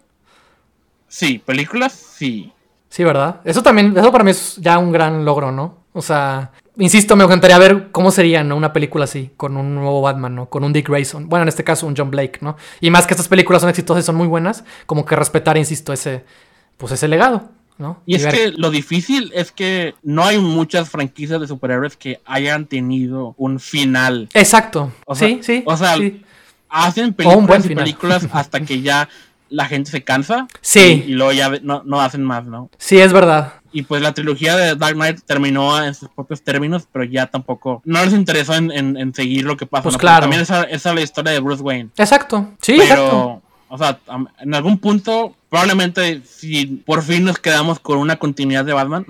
Sí, películas, sí. Sí, ¿verdad? Eso también, eso para mí es ya un gran logro, ¿no? O sea, insisto, me encantaría ver cómo sería, ¿no? Una película así, con un nuevo Batman, ¿no? Con un Dick Grayson. Bueno, en este caso, un John Blake, ¿no? Y más que estas películas son exitosas y son muy buenas, como que respetar, insisto, ese, pues ese legado, ¿no? Y, es que lo difícil es que no hay muchas franquicias de superhéroes que hayan tenido un final. Exacto. sí, sí. O sea, hacen películas y películas hasta que ya la gente se cansa. Sí. Y, luego ya no, hacen más, ¿no? Sí, es verdad. Y pues la trilogía de Dark Knight terminó en sus propios términos, pero ya tampoco. No les interesó en, seguir lo que pasa. Pues claro. también esa, esa, es la historia de Bruce Wayne. Exacto. Sí, pero, exacto. O sea, en algún punto probablemente si por fin nos quedamos con una continuidad de Batman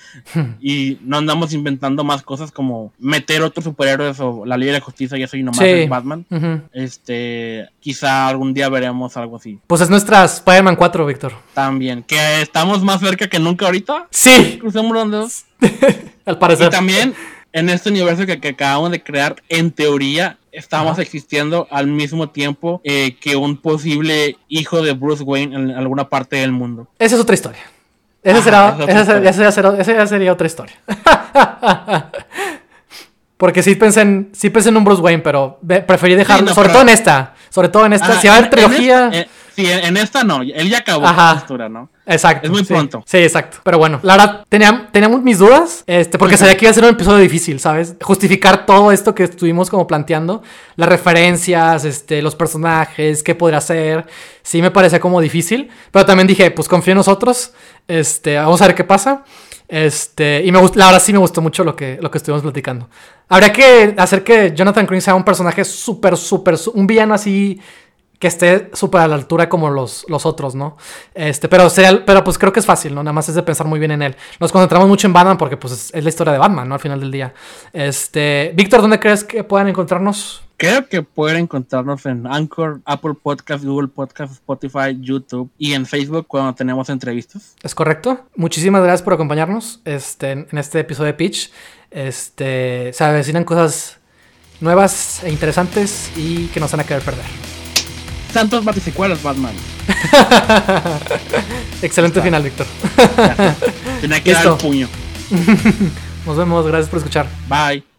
y no andamos inventando más cosas como meter otros superhéroes o la Liga de Justicia y eso y nomás es Batman, este, quizá algún día veremos algo así. Pues es nuestra Spider-Man 4, Víctor. También, que estamos más cerca que nunca ahorita. Sí. Crucemos los dedos. Al parecer. Y también en este universo que, que acabamos de crear, en teoría, estamos existiendo al mismo tiempo eh, que un posible hijo de Bruce Wayne en alguna parte del mundo. Esa es otra historia. Esa, será, esa, sería otra historia. Porque sí pensé, en, sí pensé en un Bruce Wayne, pero preferí dejarlo, sobre todo en esta. Sobre todo en esta. si va a haber trilogía. Eh, sí, en esta no. Él ya acabó la postura, ¿no? Exacto. Es muy pronto. Sí, exacto. Pero bueno, la verdad, tenía, teníamos mis dudas, este, porque sabía que iba a ser un episodio difícil, ¿sabes? Justificar todo esto que estuvimos como planteando, las referencias, este, los personajes, qué podría ser, sí me parecía como difícil, pero también dije, pues confío en nosotros, este, vamos a ver qué pasa. Este, y me la verdad sí me gustó mucho lo que, lo que estuvimos platicando. Habría que hacer que Jonathan Green sea un personaje súper, súper, un villano así que esté súper a la altura como los, los otros, ¿no? Este, pero, pero pues creo que es fácil, ¿no? Nada más es de pensar muy bien en él. Nos concentramos mucho en Batman porque pues es, la historia de Batman, ¿no? Al final del día. Este, Víctor, ¿dónde crees que puedan encontrarnos? Creo que pueden encontrarnos en Anchor, Apple Podcast, Google Podcast, Spotify, YouTube y en Facebook cuando tenemos entrevistas. Es correcto. Muchísimas gracias por acompañarnos este, en este episodio de Pitch. Este, se avecinan cosas nuevas e interesantes y que nos van a querer perder. Santos batisecuelas, Batman. Excelente final, Víctor. Tenía que dar el puño. Nos vemos, gracias por escuchar. Bye.